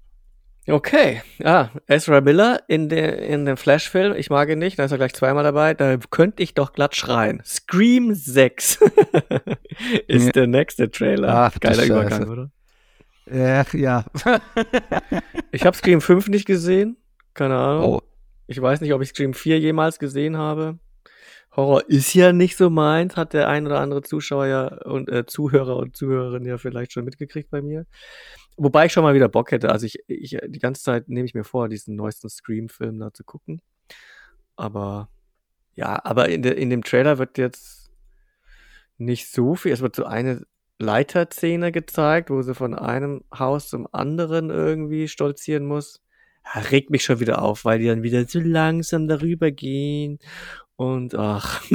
Okay, ja, Ezra Miller in, der in dem Flash-Film, ich mag ihn nicht, da ist er gleich zweimal dabei, da könnte ich doch glatt schreien. Scream 6 *laughs* ist Ja. der nächste Trailer. Ach, Geiler. Übergang, oder? Äh, ja. *laughs* Ich habe Scream 5 nicht gesehen, keine Ahnung. Oh, Ich weiß nicht, ob ich Scream 4 jemals gesehen habe. Horror ist ja nicht so meins, hat der ein oder andere Zuschauer ja und äh, Zuhörer und Zuhörerin ja vielleicht schon mitgekriegt bei mir. Wobei ich schon mal wieder Bock hätte. Also ich, ich die ganze Zeit nehme ich mir vor, diesen neuesten Scream-Film da zu gucken. Aber ja, aber in, der in dem Trailer wird jetzt nicht so viel. Es wird so eine Leiterszene gezeigt, wo sie von einem Haus zum anderen irgendwie stolzieren muss. Ja, regt mich schon wieder auf, weil die dann wieder so langsam darüber gehen und ach. *laughs*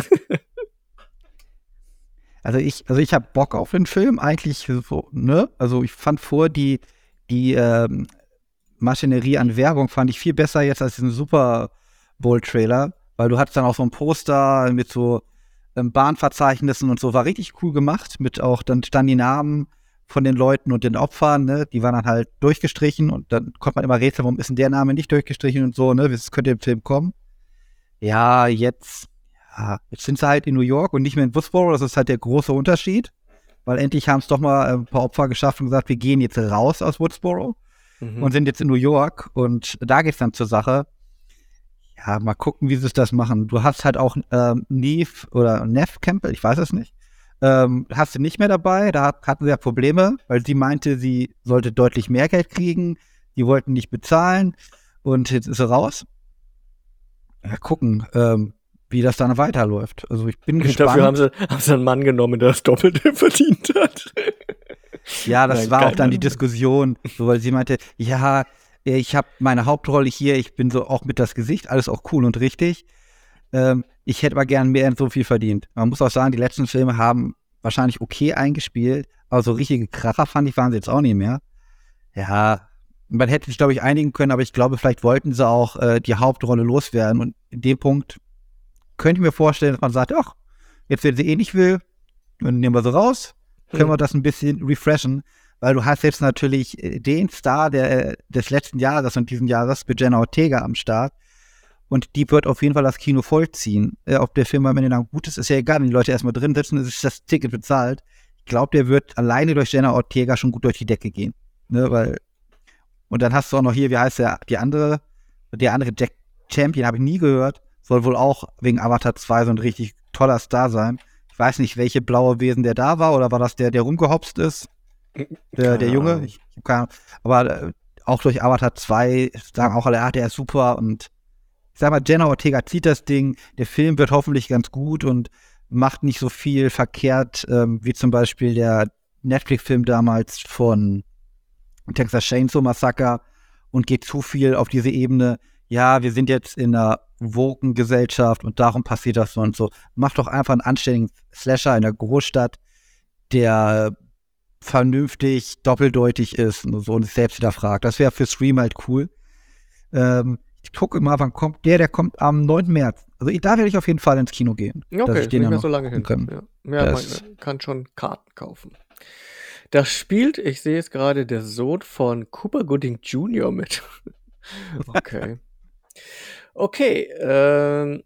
Also ich, also ich habe Bock auf den Film, eigentlich so, ne? Also ich fand vor die, die ähm, Maschinerie an Werbung fand ich viel besser jetzt als diesen Super Bowl-Trailer, weil du hattest dann auch so ein Poster mit so Bahnverzeichnissen und so, war richtig cool gemacht, mit auch, dann standen die Namen von den Leuten und den Opfern, ne? Die waren dann halt durchgestrichen und dann konnte man immer rätseln, warum ist denn der Name nicht durchgestrichen und so, ne? Das könnte im Film kommen. Ja, jetzt ja, jetzt sind sie halt in New York und nicht mehr in Woodsboro. Das ist halt der große Unterschied. Weil endlich haben es doch mal äh, ein paar Opfer geschafft und gesagt, wir gehen jetzt raus aus Woodsboro Mhm. und sind jetzt in New York. Und da geht's dann zur Sache. Ja, mal gucken, wie sie es das machen. Du hast halt auch ähm, Neve oder Neff Campbell, ich weiß es nicht. Ähm, hast du nicht mehr dabei. Da hat- hatten sie ja Probleme, weil sie meinte, sie sollte deutlich mehr Geld kriegen. Die wollten nicht bezahlen. Und jetzt ist sie raus. Ja, gucken. Ähm, wie das dann weiterläuft. Also ich bin gespannt. Dafür haben sie, haben sie einen Mann genommen, der das Doppelte *laughs* verdient hat. Ja, das Nein, war auch dann die. Diskussion, so, weil sie meinte, ja, ich habe meine Hauptrolle hier, ich bin so auch mit das Gesicht, alles auch cool und richtig. Ähm, ich hätte aber gern mehr so viel verdient. Man muss auch sagen, die letzten Filme haben wahrscheinlich okay eingespielt, aber so richtige Kracher fand ich, waren sie jetzt auch nicht mehr. Ja, man hätte sich, glaube ich, einigen können, aber ich glaube, vielleicht wollten sie auch äh, die Hauptrolle loswerden. Und in dem Punkt könnte ich mir vorstellen, dass man sagt, ach, jetzt, wenn sie eh nicht will, dann nehmen wir sie raus, können Hm. wir das ein bisschen refreshen, weil du hast jetzt natürlich äh, den Star der, äh, des letzten Jahres und diesen Jahres mit Jenna Ortega am Start. Und die wird auf jeden Fall das Kino vollziehen. Äh, ob der Film am Ende dann gut ist, ist ja egal. Wenn die Leute erstmal drin sitzen, ist das Ticket bezahlt. Ich glaube, der wird alleine durch Jenna Ortega schon gut durch die Decke gehen. Ne, weil, und dann hast du auch noch hier, wie heißt der, die andere, der andere Jack Champion, habe ich nie gehört. Soll wohl auch wegen Avatar 2 so ein richtig toller Star sein. Ich weiß nicht, welche blaue Wesen der da war, oder war das der, der rumgehopst ist? Der, der Junge? Ich, hab keine Ahnung. Aber äh, auch durch Avatar 2 sagen auch alle, ah, der ist super und ich sag mal, Jenna Ortega zieht das Ding, der Film wird hoffentlich ganz gut und macht nicht so viel verkehrt, ähm, wie zum Beispiel der Netflix-Film damals von Texas Chainsaw Massacre und geht zu viel auf diese Ebene, ja, wir sind jetzt in einer woken Gesellschaft und darum passiert das so und so. Macht doch einfach einen anständigen Slasher in der Großstadt, der vernünftig, doppeldeutig ist und so und sich selbst hinterfragt. Das wäre für Stream halt cool. Ähm, ich gucke mal, wann kommt der, der kommt am 9. März. Also ich- da werde ich auf jeden Fall ins Kino gehen. Ja, dass Okay, ich den nicht ja mehr noch so lange hin. kann. Ja, ja man kann schon Karten kaufen. Da spielt, ich sehe es gerade, der Sohn von Cooper Gooding Jr. mit. *laughs* okay. Okay, ähm,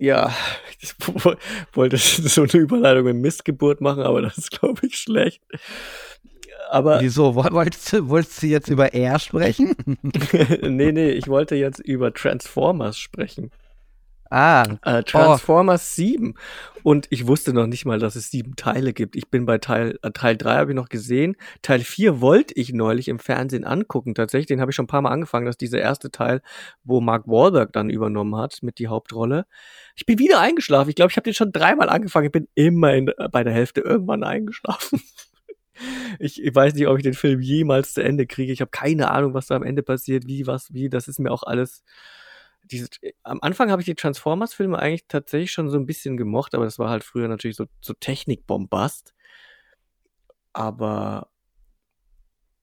ja, ich *laughs* wo- wollte *laughs* so eine Überleitung mit Missgeburt machen, aber das ist, glaube ich, schlecht. Aber Wieso? Woll- Wolltest du, wolltest du jetzt über R sprechen? *laughs* nee, nee, ich wollte jetzt über Transformers sprechen. Ah, Äh, Transformers 7. Und ich wusste noch nicht mal, dass es sieben Teile gibt. Ich bin bei Teil, äh, Teil 3 habe ich noch gesehen. Teil 4 wollte ich neulich im Fernsehen angucken. Tatsächlich, den habe ich schon ein paar Mal angefangen. Das ist dieser erste Teil, wo Mark Wahlberg dann übernommen hat mit die Hauptrolle. Ich bin wieder eingeschlafen. Ich glaube, ich habe den schon dreimal angefangen. Ich bin immer in, bei der Hälfte irgendwann eingeschlafen. *laughs* Ich, ich weiß nicht, ob ich den Film jemals zu Ende kriege. Ich habe keine Ahnung, was da am Ende passiert, wie, was, wie. Das ist mir auch alles diese, am Anfang habe ich die Transformers-Filme eigentlich tatsächlich schon so ein bisschen gemocht, aber das war halt früher natürlich so, so Technikbombast. Aber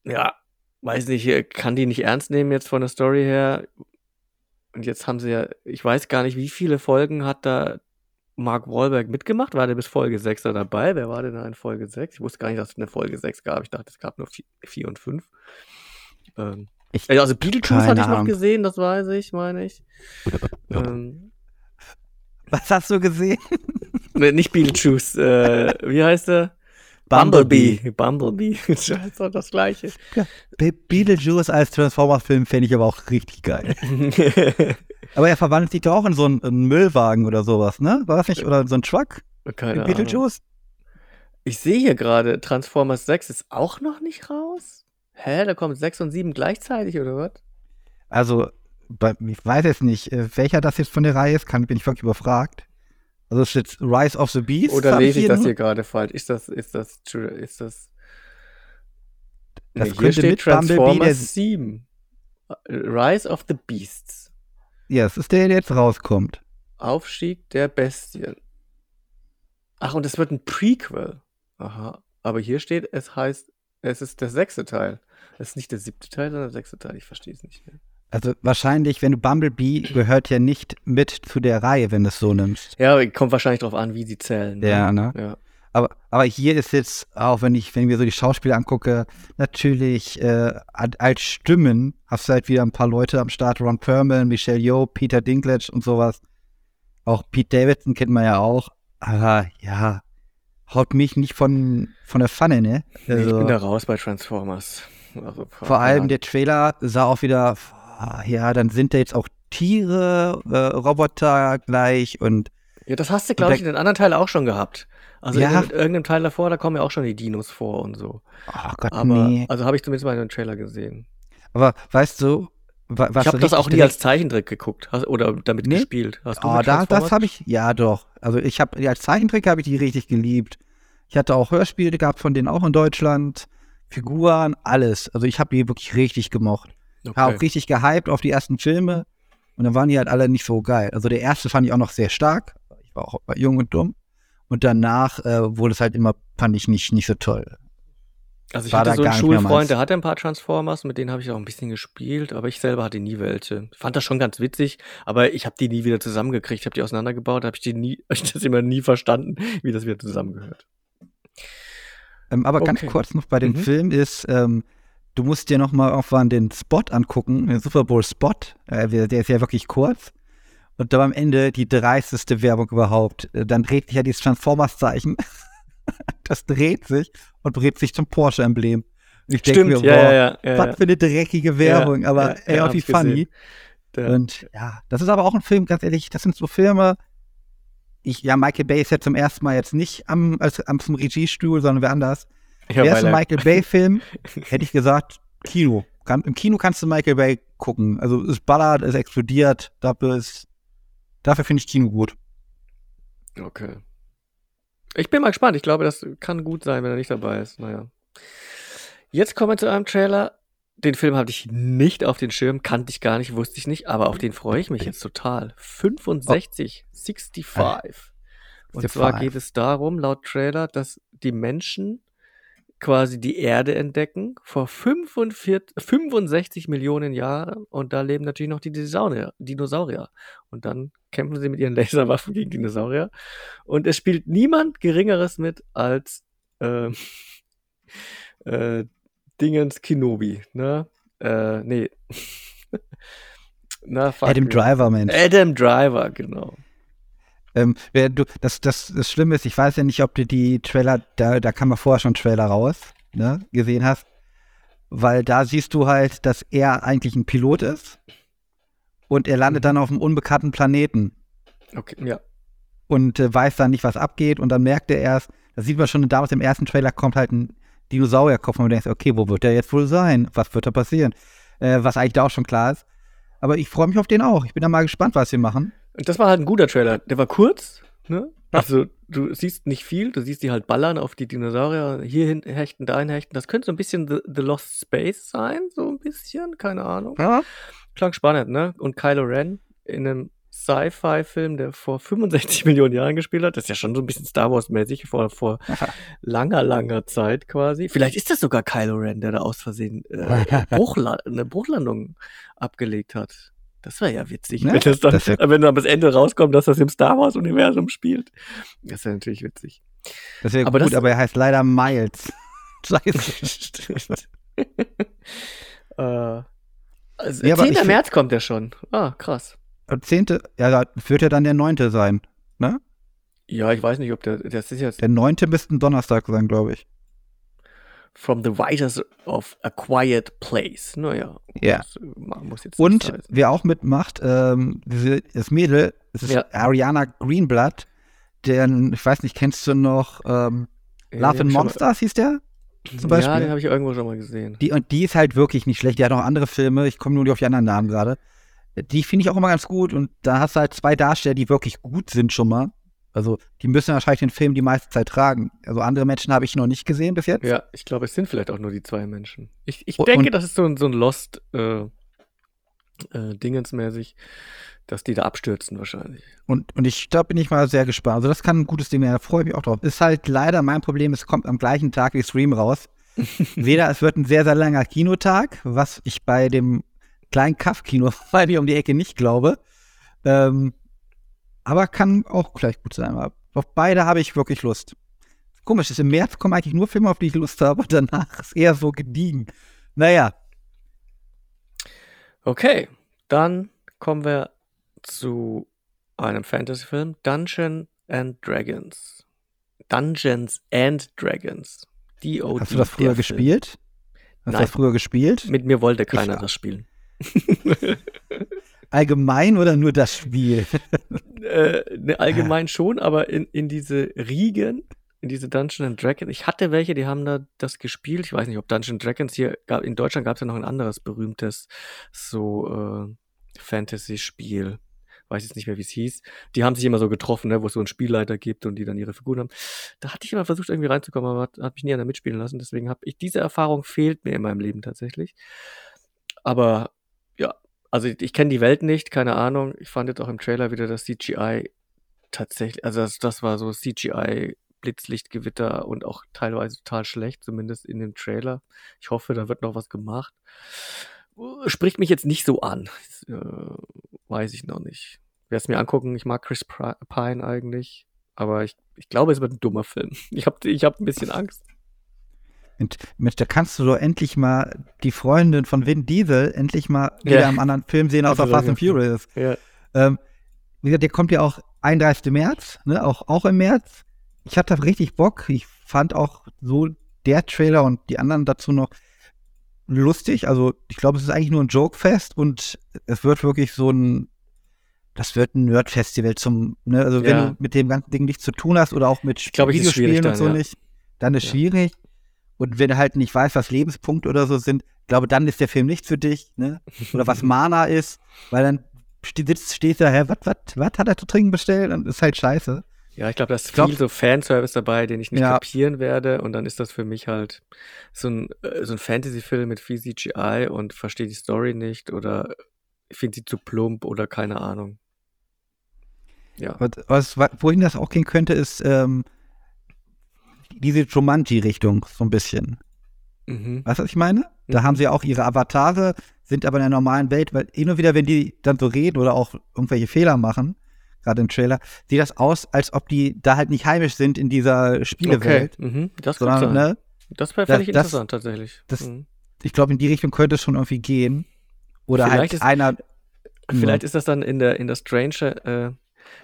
ja, weiß nicht, äh, kann die nicht ernst nehmen jetzt von der Story her. Und jetzt haben sie ja, ich weiß gar nicht, wie viele Folgen hat da Mark Wahlberg mitgemacht? War der bis Folge 6 da dabei? Wer war denn da in Folge 6? Ich wusste gar nicht, dass es eine Folge 6 gab. Ich dachte, es gab nur 4 und 5. Ähm, Ich- also Beetlejuice keine hatte ich noch Ahnung. gesehen, das weiß ich, meine ich. Ähm, was hast du gesehen? *laughs* ne, nicht Beetlejuice, äh, wie heißt er? Bumblebee. Bumblebee. *laughs* das ist doch das gleiche. Be Beetlejuice als Transformers-Film fände ich aber auch richtig geil. *laughs* Aber er verwandelt sich doch auch in so einen, einen Müllwagen oder sowas, ne? War das nicht? Oder in so einen Truck? Keine in Ahnung. Beetlejuice? Ich sehe hier gerade, Transformers 6 ist auch noch nicht raus? Hä, da kommen 6 und 7 gleichzeitig, oder was? Also, bei, ich weiß jetzt nicht, äh, welcher das jetzt von der Reihe ist, kann, bin ich wirklich überfragt. Also es ist jetzt Rise of the Beast. Oder lese ich das hier gerade falsch? Ist das, ist das, ist das. Das Nee, hier steht Transformers 7. Rise of the Beasts. Ja, es ist der, der jetzt rauskommt. Aufstieg der Bestien. Ach, und es wird ein Prequel. Aha. Aber hier steht, es heißt, es ist der sechste Teil. Es ist nicht der siebte Teil, sondern der sechste Teil. Ich verstehe es nicht mehr. Also wahrscheinlich, wenn du Bumblebee gehört ja nicht mit zu der Reihe, wenn du es so nimmst. Ja, kommt wahrscheinlich drauf an, wie sie zählen. ne? Ja, ne? Ja. Aber, aber hier ist jetzt, auch wenn ich, wenn ich mir so die Schauspieler angucke, natürlich äh, als Stimmen hast du halt wieder ein paar Leute am Start, Ron Perlman, Michelle Yeoh, Peter Dinklage und sowas. Auch Pete Davidson kennt man ja auch. Aber ja, haut mich nicht von, von der Pfanne, ne? Nee, ich Also, bin da raus bei Transformers. Also, vor allem ja. der Trailer sah auch wieder, ah, ja, dann sind da jetzt auch Tiere, äh, Roboter gleich und Ja, das hast du, glaube ich, in den anderen Teilen auch schon gehabt. Also Ja. in irgendeinem Teil davor, da kommen ja auch schon die Dinos vor und so. ach Gott, Aber, nee. also habe ich zumindest mal in den Trailer gesehen. Aber weißt du, was ich habe das auch nie als Zeichentrick geguckt oder damit Nee? gespielt. Hast du Ah, mit da, das habe ich, ja doch. Also ich habe, als Zeichentrick habe ich die richtig geliebt. Ich hatte auch Hörspiele gehabt von denen auch in Deutschland. Figuren, alles. Also ich habe die wirklich richtig gemocht. War Okay. auch richtig gehypt auf die ersten Filme. Und dann waren die halt alle nicht so geil. Also der erste fand ich auch noch sehr stark. Ich war auch jung und dumm. Und danach äh, wurde es halt immer, fand ich nicht, nicht so toll. Also ich war hatte so einen. Schulfreund, der hatte ein paar Transformers, mit denen habe ich auch ein bisschen gespielt, aber ich selber hatte nie welche. Ich fand das schon ganz witzig, aber ich habe die nie wieder zusammengekriegt, habe die auseinandergebaut, habe ich die nie, *laughs* ich das immer nie verstanden, wie das wieder zusammengehört. Ähm, aber ganz Okay. kurz noch bei dem Mhm. Film ist, ähm, du musst dir noch mal irgendwann den Spot angucken, den Super Bowl Spot. Äh, der der ist ja wirklich kurz. Und dann am Ende die dreisteste Werbung überhaupt. Äh, Dann dreht sich ja dieses Transformers-Zeichen. *laughs* *laughs* das dreht sich und dreht sich zum Porsche-Emblem. Ich denke mir, boah, ja, ja, ja, was für eine dreckige Werbung, aber ey, ich gesehen. funny. Und ja, das ist aber auch ein Film, ganz ehrlich, das sind so Filme. Ich, ja, Michael Bay ist ja zum ersten Mal jetzt nicht am, als, am zum Regiestuhl, sondern wer anders. ja, Wäre es ein Michael Bay-Film, *laughs* hätte ich gesagt, Kino. Kann, Im Kino kannst du Michael Bay gucken. Also es ballert, es explodiert, dafür ist, dafür finde ich Kino gut. Okay. Ich bin mal gespannt. Ich glaube, das kann gut sein, wenn er nicht dabei ist. Naja. Jetzt kommen wir zu einem Trailer. Den Film hatte ich nicht auf den Schirm, kannte ich gar nicht, wusste ich nicht, aber auf den freue ich mich jetzt total. 65, 65. Und 65. zwar geht es darum, laut Trailer, dass die Menschen quasi die Erde entdecken vor 45, 65 Millionen Jahren und da leben natürlich noch die Dinosaurier, Dinosaurier. Und dann kämpfen sie mit ihren *laughs* Laserwaffen gegen Dinosaurier. Und es spielt niemand Geringeres mit als ähm, *laughs* äh, Dingens Kenobi, ne? Äh, nee. *laughs* Na, Adam. Driver, Mensch. Adam Driver, genau. Ähm, du, das, das, das Schlimme ist, ich weiß ja nicht, ob du die Trailer, da, da kam ja vorher schon Trailer raus, ne, gesehen hast. Weil da siehst du halt, dass er eigentlich ein Pilot ist und er landet dann auf einem unbekannten Planeten. Okay, ja. und äh, weiß dann nicht, was abgeht. Und dann merkt er erst, das sieht man schon damals im ersten Trailer, kommt halt ein Dinosaurierkopf und du denkst, okay, wo wird der jetzt wohl sein? Was wird da passieren? Äh, was eigentlich da auch schon klar ist. Aber ich freue mich auf den auch. Ich bin da mal gespannt, was sie machen. Und das war halt ein guter Trailer. Der war kurz, ne? Also, du siehst nicht viel, du siehst die halt ballern auf die Dinosaurier, hierhin hechten, dahin hechten. Das könnte so ein bisschen The, The Lost Space sein, so ein bisschen, keine Ahnung. Ja. Klang spannend, ne? Und Kylo Ren in einem Sci-Fi-Film, der vor 65 *laughs* Millionen Jahren gespielt hat. Das ist ja schon so ein bisschen Star Wars-mäßig, vor, vor *laughs* langer, langer Zeit quasi. Vielleicht ist das sogar Kylo Ren, der da aus Versehen äh, *laughs* Bruchla eine Bruchlandung abgelegt hat. Das wäre ja witzig, Ne? wenn, das dann, Das wär- wenn dann am Ende rauskommt, dass das im Star Wars-Universum spielt. Das wäre natürlich witzig. Das wäre Aber gut, das- aber er heißt leider Miles. *laughs* Scheiße. *laughs* Stimmt. *laughs* äh, also, Ja, aber 10. ich find- März kommt der schon. Ah, krass. Und Zehnte, ja, das wird ja dann der neunte sein. Ne? Ja, ich weiß nicht, ob der, das ist jetzt Der neunte müsste ein Donnerstag sein, glaube ich. From the Writers of A Quiet Place. Naja. Ja. äh, Muss jetzt Und wer auch mitmacht, ähm, das Mädel, das ist Ja. Ariana Greenblatt. Den, ich weiß nicht, kennst du noch ähm, Ja, Love den and Monsters hieß der? zum Beispiel? Ja, den habe ich irgendwo schon mal gesehen. Die, und die ist halt wirklich nicht schlecht. Die hat noch andere Filme. Ich komme nur nicht auf die anderen Namen gerade. Die finde ich auch immer ganz gut. Und da hast du halt zwei Darsteller, die wirklich gut sind schon mal. Also, die müssen wahrscheinlich den Film die meiste Zeit tragen. Also, andere Menschen habe ich noch nicht gesehen bis jetzt. Ja, ich glaube, es sind vielleicht auch nur die zwei Menschen. Ich, ich denke, und- das ist so ein, so ein Lost äh, äh, Dingensmäßig, dass die da abstürzen wahrscheinlich. Und, und ich, da bin ich mal sehr gespannt. Also, das kann ein gutes Ding werden. Da freue ich mich auch drauf. Ist halt leider mein Problem, es kommt am gleichen Tag wie Stream raus. *laughs* Weder es wird ein sehr, sehr langer Kinotag, was ich bei dem kleinen Kaff-Kino *laughs* bei mir um die Ecke nicht glaube. Ähm, aber kann auch gleich gut sein. Aber auf beide habe ich wirklich Lust. Komisch ist, im März kommen eigentlich nur Filme, auf die ich Lust habe, und danach ist eher so gediegen. Naja, Okay, dann kommen wir zu einem Fantasy-Film, Dungeon and Dragons. Dungeons and Dragons. D.O.D. hast du das früher der Film. gespielt? Hast du das früher gespielt? Mit mir wollte keiner Ich- das spielen. *laughs* Allgemein oder nur das Spiel? *laughs* äh, ne, allgemein schon, aber in, in diese Riegen in diese Dungeons and Dragons. Ich hatte welche, die haben da das gespielt. Ich weiß nicht, ob Dungeons Dragons hier gab. In Deutschland gab es ja noch ein anderes berühmtes so äh, Fantasy-Spiel. Weiß jetzt nicht mehr, wie es hieß. Die haben sich immer so getroffen, ne, wo es so einen Spielleiter gibt und die dann ihre Figuren haben. Da hatte ich immer versucht, irgendwie reinzukommen, aber hat, hat mich nie einer mitspielen lassen. Deswegen habe ich diese Erfahrung fehlt mir in meinem Leben tatsächlich. Aber ja, also ich, kenne die Welt nicht, keine Ahnung. Ich fand jetzt auch im Trailer wieder das CGI tatsächlich, also das, das war so CGI Blitzlichtgewitter und auch teilweise total schlecht, zumindest in dem Trailer. Ich hoffe, da wird noch was gemacht. Spricht mich jetzt nicht so an. äh, weiß ich noch nicht. Werde es mir angucken. Ich mag Chris Pine eigentlich. Aber ich, ich glaube, es wird ein dummer Film. *laughs* Ich habe ich hab ein bisschen Angst. Und Mensch, da kannst du doch endlich mal die Freundin von Vin Diesel endlich mal wieder ja. einem anderen Film sehen, außer Fast and Furious. Ja. Ähm, wie gesagt, der kommt ja auch 31. März, ne? auch, auch im März ich hatte richtig Bock. Ich fand auch so der Trailer und die anderen dazu noch lustig. Also ich glaube, es ist eigentlich nur ein Joke-Fest und es wird wirklich so ein, das wird ein Nerd-Festival zum, ne? also wenn du mit dem ganzen Ding nichts zu tun hast oder auch mit ich glaub, Videospielen und so ja. nicht, dann ist ja. schwierig. Und wenn du halt nicht weißt, was Lebenspunkte oder so sind, glaube dann ist der Film nicht für dich, ne? Oder was *laughs* Mana ist, weil dann sitzt, stehst du, hä, was, was, was hat er zu trinken bestellt? Und ist halt scheiße. Ja, ich glaube, da ist viel so Fanservice dabei, den ich nicht ja. kapieren werde. Und dann ist das für mich halt so ein, äh, so ein Fantasy-Film mit viel CGI und verstehe die Story nicht oder finde sie zu plump oder keine Ahnung. Ja. Was, was, wohin das auch gehen könnte, ist ähm, diese Jumanji-Richtung, so ein bisschen. Mhm. Weißt du, was ich meine? Da mhm. haben sie auch ihre Avatare, sind aber in der normalen Welt, weil immer wieder, wenn die dann so reden oder auch irgendwelche Fehler machen, gerade im Trailer, sieht das aus, als ob die da halt nicht heimisch sind in dieser Spielewelt. Okay. Mhm. Das sondern, ne, Das wäre völlig interessant tatsächlich. Das, mhm. Ich glaube, in die Richtung könnte es schon irgendwie gehen. Oder vielleicht halt ist, einer. Vielleicht ist das dann in der, in der Stranger, äh,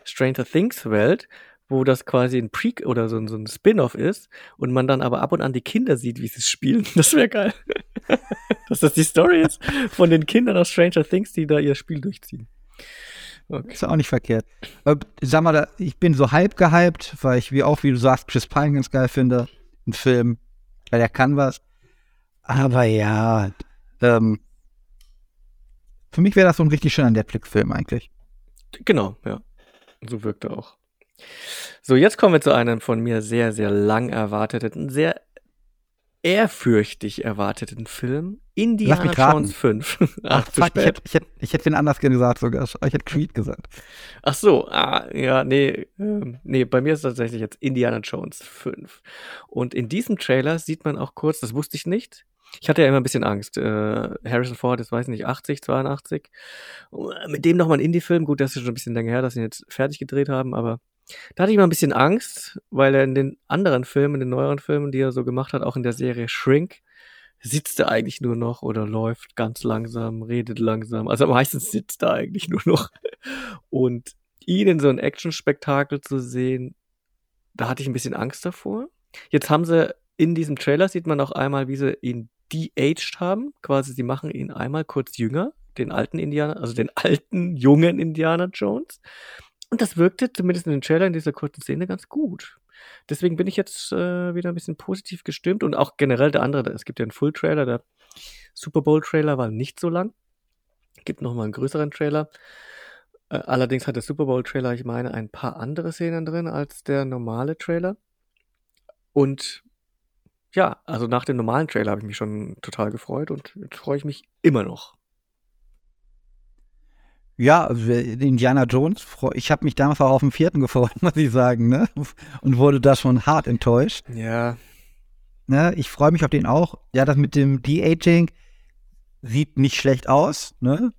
Stranger Things Welt, wo das quasi ein Pre oder so, so ein Spin-off ist und man dann aber ab und an die Kinder sieht, wie sie spielen. *laughs* Das wäre geil. *laughs* Dass das die Story ist von den Kindern aus Stranger Things, die da ihr Spiel durchziehen. Okay. Ist auch nicht verkehrt. Aber, sag mal, ich bin so halb gehypt, weil ich, wie auch, wie du sagst, Chris Pine ganz geil finde. Ein Film, weil er kann was. Aber ja, ähm, für mich wäre das so ein richtig schöner Netflix-Film eigentlich. Genau, ja. So wirkt er auch. So, jetzt kommen wir zu einem von mir sehr, sehr lang erwarteten, sehr ehrfürchtig erwarteten Film. Indiana Jones 5. *laughs* Ach, Ach fuck, ich hätte, ich, hätte, ich hätte den anders gesagt sogar. Ich hätte Creed gesagt. Ach so, ah, ja, nee, ähm, nee, bei mir ist tatsächlich jetzt Indiana Jones 5. Und in diesem Trailer sieht man auch kurz, das wusste ich nicht, ich hatte ja immer ein bisschen Angst. Äh, Harrison Ford ist, weiß nicht, 80, 82. Mit dem nochmal ein Indie-Film. Gut, das ist schon ein bisschen länger her, dass sie ihn jetzt fertig gedreht haben, aber da hatte ich mal ein bisschen Angst, weil er in den anderen Filmen, in den neueren Filmen, die er so gemacht hat, auch in der Serie Shrink, sitzt er eigentlich nur noch oder läuft ganz langsam, redet langsam. Also meistens sitzt er eigentlich nur noch. Und ihn in so ein Action-Spektakel zu sehen, da hatte ich ein bisschen Angst davor. Jetzt haben sie in diesem Trailer sieht man auch einmal, wie sie ihn de-aged haben. Quasi, sie machen ihn einmal kurz jünger, den alten Indianer, also den alten, jungen Indianer Jones. Und das wirkte zumindest in den Trailer in dieser kurzen Szene ganz gut. Deswegen bin ich jetzt äh, wieder ein bisschen positiv gestimmt und auch generell der andere, es gibt ja einen Full-Trailer, der Super Bowl-Trailer war nicht so lang. Gibt noch mal einen größeren Trailer. Äh, allerdings hat der Super Bowl-Trailer, ich meine, ein paar andere Szenen drin als der normale Trailer. Und ja, also nach dem normalen Trailer habe ich mich schon total gefreut und jetzt freue ich mich immer noch. Ja, also Indiana Jones, ich habe mich damals auch auf den vierten gefreut, *laughs* muss ich sagen, ne? Und wurde da schon hart enttäuscht. Ja. Ne? Ich freue mich auf den auch. Ja, das mit dem De-Aging sieht nicht schlecht aus, ne?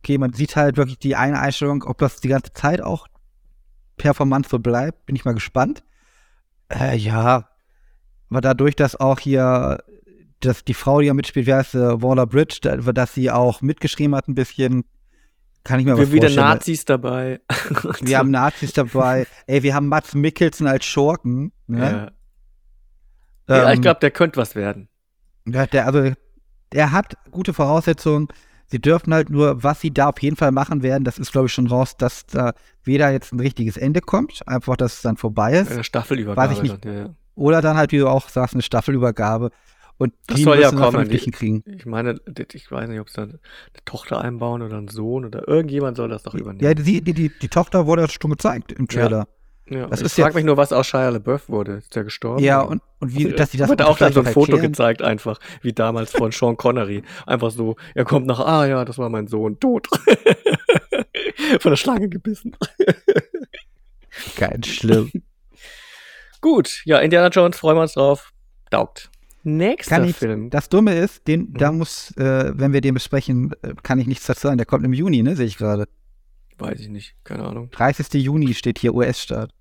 Okay, man sieht halt wirklich die eine Einstellung, ob das die ganze Zeit auch performant so bleibt, bin ich mal gespannt. Äh, ja, aber dadurch, dass auch hier, dass die Frau, die ja mitspielt, wie heißt sie, Waller Bridge, dass sie auch mitgeschrieben hat ein bisschen, kann ich mir wir was wieder Nazis dabei. *laughs* wir haben Nazis dabei. Ey, wir haben Mats Mikkelsen als Schurken. Ne? Ja. ja, ich ähm, glaube, der könnte was werden. Ja, der, also, er hat gute Voraussetzungen. Sie dürfen halt nur, was sie da auf jeden Fall machen werden, das ist, glaube ich, schon raus, dass da weder jetzt ein richtiges Ende kommt, einfach, dass es dann vorbei ist. Eine Staffelübergabe. Weiß ich nicht. Dann, ja, ja. Oder dann halt, wie du auch sagst, eine Staffelübergabe. Und Das die soll ja kommen. vernünftigen kriegen. Ich meine, ich weiß nicht, ob sie eine Tochter einbauen oder einen Sohn oder irgendjemand soll das doch übernehmen. Ja, die, die, die, die Tochter wurde ja schon gezeigt im Trailer. Ja, Das ich ist frage jetzt- mich nur, was aus Shia LaBeouf wurde. Ist der gestorben? Ja, und, und wie, dass die das wird auch dann so ein Foto erklären. gezeigt, einfach, wie damals von Sean Connery. Einfach so, er kommt nach, ah ja, das war mein Sohn, tot. *laughs* von der Schlange gebissen. Ganz schlimm. *laughs* Gut, ja, Indiana Jones, freuen wir uns drauf. Daugt. Nächster Kann ich, Film. das Dumme ist, den, da Mhm. muss, äh, wenn wir den besprechen, äh, kann ich nichts dazu sagen. Der kommt im Juni, ne, sehe ich gerade. Weiß ich nicht, keine Ahnung. 30. Juni steht hier US-Start.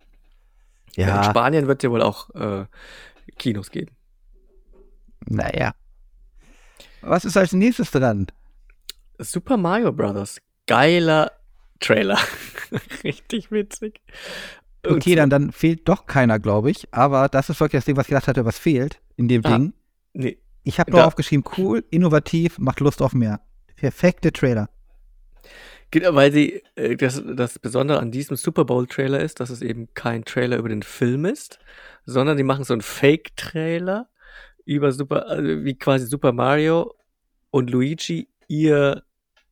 In Ja, Spanien wird ja wohl auch äh, Kinos geben. naja. Was ist als nächstes dran? Super Mario Brothers. Geiler Trailer. *laughs* Richtig witzig. Okay, dann, dann fehlt doch keiner, glaube ich. Aber das ist wirklich das Ding, was ich gedacht hatte, was fehlt in dem Ah, Ding. Nee, Ich habe nur aufgeschrieben, cool, innovativ, macht Lust auf mehr. Perfekte Trailer. Genau, weil sie, äh, das, das Besondere an diesem Super Bowl-Trailer ist, dass es eben kein Trailer über den Film ist, sondern die machen so einen Fake-Trailer über Super, also wie quasi Super Mario und Luigi ihr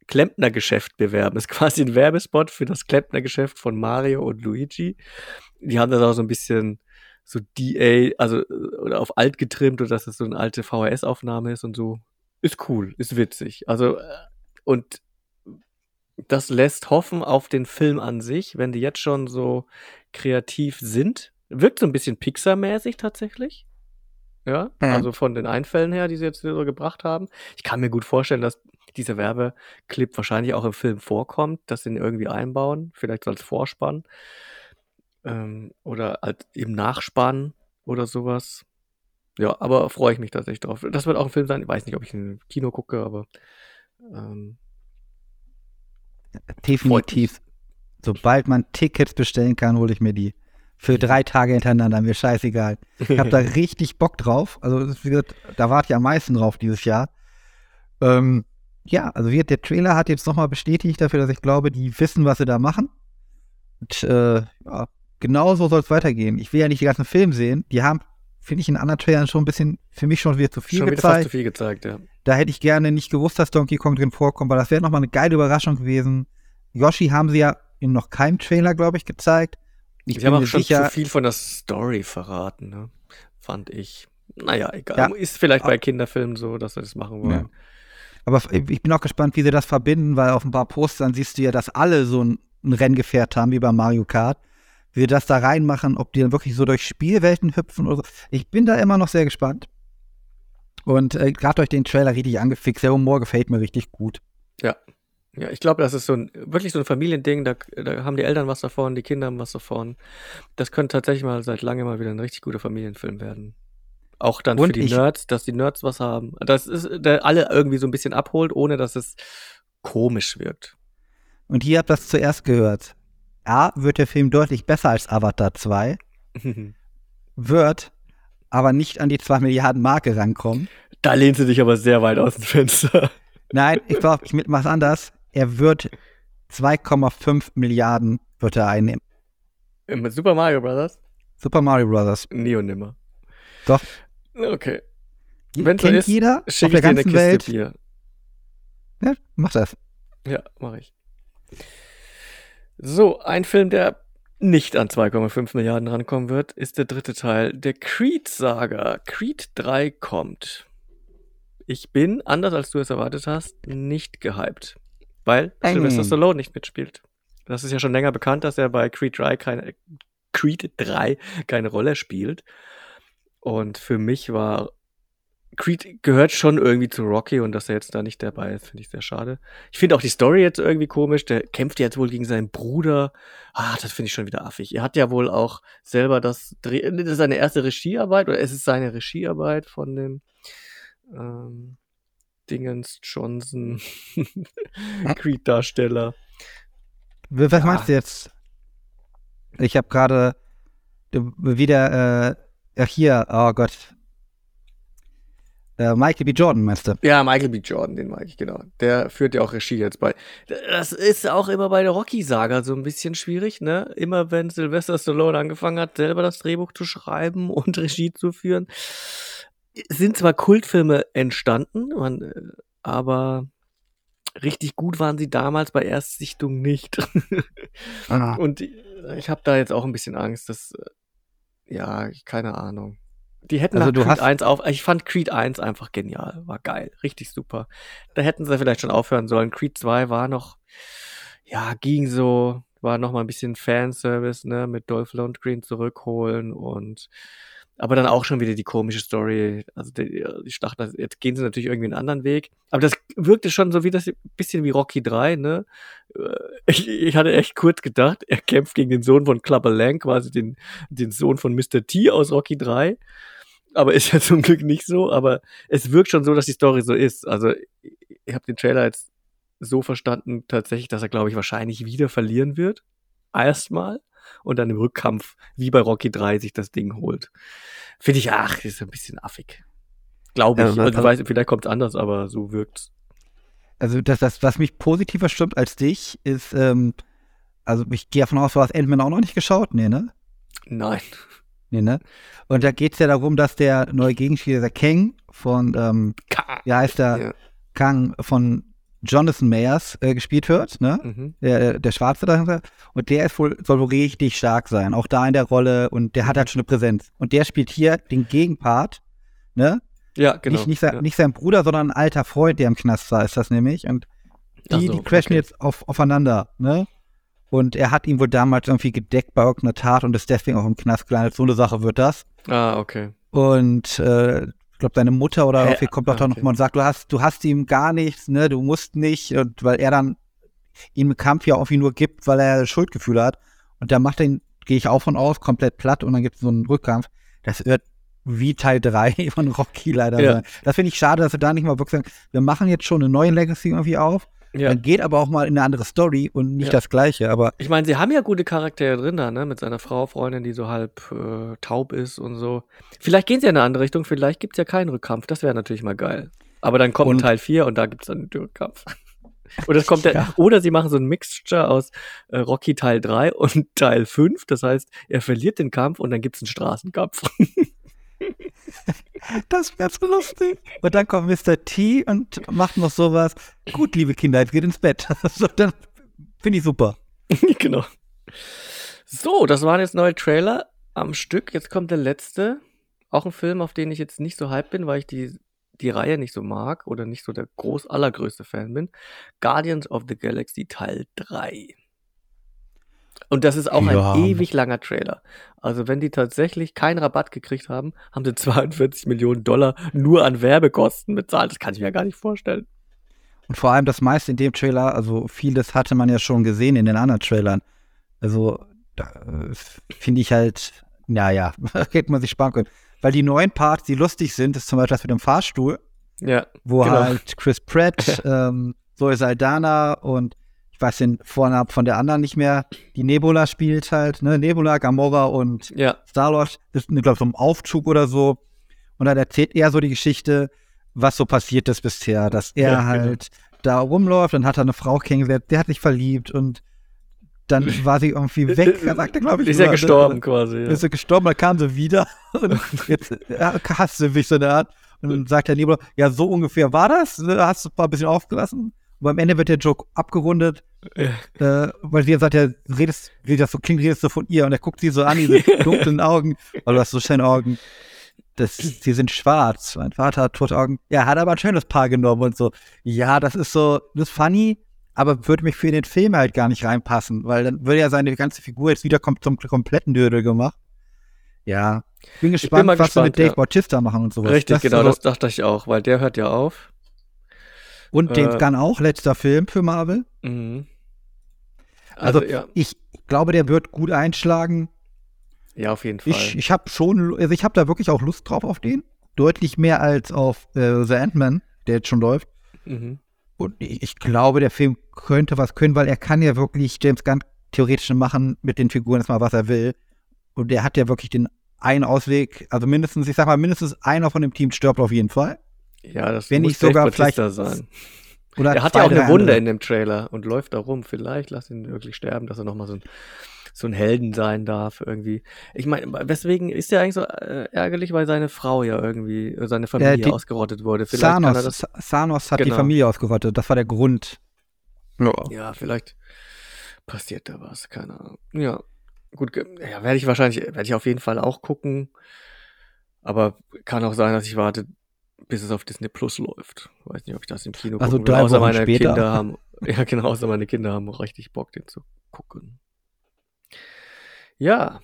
Klempnergeschäft bewerben. Das *laughs* ist quasi ein Werbespot für das Klempnergeschäft von Mario und Luigi. Die haben das auch so ein bisschen so DA, also oder auf alt getrimmt oder dass es so eine alte VHS-Aufnahme ist und so. Ist cool, ist witzig. Also, äh, und das lässt hoffen auf den Film an sich, wenn die jetzt schon so kreativ sind. Wirkt so ein bisschen Pixar-mäßig tatsächlich. Ja, also von den Einfällen her, die sie jetzt so gebracht haben. Ich kann mir gut vorstellen, dass dieser Werbeclip wahrscheinlich auch im Film vorkommt, dass sie ihn irgendwie einbauen, vielleicht so als Vorspann ähm, oder als im Nachspann oder sowas. Ja, aber freue ich mich tatsächlich drauf. Das wird auch ein Film sein. Ich weiß nicht, ob ich im Kino gucke, aber ähm, Definitiv. Sobald man Tickets bestellen kann, hole ich mir die. Für drei Tage hintereinander, mir scheißegal. Ich habe da *laughs* richtig Bock drauf. Also, das wird, da warte ich am meisten drauf dieses Jahr. Ähm, ja, also wird, der Trailer hat jetzt nochmal bestätigt dafür, dass ich glaube, die wissen, was sie da machen. Und äh, ja, genauso soll es weitergehen. Ich will ja nicht den ganzen Film sehen. Die haben, finde ich, in anderen Trailern schon ein bisschen, für mich schon wieder zu viel Schon wieder fast gezeigt. zu viel gezeigt, ja. Da hätte ich gerne nicht gewusst, dass Donkey Kong drin vorkommt, weil das wäre nochmal eine geile Überraschung gewesen. Yoshi haben sie ja in noch keinem Trailer, glaube ich, gezeigt. Ich Sie haben auch mir schon sicher, zu viel von der Story verraten, ne? Fand ich. Naja, egal. Ja. Ist vielleicht bei Kinderfilmen so, dass sie das machen wollen. Ja. Aber ich bin auch gespannt, wie sie das verbinden, weil auf ein paar Postern siehst du ja, dass alle so ein, ein Renngefährt haben, wie bei Mario Kart. Wie sie das da reinmachen, ob die dann wirklich so durch Spielwelten hüpfen oder so. Ich bin da immer noch sehr gespannt. Und äh, gerade durch den Trailer richtig angefixt. Der Humor gefällt mir richtig gut. Ja. Ja, ich glaube, das ist so ein wirklich so ein Familiending, da, da haben die Eltern was davon, die Kinder haben was davon. Das könnte tatsächlich mal seit langem mal wieder ein richtig guter Familienfilm werden. Auch dann für Und die ich- Nerds, dass die Nerds was haben. Das ist, der alle irgendwie so ein bisschen abholt, ohne dass es komisch wirkt. Und ihr habt das zuerst gehört. A, wird der Film deutlich besser als Avatar 2. *laughs* wird aber nicht an die 2 Milliarden Marke rankommen. da lehnst du dich aber sehr weit aus dem Fenster. Nein, ich glaube, ich mit was anders. Er wird 2,5 Milliarden wird er einnehmen. Mit Super Mario Brothers? Super Mario Brothers. Nie und nimmer. Doch. Okay. Wenn's so Kennt ist, jeder auf Schicke der ganzen Kiste Welt. Bier. Ja, mach das. Ja, mache ich. So, ein Film, der nicht an 2,5 Milliarden rankommen wird, ist der dritte Teil der Creed-Saga. Creed 3 kommt. Ich bin, anders als du es erwartet hast, nicht gehypt. Weil Bang. Sylvester Stallone nicht mitspielt. Das ist ja schon länger bekannt, dass er bei Creed 3 keine, Creed 3 keine Rolle spielt. Und für mich war Creed gehört schon irgendwie zu Rocky und dass er jetzt da nicht dabei ist, finde ich sehr schade. Ich finde auch die Story jetzt irgendwie komisch. Der kämpft jetzt wohl gegen seinen Bruder. Ah, das finde ich schon wieder affig. Er hat ja wohl auch selber das, Dreh das ist seine erste Regiearbeit oder es ist seine Regiearbeit von dem ähm, Dingens Johnson *laughs* Creed-Darsteller. Was Ja. meinst du jetzt? Ich habe gerade wieder, äh, ach hier, oh Gott. Äh, Michael B. Jordan, meinst du? Ja, Michael B. Jordan, den mag ich, genau. Der führt ja auch Regie jetzt bei. Das ist auch immer bei der Rocky-Saga so ein bisschen schwierig, ne? Immer wenn Sylvester Stallone angefangen hat, selber das Drehbuch zu schreiben *laughs* und Regie zu führen, sind zwar Kultfilme entstanden, man, aber richtig gut waren sie damals bei Erstsichtung nicht. *laughs* Ah. Und ich habe da jetzt auch ein bisschen Angst, dass, ja, keine Ahnung. Die hätten Also nach Creed hast- 1 auf, ich fand Creed 1 einfach genial, war geil, richtig super. Da hätten sie vielleicht schon aufhören sollen. Creed 2 war noch, ja, ging so, war noch mal ein bisschen Fanservice, ne, mit Dolph Lundgren zurückholen und aber dann auch schon wieder die komische Story. Also die, ich dachte, jetzt gehen sie natürlich irgendwie einen anderen Weg. Aber das wirkte schon so wie das bisschen wie Rocky 3, ne? Äh, Ich, ich hatte echt kurz gedacht, er kämpft gegen den Sohn von Clubber Lang, quasi den, den Sohn von Mr. T aus Rocky 3. Aber ist ja *laughs* zum Glück nicht so. Aber es wirkt schon so, dass die Story so ist. Also ich, ich habe den Trailer jetzt so verstanden, tatsächlich, dass er, glaube ich, wahrscheinlich wieder verlieren wird. Erstmal. Und dann im Rückkampf, wie bei Rocky 3, sich das Ding holt. Finde ich, ach, ist ein bisschen affig. Glaube ich. Ja, also, also- weiß, vielleicht kommt es anders, aber so wirkt's. Also das, das, was mich positiver stimmt als dich, ist, ähm, also ich gehe davon aus, du hast Ant-Man auch noch nicht geschaut, nee, ne? Nein. Nee, ne? Und da geht es ja darum, dass der neue Gegenspieler, der Kang von, ähm, wie heißt der, Ja. Kang von Jonathan Mayers äh, gespielt wird, ne? Mhm. Der, der Schwarze dahinter. Und der ist wohl, soll wohl richtig stark sein, auch da in der Rolle und der hat halt schon eine Präsenz. Und der spielt hier den Gegenpart, ne? Ja, genau. Nicht, nicht, sein, ja. nicht sein Bruder, sondern ein alter Freund, der im Knast war, ist das nämlich. Und die, so, die crashen okay. jetzt auf, aufeinander, ne? Und er hat ihn wohl damals irgendwie gedeckt bei irgendeiner Tat und ist deswegen auch im Knast gelandet. So eine Sache wird das. Ah, okay. Und äh, ich glaube, seine Mutter oder irgendwie kommt doch Ah, okay. mal und sagt, du hast, du hast ihm gar nichts, ne, du musst nicht, und weil er dann ihm im Kampf ja irgendwie nur gibt, weil er Schuldgefühle hat. Und da macht er ihn, gehe ich auch von aus, komplett platt und dann gibt es so einen Rückkampf. Das wird wie Teil 3 *laughs* von Rocky leider Ja. sein. Das finde ich schade, dass wir da nicht mal wirklich sagen, wir machen jetzt schon eine neue Legacy irgendwie auf, Ja. dann geht aber auch mal in eine andere Story und nicht Ja. das gleiche. Aber Ich meine, sie haben ja gute Charaktere drin da, ne? Mit seiner Frau, Freundin, die so halb äh, taub ist und so. Vielleicht gehen sie in eine andere Richtung, vielleicht gibt's ja keinen Rückkampf. Das wäre natürlich mal geil. Aber dann kommt Und- Teil 4 und da gibt's dann den Rückkampf. *laughs* Oder es kommt der, Ja. oder sie machen so ein Mixture aus äh, Rocky Teil 3 und Teil 5. Das heißt, er verliert den Kampf und dann gibt's einen Straßenkampf. *laughs* *laughs* das wäre so lustig. Und dann kommt Mr. T und macht noch sowas. Gut, liebe Kinder, jetzt geht ins Bett. *laughs* so, dann finde ich super. *laughs* genau. So, das waren jetzt neue Trailer am Stück. Jetzt kommt der letzte. Auch ein Film, auf den ich jetzt nicht so hype bin, weil ich die, die Reihe nicht so mag oder nicht so der groß allergrößte Fan bin. Guardians of the Galaxy Teil 3. Und das ist auch Ja. ein ewig langer Trailer. Also wenn die tatsächlich keinen Rabatt gekriegt haben, haben sie *laughs* 42 Millionen Dollar nur an Werbekosten bezahlt. Das kann ich mir gar nicht vorstellen. Und vor allem das meiste in dem Trailer, also vieles hatte man ja schon gesehen in den anderen Trailern. Also, da äh, finde ich halt, naja, *laughs* hätte man sich sparen können. Weil die neuen Parts, die lustig sind, ist zum Beispiel das mit dem Fahrstuhl, Ja, wo Genau. halt Chris Pratt, *laughs* ähm, Zoe Saldana und ich weiß den Vornamen von der anderen nicht mehr, die Nebula spielt halt, ne? Nebula, Gamora und ja, Star-Lord, das ist, glaube ich, so ein Aufzug oder so. Und dann erzählt er so die Geschichte, was so passiert ist bisher, dass er Ja, genau. halt da rumläuft, dann hat er eine Frau kennengelernt, der hat sich verliebt und dann *laughs* war sie irgendwie weg, er sagte, glaube ich. ist ja gestorben quasi. Ja. Ist sie gestorben, dann kam sie wieder *laughs* und jetzt ja, hasst sie mich so eine Art. Und dann sagt der Nebula, ja, so ungefähr war das, ne? hast du ein bisschen aufgelassen. Und am Ende wird der Joke abgerundet, Ja. äh, weil sie sagt, ja, redest, wie das so klingt, redest du von ihr. Und er guckt sie so an, diese *laughs* dunklen Augen, weil du hast so schöne Augen. Das, sie sind schwarz. Mein Vater hat tote Augen. Ja, hat aber ein schönes Paar genommen und so. Ja, das ist so, das ist funny, aber würde mich für den Film halt gar nicht reinpassen, weil dann würde ja seine ganze Figur jetzt wieder kom zum kompletten Dödel gemacht. Ja, bin gespannt, mal was sie mit gespannt, Dave ja. Bautista machen und sowas. Richtig, Das genau, so- das dachte ich auch, weil der hört ja auf. Und James äh, Gunn auch, letzter Film für Marvel. Mhm. Also, Also, ja, ich glaube, der wird gut einschlagen. ja, auf jeden Fall. Ich, ich habe schon, also ich habe da wirklich auch Lust drauf auf den. Deutlich mehr als auf äh, The Ant-Man, der jetzt schon läuft. mhm. Und ich, ich glaube, der Film könnte was können, weil er kann ja wirklich James Gunn theoretisch machen mit den Figuren erstmal, was er will. Und der hat ja wirklich den einen Ausweg, also mindestens, ich sag mal, mindestens einer von dem Team stirbt auf jeden Fall. Ja, das Wenn muss nicht sogar vielleicht- sein. *laughs* Oder Er hat ja auch eine Wunde andere. in dem Trailer und läuft da rum. Vielleicht lass ihn wirklich sterben, dass er nochmal so ein, so ein Helden sein darf irgendwie. Ich meine, weswegen ist er eigentlich so äh, ärgerlich, weil seine Frau ja irgendwie, äh, seine Familie die- ausgerottet wurde. Vielleicht kann er Thanos, das, Thanos hat die Genau. Familie ausgerottet. Das war der Grund. Ja. ja, vielleicht passiert da was, keine Ahnung. Ja, gut, ja, werde ich wahrscheinlich, werde ich auf jeden Fall auch gucken. Aber kann auch sein, dass ich warte, bis es auf Disney Plus läuft. Weiß nicht, ob ich das im Kino Also gucken will, außer meine später. Kinder haben, *laughs* ja genau, außer meine Kinder haben richtig Bock, den zu gucken. Ja,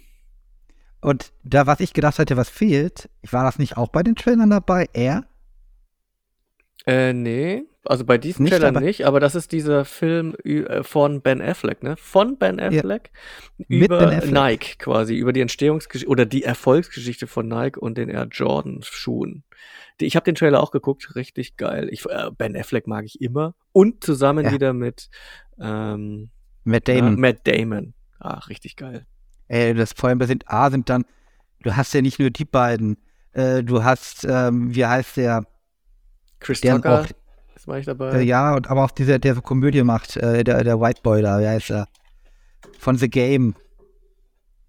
Und da, was ich gedacht hatte, was fehlt, war das nicht auch bei den Trailern dabei? Er? Äh, nee, also bei diesem Nicht Trailer dabei? nicht, aber das ist dieser Film äh, von Ben Affleck, ne? Von Ben Affleck Mit über Ben Affleck. Nike quasi, über die Entstehungsgeschichte oder die Erfolgsgeschichte von Nike und den Air Jordan Schuhen. Die, ich habe den Trailer auch geguckt, richtig geil. Ich, äh, ben Affleck mag ich immer und zusammen Ja. wieder mit ähm, Matt ja, Damon. Matt Damon. Ach, richtig geil. Ey, das vor allem bei sind A sind dann, du hast ja nicht nur die beiden, äh, du hast, ähm, wie heißt der, Chris der Tucker auch, ist war ich dabei. äh, ja, und aber auch dieser, der so Komödie macht, äh, der, der White Boy da, wie heißt er? Von The Game.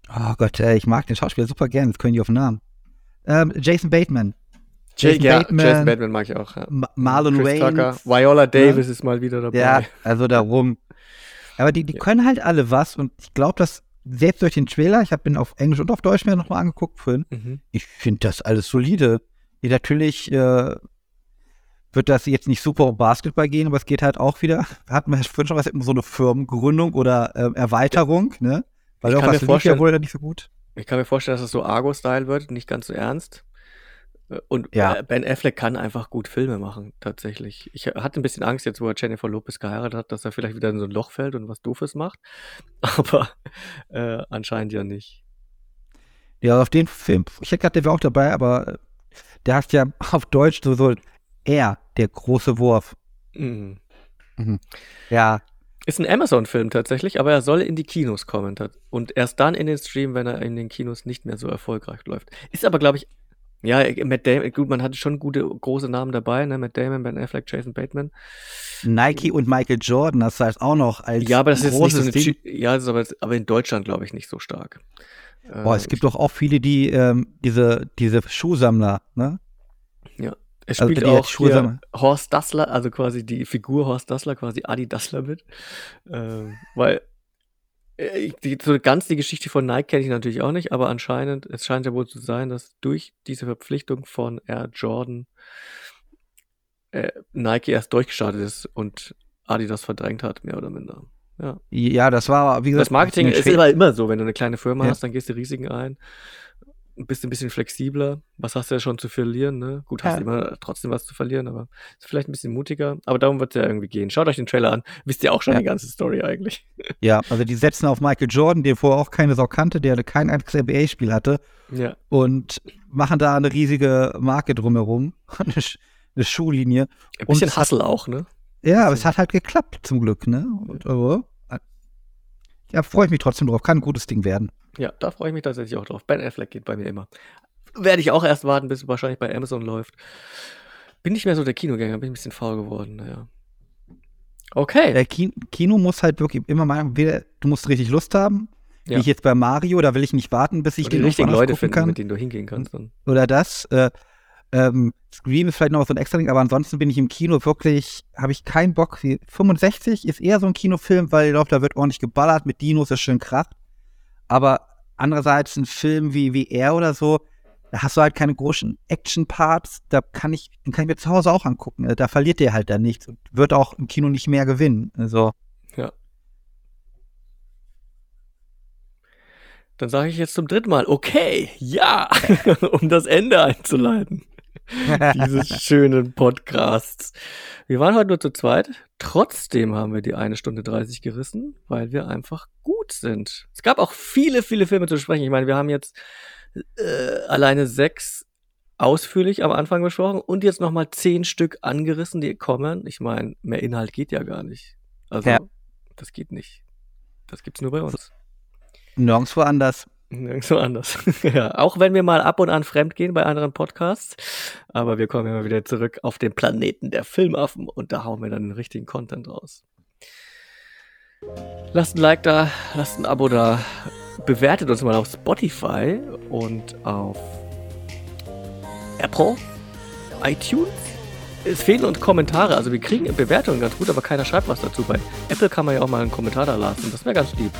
Oh Gott, ey, ich mag den Schauspieler super gern, jetzt können die auf den Namen. Ähm, Jason Bateman. Jason, ja, Bateman, Jason Bateman mag ich auch. Ja. Ma Marlon Chris. Tucker, Viola Davis ist mal wieder dabei. Ja, also darum. Aber die, die Ja. können halt alle was und ich glaube, dass selbst durch den Trailer, ich habe ihn auf Englisch und auf Deutsch mir nochmal angeguckt vorhin, Mhm. ich finde das alles solide. Ja, natürlich äh, wird das jetzt nicht super um Basketball gehen, aber es geht halt auch wieder, hatten wir vorhin schon was, so eine Firmengründung oder ähm, Erweiterung, ne? Weil Ich auch kann mir lief ja vorstellen- wohl nicht so gut. Ich kann mir vorstellen, dass es so Argo-Style wird, nicht ganz so ernst. Äh, Und Ja. äh, Ben Affleck kann einfach gut Filme machen, tatsächlich. Ich hatte ein bisschen Angst jetzt, wo er Jennifer Lopez geheiratet hat, dass er vielleicht wieder in so ein Loch fällt und was Doofes macht. *laughs* Aber äh, anscheinend ja nicht. Ja, auf den Film, ich hätte gedacht, der wäre auch dabei, aber äh, der heißt ja auf Deutsch so, so er, der große Wurf. Mhm. Ja, Ist ein Amazon-Film tatsächlich, aber er soll in die Kinos kommen. Und erst dann in den Stream, wenn er in den Kinos nicht mehr so erfolgreich läuft. Ist aber, glaube ich, ja, Matt Damon, gut, man hatte schon gute, große Namen dabei, ne? Matt Damon, Ben Affleck, Jason Bateman. Nike und Michael Jordan, das heißt auch noch als Ja, aber das ist nicht so eine, Ding. Ja, das ist aber, aber in Deutschland, glaube ich, nicht so stark. Boah, es gibt doch auch viele, die ähm, diese, diese Schuhsammler, ne? Es also spielt auch Schuhe hier. Horst Dassler, also quasi die Figur Horst Dassler, quasi Adi Dassler mit. Ähm, weil äh, die, so ganz die Geschichte von Nike kenne ich natürlich auch nicht, aber anscheinend, es scheint ja wohl zu sein, dass durch diese Verpflichtung von Air Jordan äh, Nike erst durchgestartet ist und Adidas verdrängt hat, mehr oder minder. Ja. Ja, das war, wie gesagt, Das Marketing ist aber immer so, wenn du eine kleine Firma Ja. hast, dann gehst du Risiken ein, bist ein bisschen flexibler. Was hast du ja schon zu verlieren, ne? Gut, hast Ja. immer trotzdem was zu verlieren, aber ist vielleicht ein bisschen mutiger. Aber darum wird es ja irgendwie gehen. Schaut euch den Trailer an. Wisst ihr auch schon Ja. die ganze Story eigentlich. *laughs* Ja, also die setzen auf Michael Jordan, den vorher auch keine Sau kannte, der kein einziges NBA-Spiel hatte Ja. und machen da eine riesige Marke drumherum, *laughs* eine, eine Schuhlinie. Ein Und bisschen hat- Hustle auch, ne? Ja, aber es hat halt geklappt zum Glück, ne? Und, aber, ja, freue ich mich trotzdem drauf. Kann ein gutes Ding werden. Ja, da freue ich mich tatsächlich auch drauf. Ben Affleck geht bei mir immer. Werde ich auch erst warten, bis es wahrscheinlich bei Amazon läuft. Bin nicht mehr so der Kinogänger, bin ein bisschen faul geworden, naja. Okay. Der Ki Kino muss halt wirklich immer mal, du musst richtig Lust haben, Ja. wie ich jetzt bei Mario, da will ich nicht warten, bis ich die den richtigen Leute finden, kann. mit denen du hingehen kannst dann. oder das. Äh, ähm, Scream ist vielleicht noch so ein extra Ding, aber ansonsten bin ich im Kino wirklich, habe ich keinen Bock. Wie- 65 ist eher so ein Kinofilm, weil ich glaube, da wird ordentlich geballert, mit Dinos ist schön Kraft. Aber andererseits ein Film wie, wie er oder so, da hast du halt keine großen Action-Parts, da kann ich, den kann ich mir zu Hause auch angucken. Äh, Da verliert der halt dann nichts und wird auch im Kino nicht mehr gewinnen. Also, Dann sage ich jetzt zum dritten Mal, okay, ja, *laughs* um das Ende einzuleiten. *laughs* Dieses schönen Podcasts. Wir waren heute nur zu zweit. Trotzdem haben wir die eine Stunde 30 gerissen, weil wir einfach gut sind. Es gab auch viele, viele Filme zu sprechen. Ich meine, wir haben jetzt äh, alleine sechs ausführlich am Anfang besprochen und jetzt nochmal zehn Stück angerissen, die kommen. Ich meine, mehr Inhalt geht ja gar nicht. Also, Ja. das geht nicht. Das gibt's nur bei uns. nirgendwo anders. Nirgendwo anders. *laughs* ja, auch wenn wir mal ab und an fremd gehen bei anderen Podcasts. Aber wir kommen immer wieder zurück auf den Planeten der Filmaffen und da hauen wir dann den richtigen Content raus. Lasst ein Like da, lasst ein Abo da, bewertet uns mal auf Spotify und auf Apple, iTunes. Es fehlen uns Kommentare, also wir kriegen Bewertungen ganz gut, aber keiner schreibt was dazu. Bei Apple kann man ja auch mal einen Kommentar da lassen, das wäre ganz lieb.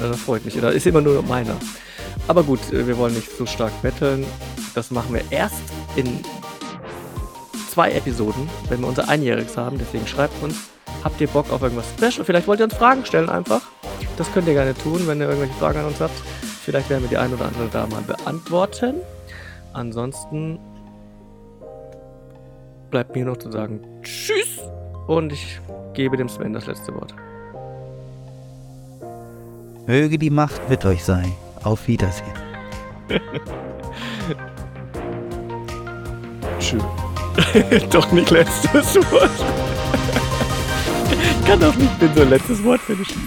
Das freut mich. Da ist immer nur meiner. Aber gut, äh, wir wollen nicht so stark betteln. Das machen wir erst in zwei Episoden, wenn wir unser Einjähriges haben. Deswegen schreibt uns, habt ihr Bock auf irgendwas Special? Vielleicht wollt ihr uns Fragen stellen einfach. Das könnt ihr gerne tun, wenn ihr irgendwelche Fragen an uns habt. Vielleicht werden wir die ein oder andere da mal beantworten. Ansonsten bleibt mir noch zu sagen Tschüss und ich gebe dem Sven das letzte Wort. Möge die Macht mit euch sein. Auf Wiedersehen. Tschüss. *laughs* doch nicht letztes Wort. ich kann doch nicht mit so ein letztes Wort finishen.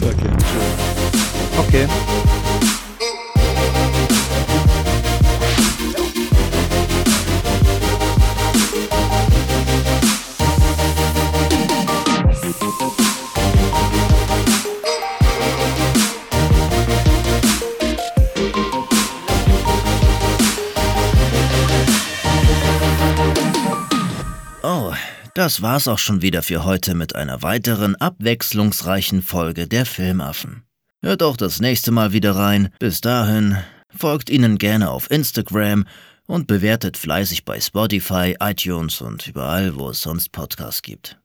Okay, tschüss. Okay. Das war's auch schon wieder für heute mit einer weiteren abwechslungsreichen Folge der Filmaffen. Hört auch das nächste Mal wieder rein. Bis dahin, folgt ihnen gerne auf Instagram und bewertet fleißig bei Spotify, iTunes und überall, wo es sonst Podcasts gibt.